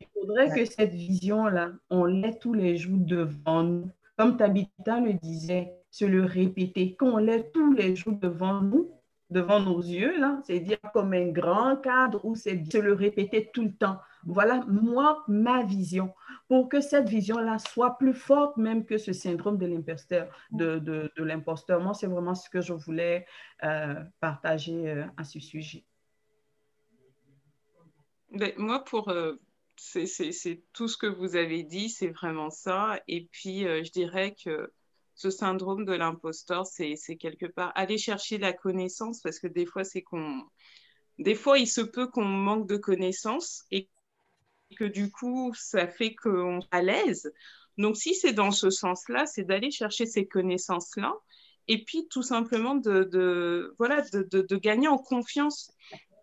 Speaker 3: Il faudrait que cette vision-là, on l'ait tous les jours devant nous. Comme Tabitha le disait, se le répéter, qu'on l'ait tous les jours devant nous, devant nos yeux, là, c'est dire comme un grand cadre où c'est de le répéter tout le temps. Voilà, moi, ma vision, pour que cette vision-là soit plus forte même que ce syndrome de l'imposteur. De, de, l'imposteur. Moi, c'est vraiment ce que je voulais euh, partager euh, à ce sujet.
Speaker 5: Ben, moi, pour... Euh, c'est tout ce que vous avez dit, c'est vraiment ça. Et puis, je dirais que ce syndrome de l'imposteur, c'est quelque part aller chercher la connaissance parce que des fois, c'est qu'on. Des fois, il se peut qu'on manque de connaissances et que du coup, ça fait qu'on est à l'aise. Donc, si c'est dans ce sens-là, c'est d'aller chercher ces connaissances-là et puis tout simplement de, voilà, de, gagner en confiance.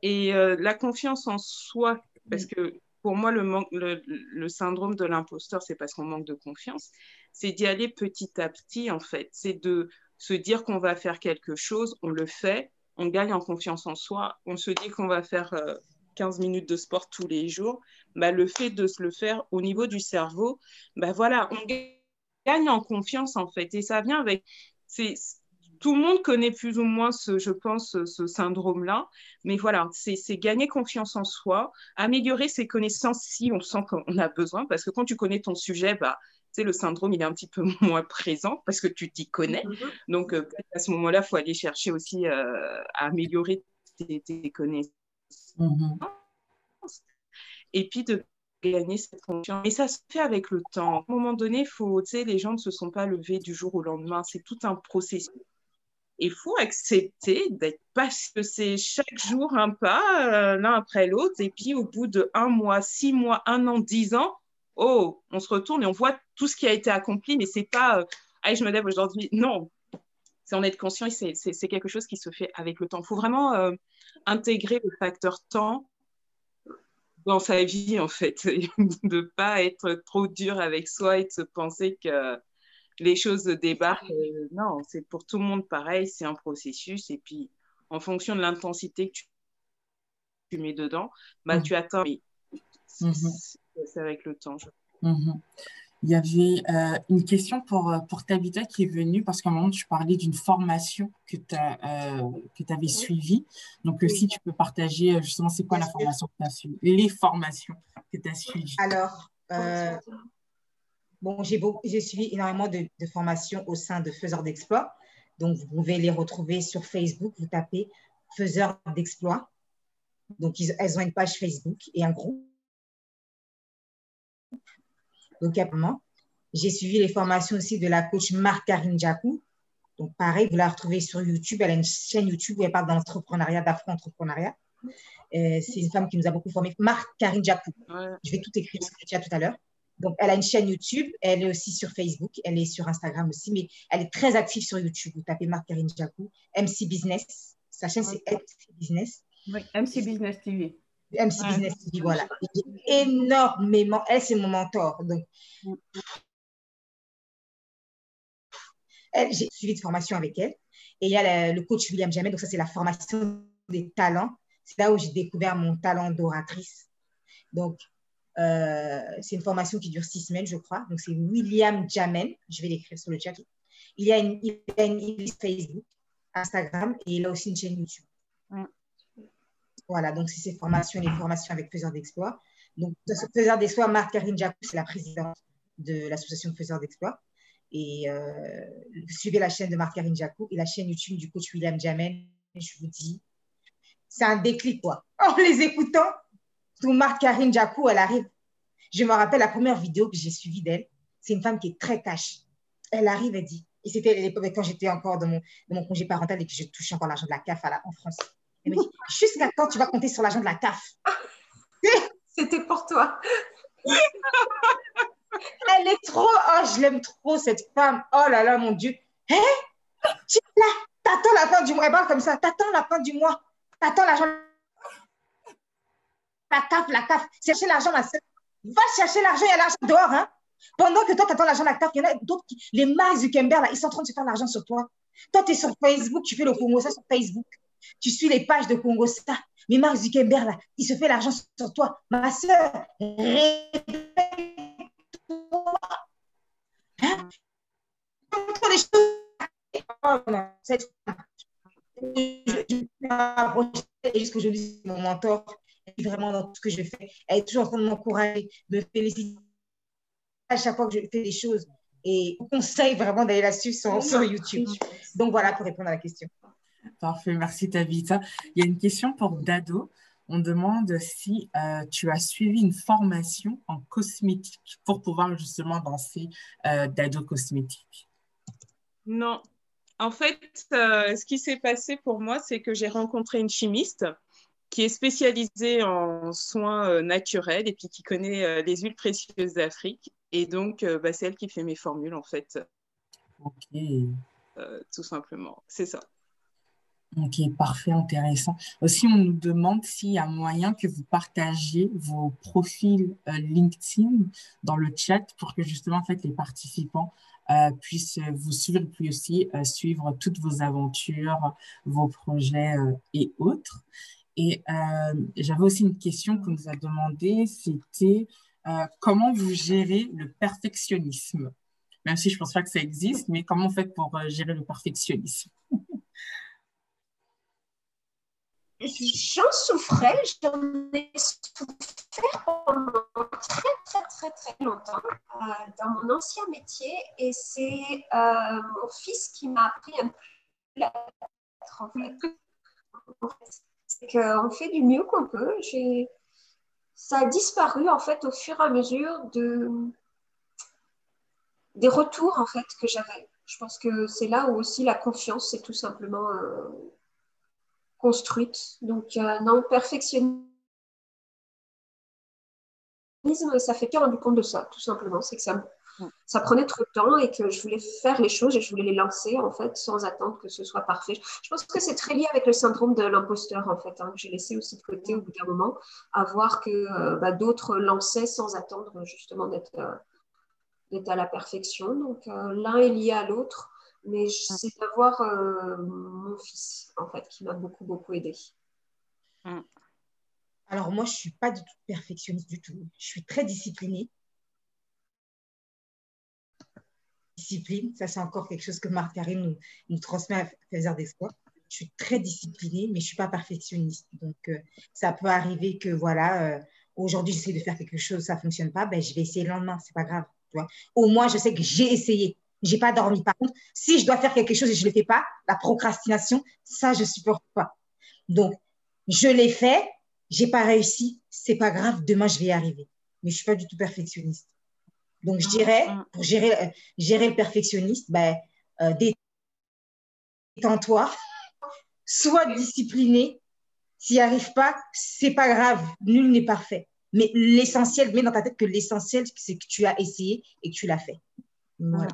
Speaker 5: Et euh, la confiance en soi, parce que pour moi, le, syndrome de l'imposteur, c'est parce qu'on manque de confiance, c'est d'y aller petit à petit, en fait. C'est de se dire qu'on va faire quelque chose, on le fait, on gagne en confiance en soi, on se dit qu'on va faire 15 euh, minutes de sport tous les jours. Bah, le fait de se le faire au niveau du cerveau, bah, voilà, on gagne en confiance, en fait. Et ça vient avec tout le monde connaît plus ou moins, ce, je pense, ce syndrome-là. Mais voilà, c'est gagner confiance en soi, améliorer ses connaissances si on sent qu'on a besoin. Parce que quand tu connais ton sujet, bah, le syndrome, il est un petit peu moins présent parce que tu t'y connais. Mm-hmm. Donc, euh, à ce moment-là, il faut aller chercher aussi euh, à améliorer tes, connaissances. Mm-hmm. Et puis de gagner cette confiance. Et ça se fait avec le temps. À un moment donné, faut, les gens ne se sont pas levés du jour au lendemain. C'est tout un processus. Il faut accepter d'être parce que c'est chaque jour un pas, euh, l'un après l'autre. Et puis, au bout de un mois, six mois, un an, dix ans, oh, on se retourne et on voit tout ce qui a été accompli, mais c'est pas, euh, je me lève aujourd'hui. Non, c'est en être conscient et c'est quelque chose qui se fait avec le temps. Il faut vraiment euh, intégrer le facteur temps dans sa vie, en fait, de ne pas être trop dur avec soi et de se penser que les choses débarquent. Euh, non, c'est pour tout le monde pareil, c'est un processus. Et puis, en fonction de l'intensité que tu, mets dedans, bah, mmh. tu attends. Mmh. C'est avec le temps.
Speaker 1: Mmh. Il y avait euh, une question pour, euh, pour Tabitha qui est venue parce qu'à un moment, tu parlais d'une formation que tu euh, avais suivie. Donc, si tu peux partager justement, c'est quoi la formation que tu as suivie, les formations que tu as suivies?
Speaker 2: Alors, bon, j'ai suivi énormément de, de, formations au sein de Faiseurs d'Exploits. Donc, vous pouvez les retrouver sur Facebook. Vous tapez Faiseurs d'Exploits. Donc, elles ont une page Facebook et un groupe donc, j'ai suivi les formations aussi de la coach Marc-Karine Djakou. Donc, pareil, vous la retrouvez sur YouTube. Elle a une chaîne YouTube où elle parle d'entrepreneuriat, d'afro-entrepreneuriat. Euh, c'est une femme qui nous a beaucoup formés. Marc-Karine Djakou. Je vais tout écrire ce que tu as tout à l'heure. Donc, elle a une chaîne YouTube. Elle est aussi sur Facebook. Elle est sur Instagram aussi. Mais elle est très active sur YouTube. Vous tapez Marc-Karine Djakou. MC Business. Sa chaîne, c'est MC Business.
Speaker 3: Oui, MC Business TV.
Speaker 2: MC Business TV, voilà. Énormément. Elle, c'est mon mentor. Donc, j'ai suivi de formation avec elle. Et il y a le coach William Jamais. Donc, ça, c'est la formation des talents. C'est là où j'ai découvert mon talent d'oratrice. Donc, euh, c'est une formation qui dure six semaines, je crois. Donc, c'est William Jamen. Je vais l'écrire sur le chat. Il y a une, il a une Facebook, Instagram et il a aussi une chaîne YouTube. Voilà, donc c'est ces formations, les formations avec Faiseurs d'Exploits. Donc, Faiseurs d'Exploits, Marc-Karine Jacou, c'est la présidente de l'association Faiseurs d'Exploits. Et euh, suivez la chaîne de Marc-Karine Jacou et la chaîne YouTube du coach William Jamen. Je vous dis, c'est un déclic, quoi. En les écoutant, tout Marc-Karine Jacou, elle arrive. Je me rappelle la première vidéo que j'ai suivie d'elle. C'est une femme qui est très cash. Elle arrive, elle dit, et c'était l'époque quand j'étais encore dans mon, mon, congé parental et que je touchais encore l'argent de la CAF en France. Elle me dit, jusqu'à quand tu vas compter sur l'argent de la CAF?
Speaker 4: C'était pour toi.
Speaker 2: Elle est trop, oh, je l'aime trop, cette femme. Oh là là, mon Dieu. Hé Tu là, t'attends la fin du mois. Elle parle comme ça, t'attends la fin du mois. T'attends l'argent. La CAF, la CAF. Chercher l'argent, ma soeur. Va chercher l'argent, il y a l'argent dehors. Hein? Pendant que toi, tu attends l'argent de la CAF, il y en a d'autres qui, les Mark Zuckerberg, là, ils sont en train de se faire l'argent sur toi. Toi, tu es sur Facebook, tu fais le Congo, ça sur Facebook. Tu suis les pages de Congo ça. Mais Mark Zuckerberg, là, il se fait l'argent sur toi. Ma soeur, réveille-toi. Hein? Oh, je, juste que je dis mon mentor, vraiment dans tout ce que je fais, elle est toujours en train de m'encourager, de féliciter à chaque fois que je fais des choses. Et je conseille vraiment d'aller là-dessus sur, sur YouTube. Donc voilà pour répondre à la question.
Speaker 1: Parfait, merci Tabitha. Il y a une question pour Dado. On demande si euh, tu as suivi une formation en cosmétique pour pouvoir justement danser euh, Dado cosmétique.
Speaker 5: Non. En fait, euh, ce qui s'est passé pour moi, c'est que j'ai rencontré une chimiste qui est spécialisée en soins naturels et puis qui connaît les huiles précieuses d'Afrique. Et donc, bah, c'est elle qui fait mes formules, en fait.
Speaker 1: Ok.
Speaker 5: tout simplement. C'est ça.
Speaker 1: Ok, parfait, intéressant. Aussi, on nous demande s'il y a moyen que vous partagiez vos profils euh, LinkedIn dans le chat pour que justement, en fait, les participants euh, puissent vous suivre, puis aussi euh, suivre toutes vos aventures, vos projets et autres. Et j'avais aussi une question qu'on nous a demandé, c'était comment vous gérez le perfectionnisme? Même si je ne pense pas que ça existe, mais comment vous faites pour gérer le perfectionnisme?
Speaker 4: J'en souffrais, j'en ai souffert pendant très très très très longtemps euh, dans mon ancien métier et c'est euh, mon fils qui m'a appris un peu la. C'est qu'on fait du mieux qu'on peut. Ça a disparu en fait au fur et à mesure de... des retours en fait que j'avais. Je pense que c'est là où aussi la confiance c'est tout simplement... Euh, construite. Donc, euh, non, perfectionnisme, ça fait que rendu compte de ça, tout simplement. C'est que ça, ça prenait trop de temps et que je voulais faire les choses et je voulais les lancer, en fait, sans attendre que ce soit parfait. Je pense que c'est très lié avec le syndrome de l'imposteur, en fait, hein, que j'ai laissé aussi de côté au bout d'un moment, à voir que euh, bah, d'autres lançaient sans attendre, justement, d'être euh, à la perfection. Donc, l'un est lié à l'autre mais mm. c'est d'avoir euh, mon fils, en fait, qui m'a beaucoup, beaucoup aidé.
Speaker 2: Mm. Alors, moi, je ne suis pas du tout perfectionniste du tout. Je suis très disciplinée. Discipline, ça, c'est encore quelque chose que Marc Karine nous, nous transmet à faire des fois. Je suis très disciplinée, mais je ne suis pas perfectionniste. Donc, euh, ça peut arriver que, voilà, euh, aujourd'hui, j'essaie de faire quelque chose, ça ne fonctionne pas, ben, je vais essayer le lendemain, ce n'est pas grave. Au moins, je sais que j'ai essayé j'ai pas dormi. Par contre, si je dois faire quelque chose et je le fais pas, la procrastination, ça, je supporte pas. Donc, je l'ai fait, j'ai pas réussi, c'est pas grave, demain, je vais y arriver. Mais je suis pas du tout perfectionniste. Donc, je ah, dirais, ah. pour gérer, euh, gérer le perfectionniste, ben, euh, détends-toi, sois discipliné. S'il n'y arrive pas, c'est pas grave, nul n'est parfait. Mais l'essentiel, mets dans ta tête que l'essentiel, c'est que tu as essayé et que tu l'as fait. Voilà.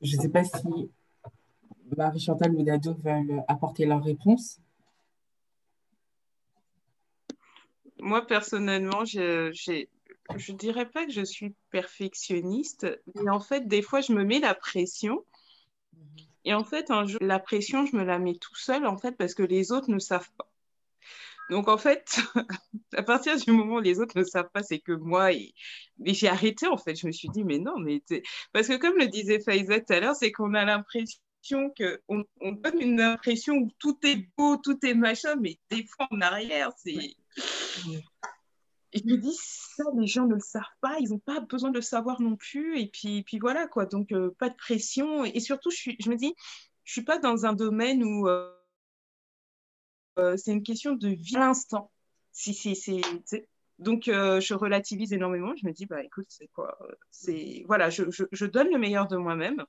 Speaker 1: Je ne sais pas si Marie-Chantal ou Dado veulent apporter leur réponse.
Speaker 5: Moi, personnellement, je ne dirais pas que je suis perfectionniste, mais en fait, des fois, je me mets la pression. Et en fait, la pression, je me la mets tout seul, en fait, parce que les autres ne savent pas. Donc, en fait, à partir du moment où les autres ne savent pas, c'est que moi, et... j'ai arrêté, en fait. Je me suis dit, mais non, mais. Parce que, comme le disait Faiza tout à l'heure, c'est qu'on a l'impression qu'on on donne une impression où tout est beau, tout est machin, mais des fois en arrière, c'est. Et je me dis, ça, les gens ne le savent pas, ils n'ont pas besoin de le savoir non plus. Et puis, puis voilà, quoi. Donc, euh, pas de pression. Et surtout, je, je me dis, je ne suis pas dans un domaine où. Euh, c'est une question de vie à l'instant. Si, si, donc, euh, je relativise énormément. Je me dis, bah, écoute, c'est quoi c'est, Voilà, je, donne le meilleur de moi-même.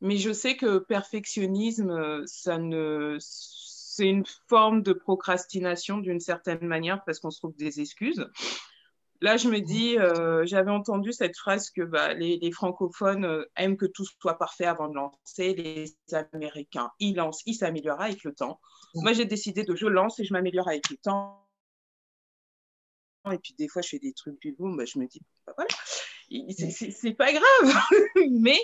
Speaker 5: Mais je sais que perfectionnisme, c'est une forme de procrastination d'une certaine manière parce qu'on se trouve des excuses. Là, je me dis, euh, j'avais entendu cette phrase que bah, les, francophones aiment que tout soit parfait avant de lancer. Les Américains, ils lancent, ils s'améliorent avec le temps. Moi, j'ai décidé de je lance et je m'améliore avec le temps. Et puis, des fois, je fais des trucs du boom, bah, je me dis, bah, voilà, c'est pas grave. Mais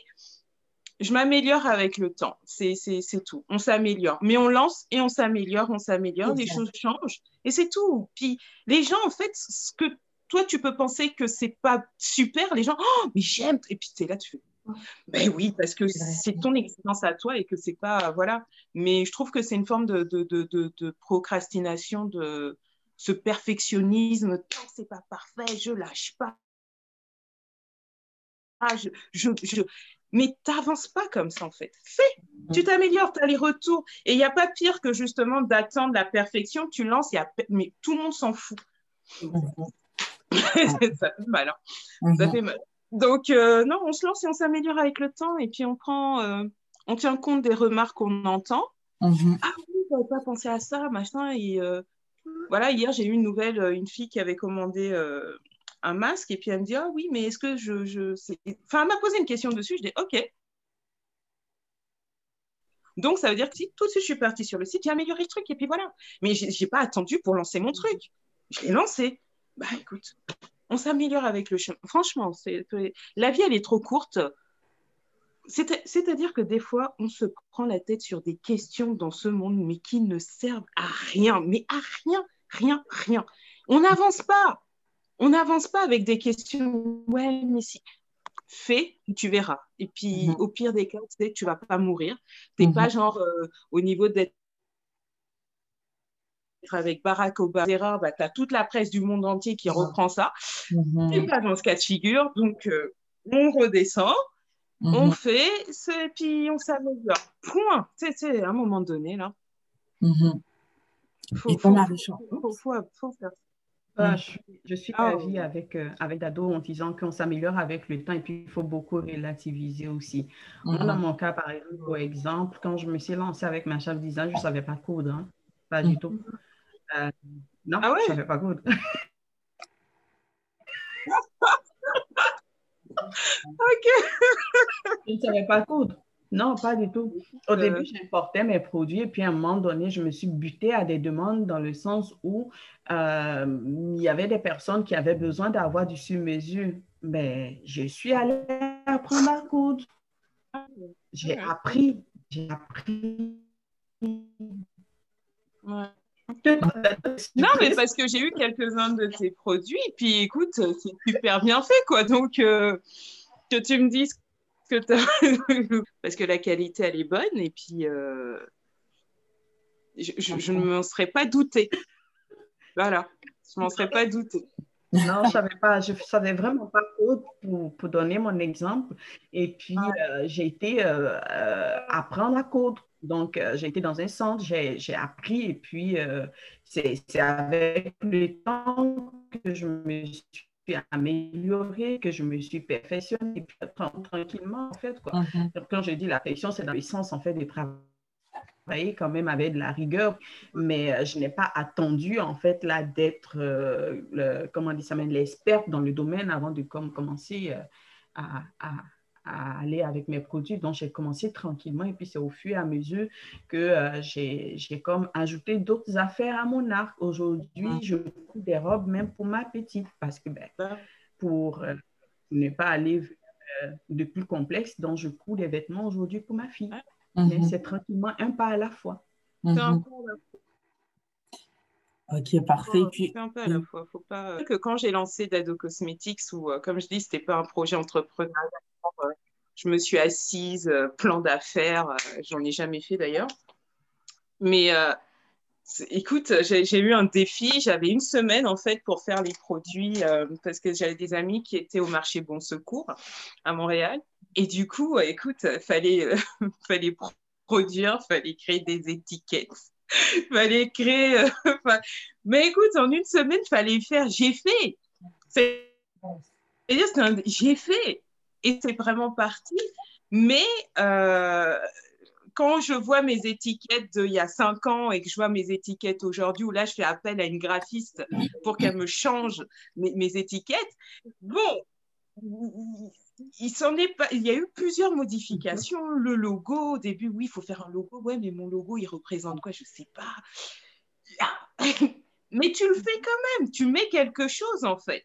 Speaker 5: je m'améliore avec le temps. C'est tout. On s'améliore. Mais on lance et on s'améliore, on s'améliore, les choses changent. Et c'est tout. Puis, les gens, en fait, ce que toi, tu peux penser que c'est pas super, les gens, oh, mais j'aime. Et puis, tu es là, tu fais, ben oui, parce que c'est ton expérience à toi et que c'est pas. Voilà. Mais je trouve que c'est une forme de, de, de, de, procrastination, de ce perfectionnisme. Tant que c'est pas parfait, je lâche pas. Je, je, je... Mais t'avances pas comme ça en fait. Fais, tu t'améliores, tu as les retours. Et il n'y a pas pire que justement d'attendre la perfection. Tu lances, y a... mais tout le monde s'en fout. ça fait mal. Hein. Ça fait mal. Donc, euh, non, on se lance et on s'améliore avec le temps et puis on prend, euh, on tient compte des remarques qu'on entend. Mhm. Ah oui, j'avais pas pensé à ça, machin. Et euh, voilà, hier, j'ai eu une nouvelle, une fille qui avait commandé un masque et puis elle me dit ah oui mais est-ce que je, je enfin elle m'a posé une question dessus je dis ok donc ça veut dire que si tout de suite je suis partie sur le site j'ai amélioré le truc et puis voilà mais j'ai pas attendu pour lancer mon truc je l'ai lancé bah écoute on s'améliore avec le chemin franchement la vie elle est trop courte c'est-à-dire que des fois, on se prend la tête sur des questions dans ce monde, mais qui ne servent à rien, mais à rien, rien, rien. On n'avance pas. On n'avance pas avec des questions. Ouais, mais si. Fais, tu verras. Et puis, mhm. au pire des cas, tu sais, tu vas pas mourir. Tu n'es pas mhm. genre euh, au niveau d'être avec Barack Obama, bah, tu as toute la presse du monde entier qui reprend ça. Tu n'es pas dans ce cas de figure. Donc, euh, on redescend, on mhm. fait, et puis on s'améliore. Point. C'est à un moment donné, là.
Speaker 1: Faut, faut,
Speaker 3: faut, faire ah, je, suis ah, d'avis avec, euh, avec Dado en disant qu'on s'améliore avec le temps et puis il faut beaucoup relativiser aussi. Moi, dans mhm. mon cas, par exemple, quand je me suis lancée avec ma chef design, je ne savais pas coudre. Hein. Pas du tout. Euh, non, ah je ne savais pas coudre.
Speaker 5: ok.
Speaker 3: je ne savais pas coudre. Non, pas du tout. Au euh, début, j'importais mes produits et puis à un moment donné, je me suis butée à des demandes dans le sens où euh, il y avait des personnes qui avaient besoin d'avoir du sur-mesure. Mais je suis allée apprendre à coudre. J'ai appris, j'ai appris.
Speaker 5: Non, mais parce que j'ai eu quelques-uns de tes produits, puis écoute, c'est super bien fait, quoi. Donc, euh, que tu me dises parce que la qualité, elle est bonne. Et puis, euh, je, ne m'en serais pas douté. Voilà, je m'en serais pas douté.
Speaker 3: Non, je savais pas, je savais vraiment pas pour, pour donner mon exemple. Et puis, euh, j'ai été euh, apprendre à coudre. Donc, j'ai été dans un centre, j'ai appris et puis c'est avec le temps que je me suis amélioré, que je me suis perfectionnée, puis tranquillement, en fait. Quoi. Mm-hmm. Quand je dis la perfection, c'est dans le sens, en fait, de travailler quand même avec de la rigueur, mais euh, je n'ai pas attendu, en fait, là, d'être, euh, comment on dit ça, l'experte dans le domaine avant de comme, commencer euh, à, à à aller avec mes produits. Donc, j'ai commencé tranquillement et puis c'est au fur et à mesure que euh, j'ai comme ajouté d'autres affaires à mon arc. Aujourd'hui, ah. je couds des robes même pour ma petite parce que ben, ah. pour ne pas aller de plus complexe, donc je couds des vêtements aujourd'hui pour ma fille. Mais mhm. c'est tranquillement un pas à la fois.
Speaker 5: C'est un mhm.
Speaker 1: Ok, parfait.
Speaker 5: Puis... un peu à la fois. Faut pas que quand j'ai lancé Dado Cosmetics, ou comme je dis, c'était pas un projet entrepreneurial je me suis assise, euh, plan d'affaires, euh, j'en ai jamais fait d'ailleurs. Mais euh, écoute, j'ai eu un défi. J'avais une semaine en fait pour faire les produits parce que j'avais des amis qui étaient au marché Bon Secours à Montréal. Et du coup, écoute, fallait, fallait produire, fallait créer des étiquettes, fallait créer. Mais écoute, en une semaine, fallait faire. J'ai fait. C'est-à-dire, j'ai fait et c'est vraiment parti. Mais euh, quand je vois mes étiquettes d'il y a cinq ans et que je vois mes étiquettes aujourd'hui, où là, je fais appel à une graphiste pour qu'elle me change mes, étiquettes, bon, il, s'en est pas, il y a eu plusieurs modifications. Le logo, au début, oui, il faut faire un logo. Ouais, mais mon logo, il représente quoi Je ne sais pas. Mais tu le fais quand même. Tu mets quelque chose, en fait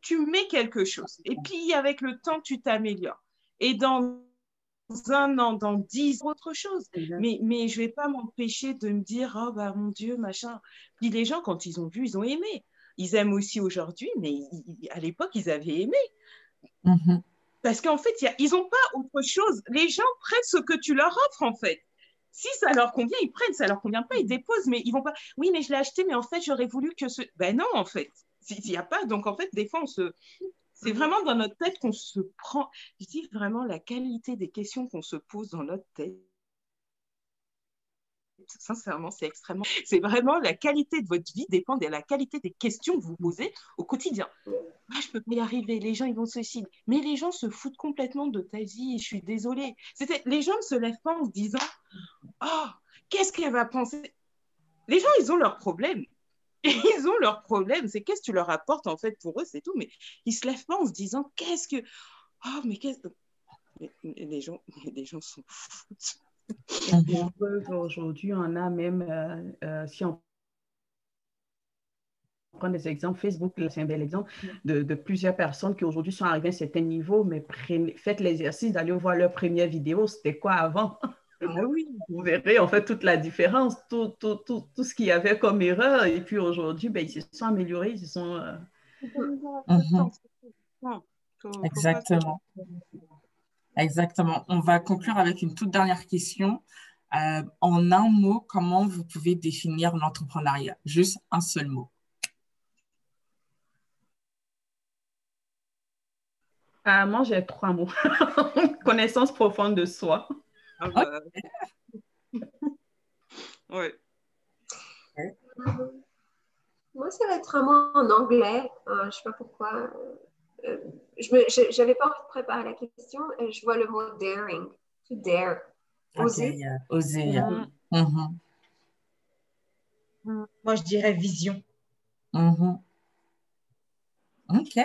Speaker 5: tu mets quelque chose. Et puis, avec le temps, tu t'améliores. Et dans un an, dans dix, autre chose. Mais, mais je ne vais pas m'empêcher de me dire, oh, bah, mon Dieu, machin. Puis les gens, quand ils ont vu, ils ont aimé. Ils aiment aussi aujourd'hui, mais à l'époque, ils avaient aimé. Mm-hmm. Parce qu'en fait, ils n'ont pas autre chose. Les gens prennent ce que tu leur offres, en fait. Si ça leur convient, ils prennent. Ça leur convient pas, ils déposent. Mais ils vont pas. Oui, mais je l'ai acheté, mais en fait, j'aurais voulu que ce. Ben non, en fait s'il n'y a pas. Donc, en fait, des fois, c'est vraiment dans notre tête qu'on se prend. Je dis vraiment la qualité des questions qu'on se pose dans notre tête. Sincèrement, c'est extrêmement. C'est vraiment la qualité de votre vie dépend de la qualité des questions que vous posez au quotidien. Ah, je peux pas y arriver, les gens ils vont se suicider. Mais les gens se foutent complètement de ta vie, je suis désolée. C'était... Les gens ne se lèvent pas en se disant Oh, qu'est-ce qu'elle va penser? Les gens, ils ont leurs problèmes ils ont leurs problèmes. C'est qu'est-ce que tu leur apportes en fait pour eux, c'est tout. Mais ils se lèvent pas en se disant qu'est-ce que. Oh, mais qu'est-ce que. Les gens, les gens fous.
Speaker 3: Aujourd'hui, on a même, euh, euh, si on prend des exemples, Facebook, c'est un bel exemple de, de plusieurs personnes qui aujourd'hui sont arrivées à un certain niveau, mais faites l'exercice d'aller voir leur première vidéo. C'était quoi avant?
Speaker 5: Ah oui.
Speaker 3: Vous verrez en fait toute la différence, tout, tout, tout, tout ce qu'il y avait comme erreur. Et puis aujourd'hui, ben, ils se sont améliorés, ils se sont. Euh...
Speaker 1: Exactement. Exactement. On va conclure avec une toute dernière question. Euh, en un mot, comment vous pouvez définir l'entrepreneuriat? Juste un seul mot.
Speaker 3: Euh, moi, j'ai trois mots. Connaissance profonde de soi.
Speaker 5: Ah bah. ouais.
Speaker 4: Moi, ça va être un mot en anglais. Euh, je ne sais pas pourquoi. Euh, je n'avais pas envie de préparer la question. Et je vois le mot daring. To dare. Oser.
Speaker 1: Okay, yeah. Oser. yeah.
Speaker 2: Mhm.
Speaker 1: Mhm.
Speaker 2: Moi, je dirais vision.
Speaker 1: Mhm. OK.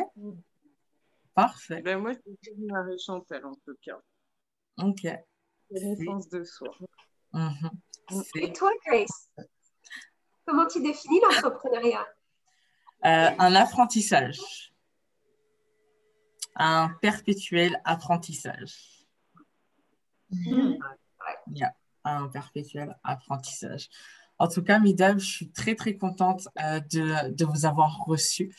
Speaker 1: Parfait.
Speaker 5: Ben, moi, je suis Marie Chantal, en tout cas.
Speaker 1: OK.
Speaker 5: Connaissance de soi.
Speaker 4: Et toi, Grace Comment tu définis l'entrepreneuriat?
Speaker 1: Euh, un apprentissage. Un perpétuel apprentissage. Yeah, un perpétuel apprentissage. En tout cas, mesdames, je suis très, très contente euh, de, de vous avoir reçues.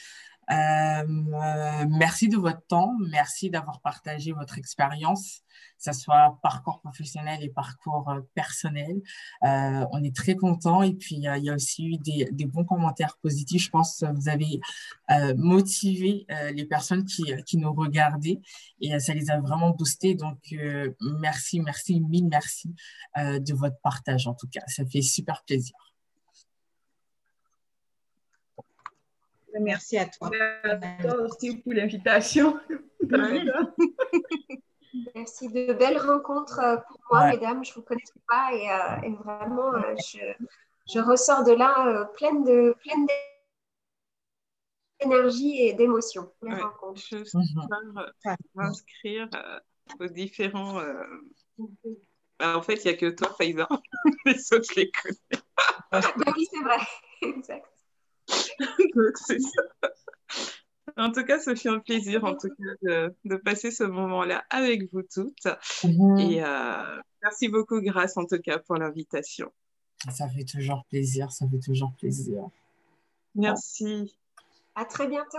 Speaker 1: Euh, euh, merci de votre temps, merci d'avoir partagé votre expérience, que ce soit parcours professionnel et parcours euh, personnel. On est très contents et puis il y a aussi eu des, des, bons commentaires positifs. Je pense que vous avez motivé les personnes qui, qui nous regardaient et ça les a vraiment boostés. Donc merci, merci, mille merci de votre partage en tout cas. Ça fait super plaisir.
Speaker 2: Merci à toi.
Speaker 3: Merci à toi aussi pour l'invitation.
Speaker 4: Merci de belles rencontres pour moi, ouais. mesdames. Je ne vous connaissais pas et, euh, et vraiment, euh, je, je, ressors de là euh, pleine de pleine d'énergie et d'émotion.
Speaker 5: Ouais, je suis mmh. m'inscrire aux différents. Bah, en fait, il n'y a que toi, Faïza. Les autres, je les connais.
Speaker 4: oui, c'est vrai. exact.
Speaker 5: Donc, c'est ça. En tout cas, ce fut un plaisir en tout cas de, de passer ce moment-là avec vous toutes. Mmh. Et euh, merci beaucoup, Grâce, en tout cas, pour l'invitation.
Speaker 1: Ça fait toujours plaisir, ça fait toujours plaisir.
Speaker 5: Merci.
Speaker 4: À très bientôt.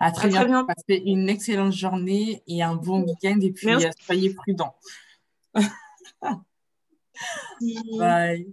Speaker 1: À très, à bientôt. très bientôt. Passez une excellente journée et un bon week-end. Et puis, merci. soyez prudents. Bye.